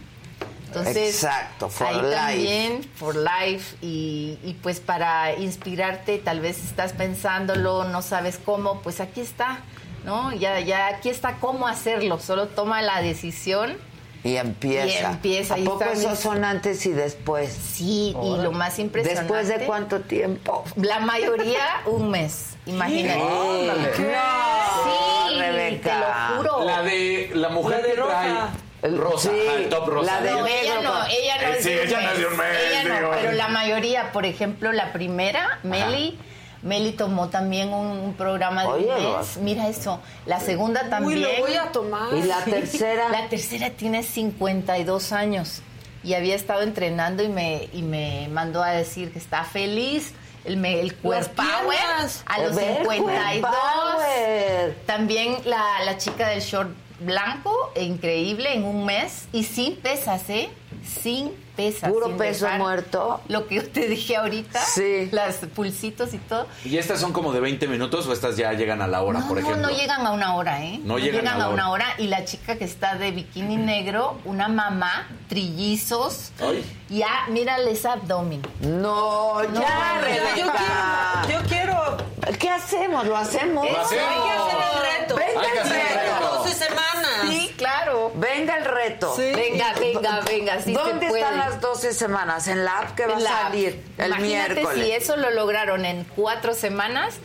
Entonces, Exacto, for ahí life. también, for life, y, y pues para inspirarte, tal vez estás pensándolo, no sabes cómo, pues aquí está, ¿no? Ya, ya aquí está cómo hacerlo, solo toma la decisión. Y empieza. Y empieza, ¿A ahí poco esos mis- son antes y después? Sí, y lo más impresionante. ¿Después de cuánto tiempo? La mayoría, un mes, imagínate. Ándale. ¿Qué? Sí, Rebeca. te lo juro. La de la mujer La de trae rosa. rosa, Sí, ajá, el top rosa. la de No, ella no, ella no Eh, es sí, de ella no es de un mes, Ella no, digo. pero la mayoría, por ejemplo, la primera, Meli, Meli tomó también un, un programa de Oye, un mes. Mira eso. La segunda también. lo voy a tomar. ¿Y la tercera? La tercera tiene 52 años y había estado entrenando y me, y me mandó a decir que está feliz. El, me- el piernas. a los Ver, core 52. power. También la, la chica del short blanco, increíble, en un mes. Y sin pesas, ¿eh? Sin pesas. Puro sin peso muerto. Lo que yo te dije ahorita. Sí. Las pulsitos y todo. ¿Y estas son como de 20 minutos o estas ya llegan a la hora, no, por no, ejemplo? no llegan a una hora, ¿eh? No llegan a la una hora. hora. Y la chica que está de bikini negro, una mamá, trillizos. Ay. Ya, mírale ese abdomen. No, ya, No, Yo, quiero, yo quiero. ¿Qué hacemos? ¿Lo hacemos? Lo hacemos. Hay que hacer el reto. Venga Hay que el reto. reto. 12 semanas. Sí, claro. Venga el reto. Sí. Venga, venga, venga, sí ¿Dónde se están las 12 semanas? ¿En la app que va a salir el Imagínate miércoles? si eso lo lograron en cuatro semanas,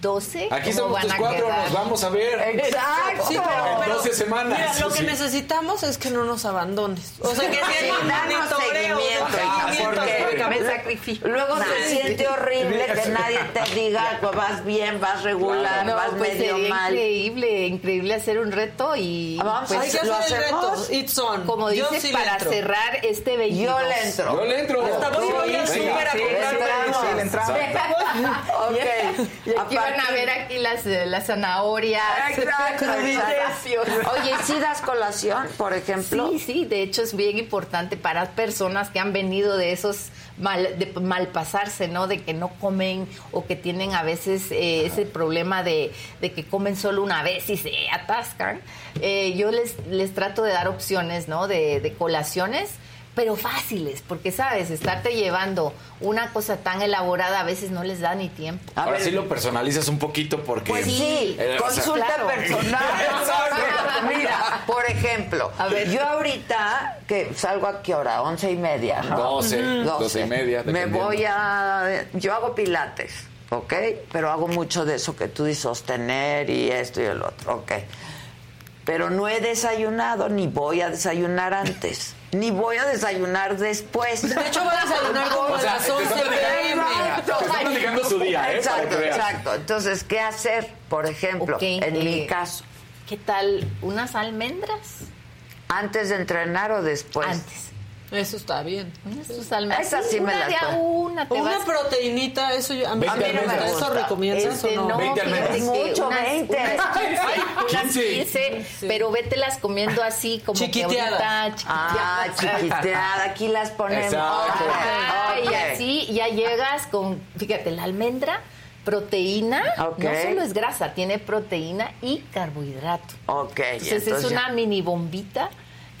12. Aquí ¿cómo somos a cuatro, quedar? nos vamos a ver. Exacto. Sí, pero, En pero- 12 semanas. Mira, lo que Sí. necesitamos es que no nos abandones. O sea, que Sí, monitoreo, seguimiento, seguimiento, me sacrifico. Luego se Nadie. siente horrible que nadie te diga vas bien, vas regular, No, vas pues medio mal. increíble, increíble hacer un reto y Ah, vamos, pues, Hay que ¿Lo hacer el reto. hacemos? It's on. como Yo dices para cerrar este 22. Yo le entro. Yo le entro. Hasta voy a súper a Sí, comprar entramos. Sí, le entramos. Ok. Y aquí A van a ver aquí las, eh, las zanahorias. Exacto, exacto. Oye, ¿sí das colación, por ejemplo? Sí, sí, de hecho es bien importante para personas que han venido de esos mal, de malpasarse, ¿no? De que no comen o que tienen a veces eh, ese problema de, de que comen solo una vez y se atascan. Eh, yo les, les trato de dar opciones, ¿no? De, de colaciones pero fáciles, porque sabes, estarte llevando una cosa tan elaborada a veces no les da ni tiempo. A Ahora ver, sí lo personalizas un poquito porque... Pues sí, Eh, o sea, consulta claro. personal. Exacto. Mira, por ejemplo, A ver. yo ahorita que salgo a qué hora, once y media, ¿no? Doce, doce y media, Me voy a, yo hago pilates, ¿ok? Pero hago mucho de eso que tú dices sostener y esto y el otro, ¿ok? Pero no he desayunado ni voy a desayunar antes, ni voy a desayunar después. De hecho, voy a desayunar como O a sea, las te 11 están platicando- pm. Te están platicando su día, ¿eh? Exacto, exacto. Entonces, ¿qué hacer? Por ejemplo, Ok, en mi eh, caso, ¿Qué tal unas almendras? antes de entrenar o después. Antes. Eso está bien. Esas sí me una de a una te Una vas- proteinita, eso yo, a mí, Veinte a mí no me gusta. ¿Eso recomiendas Este, o no? no, 20 fíjate almendras. que Mucho, unas- 20. unas 15, unas 15. 15, pero vételas comiendo así como Chiquiteadas. que ahorita Ah, chiquiteada, aquí las ponemos. Exacto. Ah, Ok. Y así ya llegas con, fíjate, la almendra, proteína, no solo es grasa, tiene proteína y carbohidrato. Ok, Entonces, es una ya. mini bombita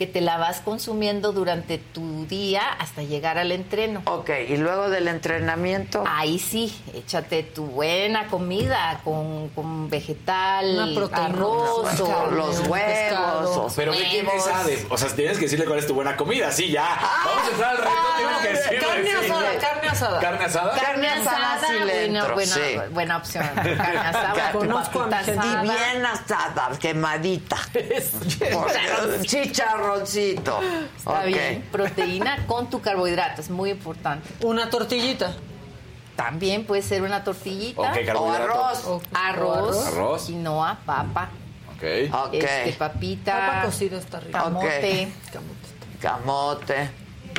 que te la vas consumiendo durante tu día hasta llegar al entreno. Ok, y luego del entrenamiento. Ahí sí, échate tu buena comida con, con vegetal, arroz, o los huevos. Pero ¿qué esa de- O sea, tienes que decirle cuál es tu buena comida. Sí, ya. Vamos a entrar al reto. tienes que decirle. Carne sí. asada, carne asada. ¿Carne asada? Carne asada buena, sí. buena opción. Carne asada, Conozco a mi papita gente. Y bien asada, quemadita. Por- Chicharroncito. Está bien. Proteína con tu carbohidrato, es muy importante. Una tortillita. También puede ser una tortillita. O arroz. O- Arroz, Arroz. quinoa, papa, Ok. Este, papita, Papa cocida está rica. camote. Camote.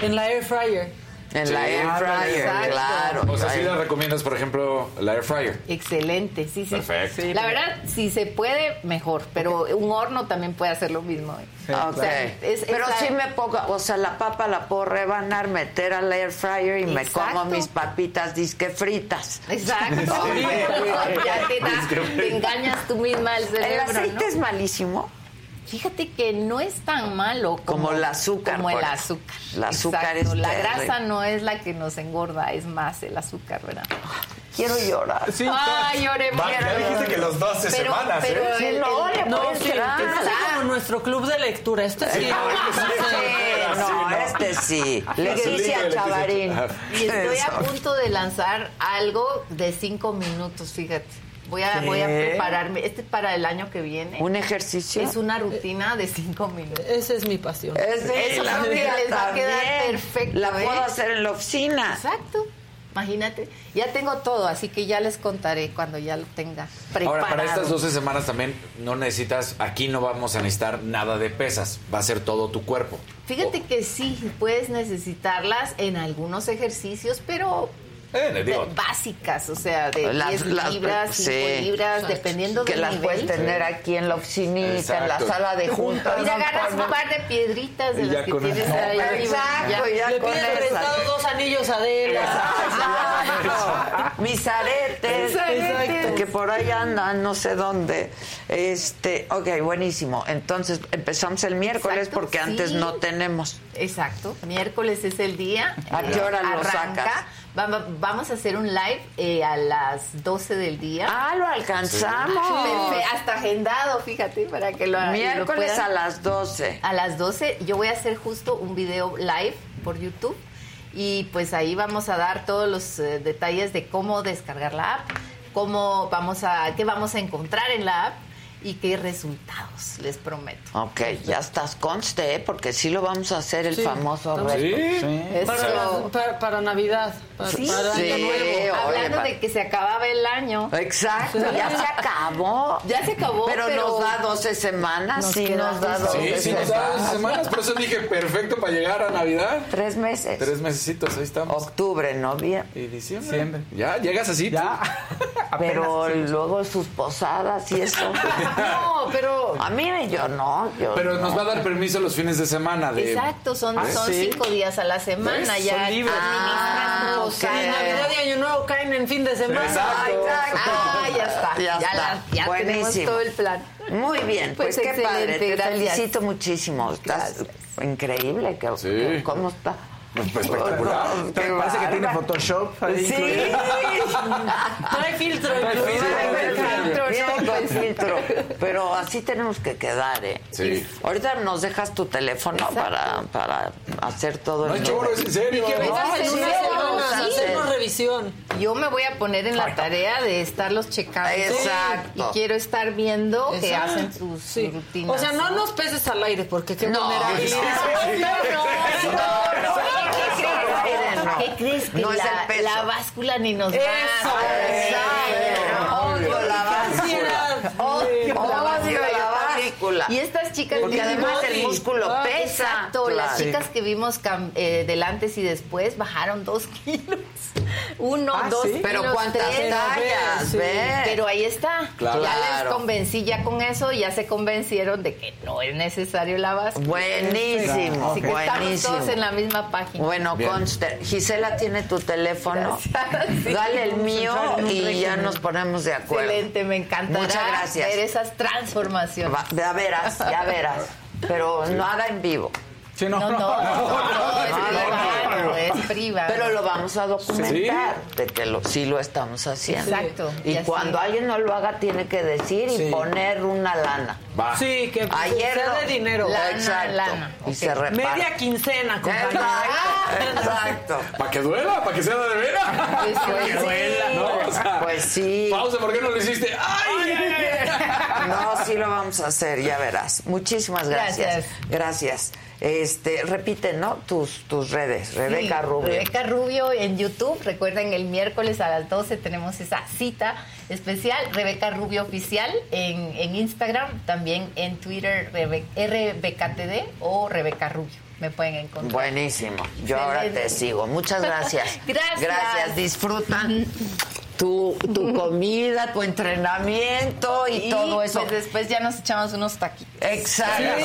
En la air fryer. En la air fryer, Exacto. claro. O sea, sí le recomiendas, por ejemplo, la air fryer. Excelente, sí, sí. Perfecto. Sí, la verdad, si se puede, mejor. Pero un horno también puede hacer lo mismo. ¿eh? Ok. O sea, es- Pero sí me pongo, o sea, la papa la puedo rebanar, meter al air fryer y me Exacto. como mis papitas disque fritas. Exacto. ya te, da- te engañas tú misma el cerebro. ¿El aceite ¿no? es malísimo? Fíjate que no es tan malo como, Como el azúcar, Como el azúcar. el azúcar Exacto. es La terrible. grasa no es la que nos engorda, es más el azúcar, ¿verdad? Quiero llorar. Ay, lloremos. Va, ya dijiste que los 12 Pero- semanas, pero ¿eh? Sí, el- no, el- le No, puedes sí, como nuestro club de lectura. Este sí. Sí, no, este sí. Leticia Chavarín. Y estoy a punto de lanzar algo de cinco minutos, fíjate. Voy a, ¿Qué? voy a prepararme. Este es para el año que viene. ¿Un ejercicio? Es una rutina de cinco minutos. Esa es mi pasión. Es Eso la creo que les va a quedar perfecto. La ¿eh? puedo hacer en la oficina. Exacto. Imagínate. Ya tengo todo, así que ya les contaré cuando ya lo tenga preparado. Ahora, para estas 12 semanas también no necesitas, aquí no vamos a necesitar nada de pesas, va a ser todo tu cuerpo. Fíjate que sí, puedes necesitarlas en algunos ejercicios, pero Eh, digo, de- básicas, o sea, de Las- 10 las- libras, 5 sí. libras, dependiendo que del las nivel. puedes tener aquí en la oficinita, en la Exacto. sala de juntas. Mira, ¿no? agarras un par de piedritas de Y las que tienes eso. ahí arriba. Exacto, ya Le con pides prestado dos anillos a Adela. Exacto. Mis aretes, aretes. que por ahí andan, no sé dónde. Este, ok, buenísimo. Entonces empezamos el miércoles Exacto, porque sí. antes no tenemos. Exacto, miércoles es el día. ¿A qué hora lo Arranca. sacas? Va- Vamos a hacer un live eh, a las 12 del día. Ah, lo alcanzamos. Hasta agendado, fíjate, para que lo Miércoles a las 12. A las 12 yo voy a hacer justo un video live por YouTube y pues ahí vamos a dar todos los eh, detalles de cómo descargar la app, cómo vamos a qué vamos a encontrar en la app y qué resultados, les prometo. Ok, ya estás conste, ¿eh? porque sí lo vamos a hacer el Sí. famoso reto. Eso. Para, para- para Navidad. Para, Sí, para sí. Año Nuevo. oye, Hablando de que se acababa el año. Exacto, ya se acabó. Ya se acabó, Pero, pero nos da 12 semanas, nos sí queda nos da justo. 12 Sí, sí, nos da dos semanas, por eso dije perfecto para llegar a Navidad. Tres meses. Tres mesecitos, ahí estamos. Octubre, noviembre. Y diciembre. Diciembre. Ya, llegas así. Ya. Pero luego sus posadas y eso. No, pero A mí yo no. Yo Pero no. nos va a dar permiso los fines de semana de... Exacto, son, Ah, son sí. cinco días a la semana ¿Ves? ya. Son libres. Ah, ok. Navidad y Año Nuevo caen en fin de semana. Exacto. Ah, ya está. Ya Ya, está. la- ya tenemos Buenísimo. todo el plan. Muy bien, pues, Pues qué excelente, padre. Te gracias. felicito muchísimo. Estás Gracias. increíble. que- Sí. que- ¿Cómo está? Espectacular. Qué Parece que tiene. Photoshop ahí Sí. Trae filtro. Trae filtro. Con filtro. Pero así tenemos que quedar, ¿eh? Sí. Ahorita nos dejas tu teléfono para, para hacer todo No el... choro, es en serio. Que vengas No, en sí, una sí, semana a sí. hacernos revisión. Yo me voy a poner en la tarea de estarlos checando. Exacto. Y quiero estar viendo que Exacto. hacen sus Sí. rutinas. O sea, no nos peses al aire porque qué No, vulnerabilidad. No, no, no, ¿Qué crees? Que No es la, el peso. la báscula ni nos Eso, va. Exacto. Odio la báscula. Odio la báscula. Y estas chicas Porque que además el músculo Ah, pesa. Exacto, las chicas que vimos eh, del antes y después bajaron dos kilos. Uno, Ah, dos ¿sí? kilos. Pero cuántas tres. tallas, sí. Pero ahí está. Claro. Ya les convencí ya con eso, ya se convencieron de que no es necesario la báscula. Buenísimo, Así que estamos todos en la misma página. Bueno, conste. Gisela tiene tu teléfono. Gracias. Sí. Dale el mío a y ya nos ponemos de acuerdo. Excelente, me encantará Muchas gracias. ver esas transformaciones. Va- Ya verás, ya verás. Pero nada en vivo. Sí, no, No, no, no, no, es privado. Pero lo vamos a documentar de que lo, sí lo estamos haciendo. Exacto, Y cuando alguien no lo haga, tiene que decir y Sí. poner una lana. Va. Sí, que Ayer sea no. de dinero. Lana, Exacto. lana. Y Ok. se reparte. Media quincena, compañero. Exacto. Exacto. Para que duela, para que sea de veras. Pues sí. ¿No? O sea, Pues sí. Pausa, ¿por qué no lo hiciste? ¡Ay! No, sí lo vamos a hacer, ya verás. Muchísimas gracias. Gracias. Gracias. Este, repite, ¿no? Tus, tus redes. Rebeca Sí, Rubio. Rebeca Rubio en YouTube. Recuerden, el miércoles a las 12 tenemos esa cita especial. Rebeca Rubio Oficial en, en Instagram. También en Twitter, Rebe- RBKTD o Rebeca Rubio. me pueden encontrar. Buenísimo. Yo ahora te sigo. Muchas gracias. Gracias. Gracias. Disfrutan tu, tu comida, tu entrenamiento y, todo eso. Pues después ya nos echamos unos taquitos. Exacto. Sí,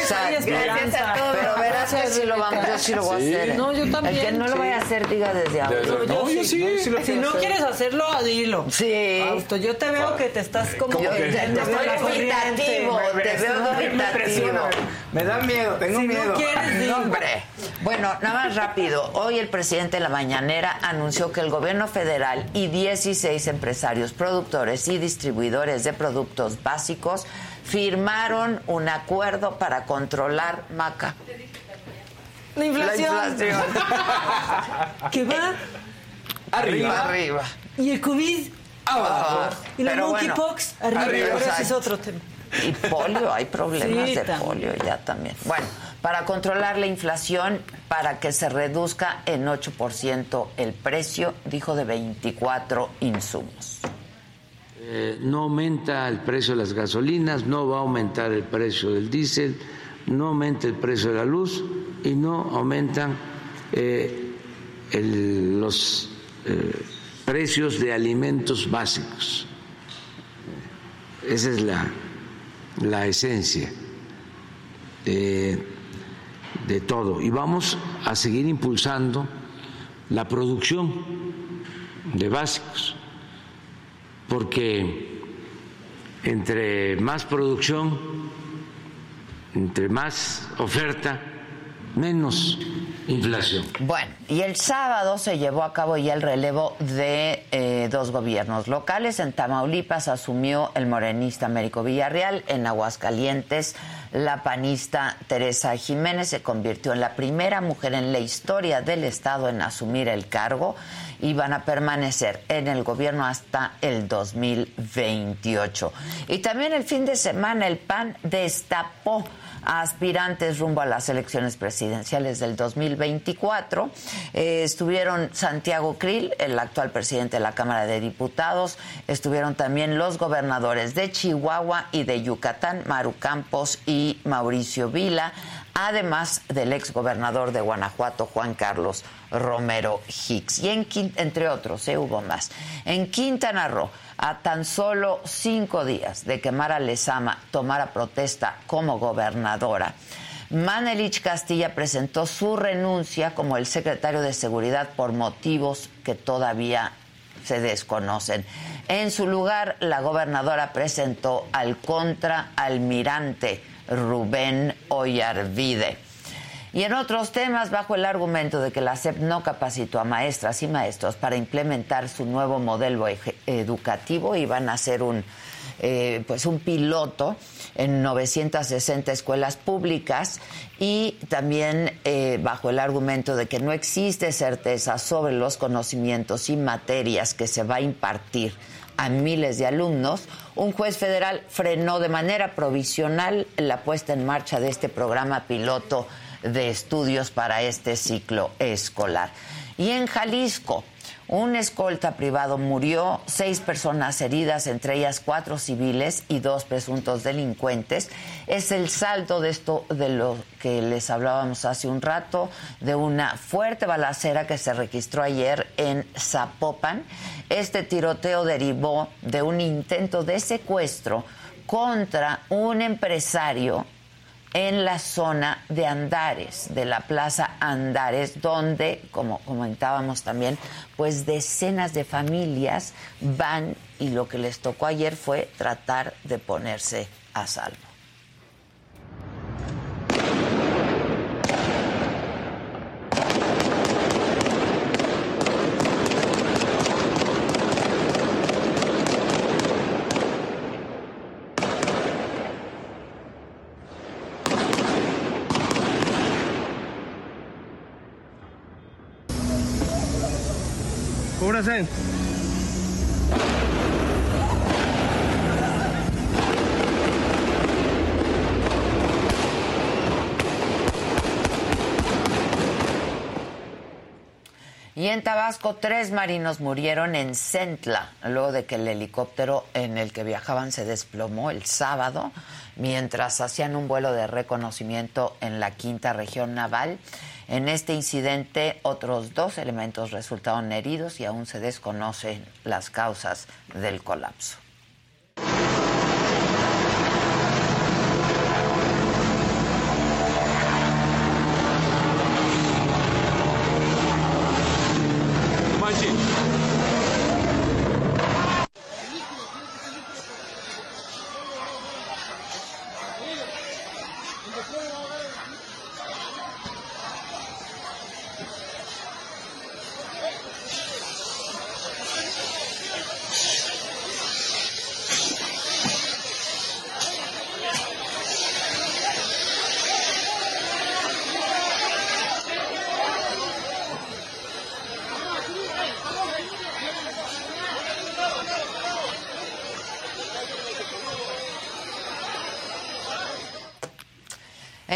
exacto. gracias a todos. Pero verás que sí lo vamos, yo sí lo voy a hacer. No, yo también, El que no lo sí. vaya a hacer, diga desde ahora. No, yo sí. Si no quieres hacerlo, dilo. Sí. Fausto, yo te veo que te estás como Yo te- te dubitativo, te veo dubitativo. Me da miedo, tengo Si no miedo. quieres. No, hombre. Bueno, nada más rápido. Hoy el presidente de la mañanera anunció que el gobierno federal y 16 empresarios, productores y distribuidores de productos básicos firmaron un acuerdo para controlar Maca. La inflación. La inflación. ¿Qué va? Arriba. Arriba. Y el COVID. Abajo. Y la bueno, monkeypox. arriba. arriba, Pero ese es otro tema. Y polio, hay problemas Sí, de polio ya también. Bueno, para controlar la inflación, para que se reduzca en 8% el precio, dijo de 24 insumos. Eh, no aumenta el precio de las gasolinas, no va a aumentar el precio del diésel, no aumenta el precio de la luz y no aumentan eh, los eh, precios de alimentos básicos. Esa es la, la esencia de todo. Y vamos a seguir impulsando la producción de básicos porque entre más producción, entre más oferta, menos inflación. Bueno, y el sábado se llevó a cabo ya el relevo de eh, dos gobiernos locales. En Tamaulipas asumió el morenista Américo Villarreal, en Aguascalientes la panista Teresa Jiménez se convirtió en la primera mujer en la historia del Estado en asumir el cargo y van a permanecer en el gobierno hasta el 2028. Y también el fin de semana el PAN destapó aspirantes rumbo a las elecciones presidenciales del 2024. Eh, estuvieron Santiago Krill, el actual presidente de la Cámara de Diputados, estuvieron también los gobernadores de Chihuahua y de Yucatán, Maru Campos y Mauricio Vila, además del exgobernador de Guanajuato, Juan Carlos Romero Hicks. Y en, entre otros, eh, hubo más. En Quintana Roo, a tan solo cinco días de que Mara Lezama tomara protesta como gobernadora, Manelich Castilla presentó su renuncia como el secretario de Seguridad por motivos que todavía se desconocen. En su lugar, la gobernadora presentó al contraalmirante Rubén Ollarvide. Y en otros temas, bajo el argumento de que la SEP no capacitó a maestras y maestros para implementar su nuevo modelo educativo, iban a hacer un, eh, pues un piloto en 960 escuelas públicas. Y también eh, bajo el argumento de que no existe certeza sobre los conocimientos y materias que se va a impartir a miles de alumnos, un juez federal frenó de manera provisional la puesta en marcha de este programa piloto de estudios para este ciclo escolar. Y en Jalisco, un escolta privado murió, seis personas heridas, entre ellas cuatro civiles y dos presuntos delincuentes. Es el saldo de esto de lo que les hablábamos hace un rato, de una fuerte balacera que se registró ayer en Zapopan. Este tiroteo derivó de un intento de secuestro contra un empresario en la zona de Andares, de la Plaza Andares, donde, como comentábamos también, pues decenas de familias van y lo que les tocó ayer fue tratar de ponerse a salvo. Cúbrase. En Tabasco, tres marinos murieron en Centla, luego de que el helicóptero en el que viajaban se desplomó el sábado, mientras hacían un vuelo de reconocimiento en la quinta región naval. En este incidente, otros dos elementos resultaron heridos y aún se desconocen las causas del colapso.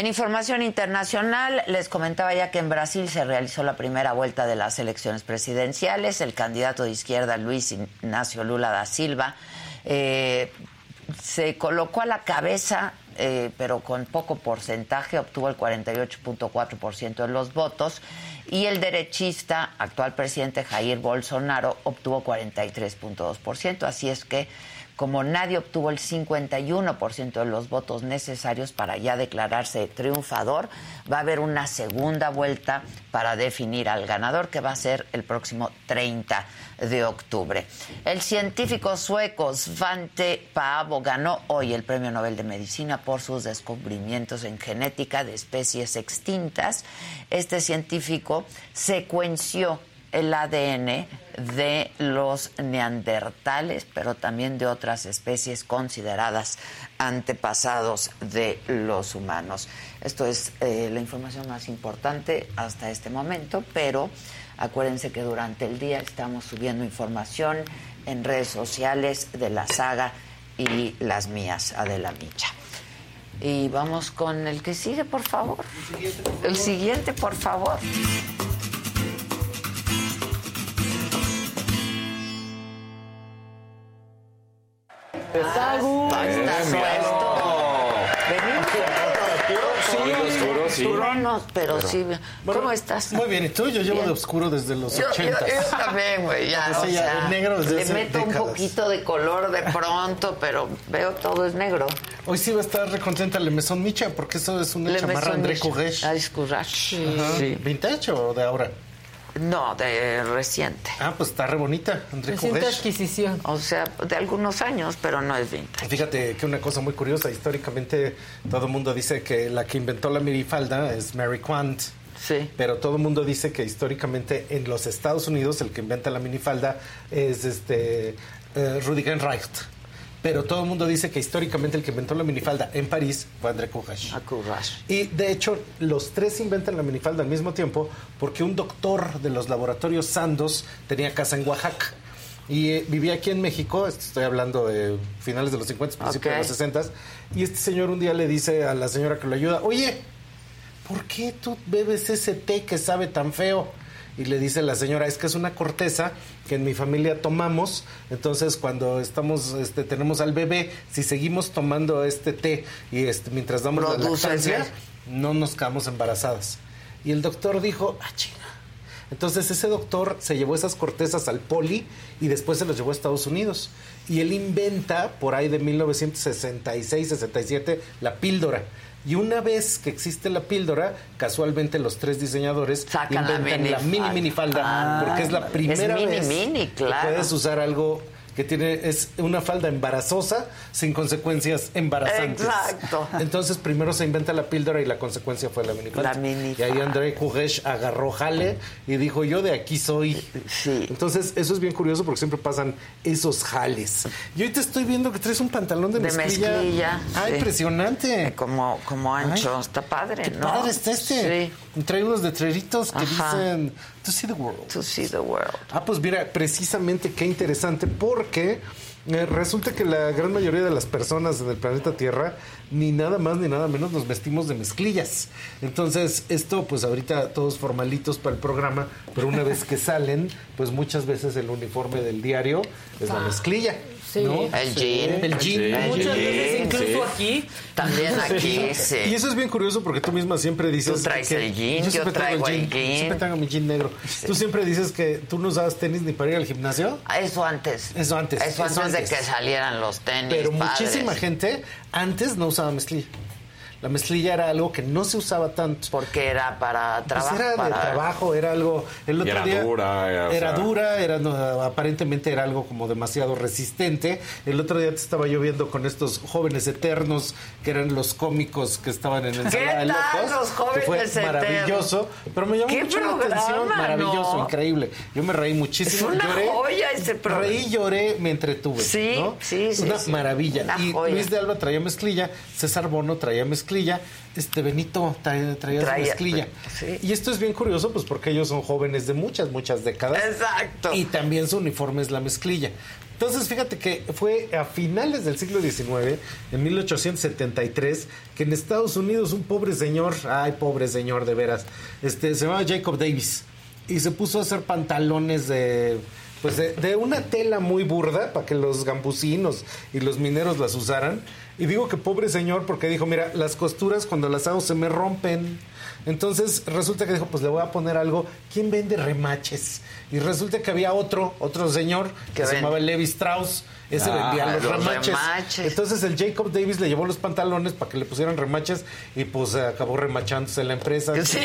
Información internacional, les comentaba ya que en Brasil se realizó la primera vuelta de las elecciones presidenciales. El candidato de izquierda, Luis Ignacio Lula da Silva, eh, se colocó a la cabeza, eh, pero con poco porcentaje, obtuvo el 48.4% de los votos. Y el derechista, actual presidente Jair Bolsonaro, obtuvo 43.2%. Así es que como nadie obtuvo el 51% de los votos necesarios para ya declararse triunfador, va a haber una segunda vuelta para definir al ganador, que va a ser el próximo 30 de octubre. El científico sueco Svante Paavo ganó hoy el Premio Nobel de Medicina por sus descubrimientos en genética de especies extintas. Este científico secuenció el ADN de los neandertales, pero también de otras especies consideradas antepasados de los humanos. Esto es eh, la información más importante hasta este momento, pero acuérdense que durante el día estamos subiendo información en redes sociales de la saga y las mías, Adela Micha. Y vamos con el que sigue, por favor. El siguiente, por favor. Está suelto. oscuro, sí. Turnos, pero, sí. ¿Cómo estás? Muy bien, ¿y tú? Yo llevo Bien. de oscuro desde los Yo, yo- 80. yo también, güey, ya, Ese o ya, sea, el negro desde le hace meto un décadas. poquito de color de pronto, pero veo todo es negro. Hoy sí va a estar recontenta Le Maison Micha, porque eso es una Le chamarra André. Courrèges. Ah, es Courrèges. Ajá. Sí. ¿Vintage o de ahora? No, de reciente. Ah, pues está re bonita, André Courrèges. adquisición. O sea, de algunos años, pero no es vintage. Fíjate que una cosa muy curiosa, históricamente todo el mundo dice que la que inventó la minifalda es Mary Quant. Sí. Pero todo el mundo dice que históricamente en los Estados Unidos el que inventa la minifalda es este eh, Rudiger Reich. Pero todo el mundo dice que históricamente el que inventó la minifalda en París fue André Courrèges. A Courrèges. Y de hecho, los tres inventan la minifalda al mismo tiempo porque un doctor de los laboratorios Sandoz tenía casa en Oaxaca. Y eh, vivía aquí en México, estoy hablando de finales de los 50, principios de los 60. Y este señor un día le dice a la señora que lo ayuda, oye, ¿por qué tú bebes ese té que sabe tan feo? Y le dice la señora, es que es una corteza que en mi familia tomamos, entonces cuando estamos, este, tenemos al bebé, si seguimos tomando este té y este, mientras damos la lactancia, no nos quedamos embarazadas. Y el doctor dijo, ah, chinga. Entonces ese doctor se llevó esas cortezas al poli y después se los llevó a Estados Unidos. Y él inventa, por ahí de 1966-67, la píldora. Y una vez que existe la píldora, casualmente los tres diseñadores Sacan la inventan la, mini minifalda, Ah, porque es la primera es mini, vez mini, que puedes usar algo que tiene es una falda embarazosa sin consecuencias embarazantes. Exacto. Entonces primero se inventa la píldora y la consecuencia fue la minifalda. La minifalda. Y ahí André Courrèges agarró jale y dijo, yo de aquí soy. Sí. Entonces eso es bien curioso porque siempre pasan esos jales. Y hoy te estoy viendo que traes un pantalón de, De mezclilla. Ah, sí. impresionante. Como, como ancho, Ay, está padre, Qué ¿no? padre está este. Y Trae unos letreritos que Ajá. dicen To see the world. To see the world. Ah, pues mira, precisamente qué interesante porque Eh, resulta que la gran mayoría de las personas en el planeta Tierra ni nada más ni nada menos nos vestimos de mezclillas. Entonces, esto pues ahorita todos formalitos para el programa, pero una vez que salen, pues muchas veces el uniforme del diario es la mezclilla. ¿No? El jean. El jean. Muchas veces incluso Sí. aquí. También aquí, sí. Y eso es bien curioso porque tú misma siempre dices. Tú traes el jean, yo traigo el jean. Siempre traigo mi jean negro. Tú siempre dices que tú no usabas tenis ni para ir al gimnasio. Eso antes. Eso antes. Eso antes de que salieran los tenis. Pero padres. muchísima gente antes no usaba mezclilla. La mezclilla era algo que no se usaba tanto. Porque era para Pues trabajo. era de trabajo, era algo. El otro era día dura, era, o era sea- dura, era no, aparentemente era algo como demasiado resistente. El otro día te estaba yo viendo con estos jóvenes eternos que eran los cómicos que estaban en el ¿Qué tal, Locos, los que fue jóvenes maravilloso, pero me llamó ¿Qué mucho la atención, maravilloso, no? increíble. Yo me reí muchísimo, Es una lloré, joya ese programa. reí, lloré, me entretuve, Sí, ¿no? sí, sí, Una sí. maravilla. Una y joya. Luis de Alba traía mezclilla, César Bono traía mezclilla, este Benito traía, traía su mezclilla. sí. Y esto es bien curioso, pues porque ellos son jóvenes de muchas, muchas décadas. Exacto. Y también su uniforme es la mezclilla. Entonces, fíjate que fue a finales del siglo XIX, en 1873, que en Estados Unidos un pobre señor, ay, pobre señor de veras, este, se llamaba Jacob Davis, y se puso a hacer pantalones de, pues de, de una tela muy burda para que los gambusinos y los mineros las usaran. Y digo que pobre señor porque dijo, mira, las costuras cuando las hago se me rompen. Entonces resulta que dijo, pues le voy a poner algo. ¿Quién vende remaches? Y resulta que había otro, otro señor que se ven- llamaba Levi Strauss. Ese Ah, vendía los, los remaches. remaches. Entonces el Jacob Davis le llevó los pantalones para que le pusieran remaches y pues acabó remachándose la empresa. Sí, se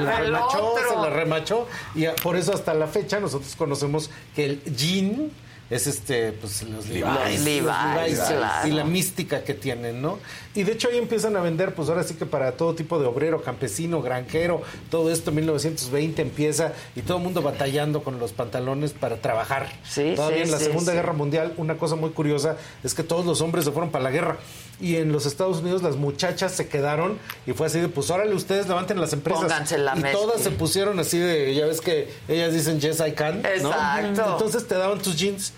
la remachó, se la remachó y a- por eso hasta la fecha nosotros conocemos que el jean es este, pues los Levi's, Levi's. los Levi's, claro. y la mística que tienen, ¿no? Y de hecho ahí empiezan a vender, pues ahora sí que para todo tipo de obrero, campesino, granjero, todo esto en 1920 empieza y todo el mundo batallando con los pantalones para trabajar. Sí, Todavía sí, en la sí, Segunda sí. Guerra Mundial, una cosa muy curiosa es que todos los hombres se fueron para la guerra. Y en los Estados Unidos las muchachas se quedaron y fue así de, pues órale, ustedes levanten las empresas. Pónganse la y todas se pusieron así de, ya ves que ellas dicen yes I can. ¿no? Exacto. Entonces te daban tus jeans.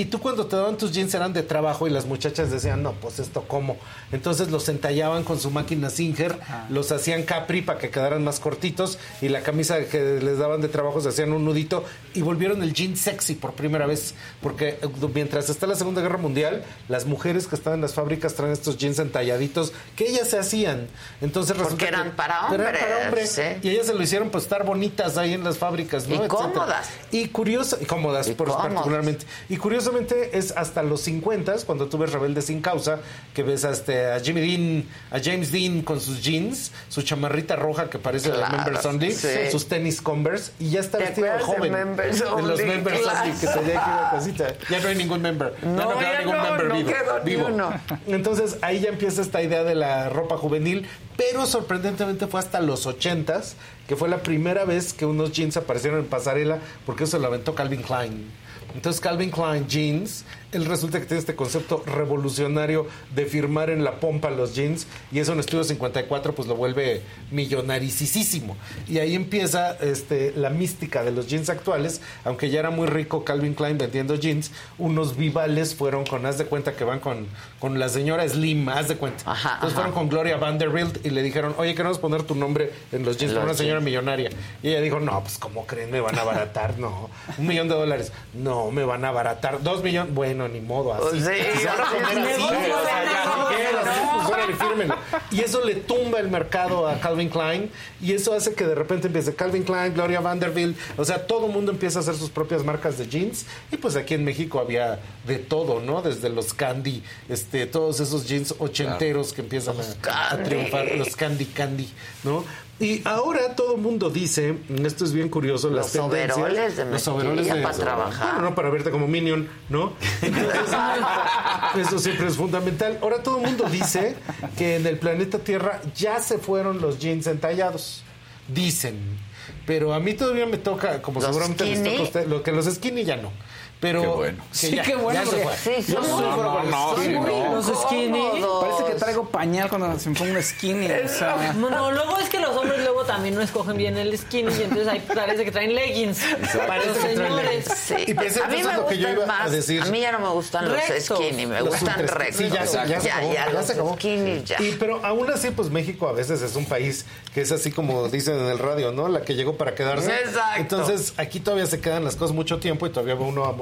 Y tú cuando te daban tus jeans eran de trabajo y las muchachas decían, no, pues esto cómo. Entonces los entallaban con su máquina Singer, los hacían capri para que quedaran más cortitos y la camisa que les daban de trabajo se hacían un nudito y volvieron el jean sexy por primera vez. Porque eh, mientras está la Segunda Guerra Mundial, las mujeres que están en las fábricas traen estos jeans entalladitos que ellas se hacían. Entonces Porque resulta eran que- para pero eran para hombres. Y ellas se lo hicieron pues estar bonitas ahí en las fábricas, ¿no? Y Etcétera. cómodas. Y curioso, y cómodas, Y por cómodas. particularmente. Y curiosamente es hasta los 50 cuando tú ves Rebelde sin causa, que ves a, este, a Jimmy Dean, a James Dean con sus jeans, su chamarrita roja que parece Claro, de Members Only, sí. sus tenis Converse, y ya está ¿Te vestido de joven. Members de los? Members Claro. Only, que tenía aquí una cosita. Ya no hay ningún member. ya No, no queda ningún no, member no vivo. uno. Entonces ahí ya empieza esta idea de la ropa juvenil, pero sorprendentemente fue hasta los 80s que fue la primera vez que unos jeans aparecieron en pasarela, porque eso lo aventó Calvin Klein. Entonces Calvin Klein jeans, él resulta que tiene este concepto revolucionario de firmar en la pompa los jeans y eso en Estudio 54 pues lo vuelve millonaricísimo. Y ahí empieza este, la mística de los jeans actuales, aunque ya era muy rico Calvin Klein vendiendo jeans, unos vivales fueron con, haz de cuenta que van con, con la señora Slim, haz de cuenta. Ajá, Entonces ajá. fueron con Gloria Vanderbilt y le dijeron, oye, queremos poner tu nombre en los jeans para una señora jeans. millonaria. Y ella dijo, no, pues ¿cómo creen? Me van a abaratar, no. Un millón de dólares. No, me van a abaratar. Dos millones, bueno, ni modo, así. Sí, Si se van a poner pues. Y eso le tumba el mercado a Calvin Klein y eso hace que de repente empiece Calvin Klein, Gloria Vanderbilt, o sea, todo el mundo empieza a hacer sus propias marcas de jeans y pues aquí en México había de todo, ¿no? Desde los Candy, este, todos esos jeans ochenteros que empiezan a, triunfar, los Candy Candy, ¿no? Y ahora todo el mundo dice, esto es bien curioso, las Los tendencias, overoles de los overoles de para trabajar. Bueno, no para verte como Minion, ¿no? Entonces, eso siempre es fundamental. Ahora todo el mundo dice que en el planeta Tierra ya se fueron los jeans entallados. Dicen. Pero a mí todavía me toca, como ¿Los seguramente les toca a usted, lo que los skinny ya no. Pero Qué bueno. que Sí, ya- qué bueno, ya se porque- fue. Sí, Yo no, los sí, skinny. no. Los skinny. Parece que traigo pañal cuando se me pongo un skinny. o sea. No, no, luego es que los hombres luego también no escogen bien el skinny y entonces ahí parece que traen leggings para los señores. Sí. Y pensé a mí me yo iba a decir. A mí ya no me gustan los skinny, me Los gustan rectos. sí, ya, ya se ya, acabó, ya, ya los se acabó. skinny ya. Y, pero aún así, pues México a veces es un país que es así como dicen en el radio, ¿no? La que llegó para quedarse. Exacto. Entonces, aquí todavía se quedan las cosas mucho tiempo y todavía va uno a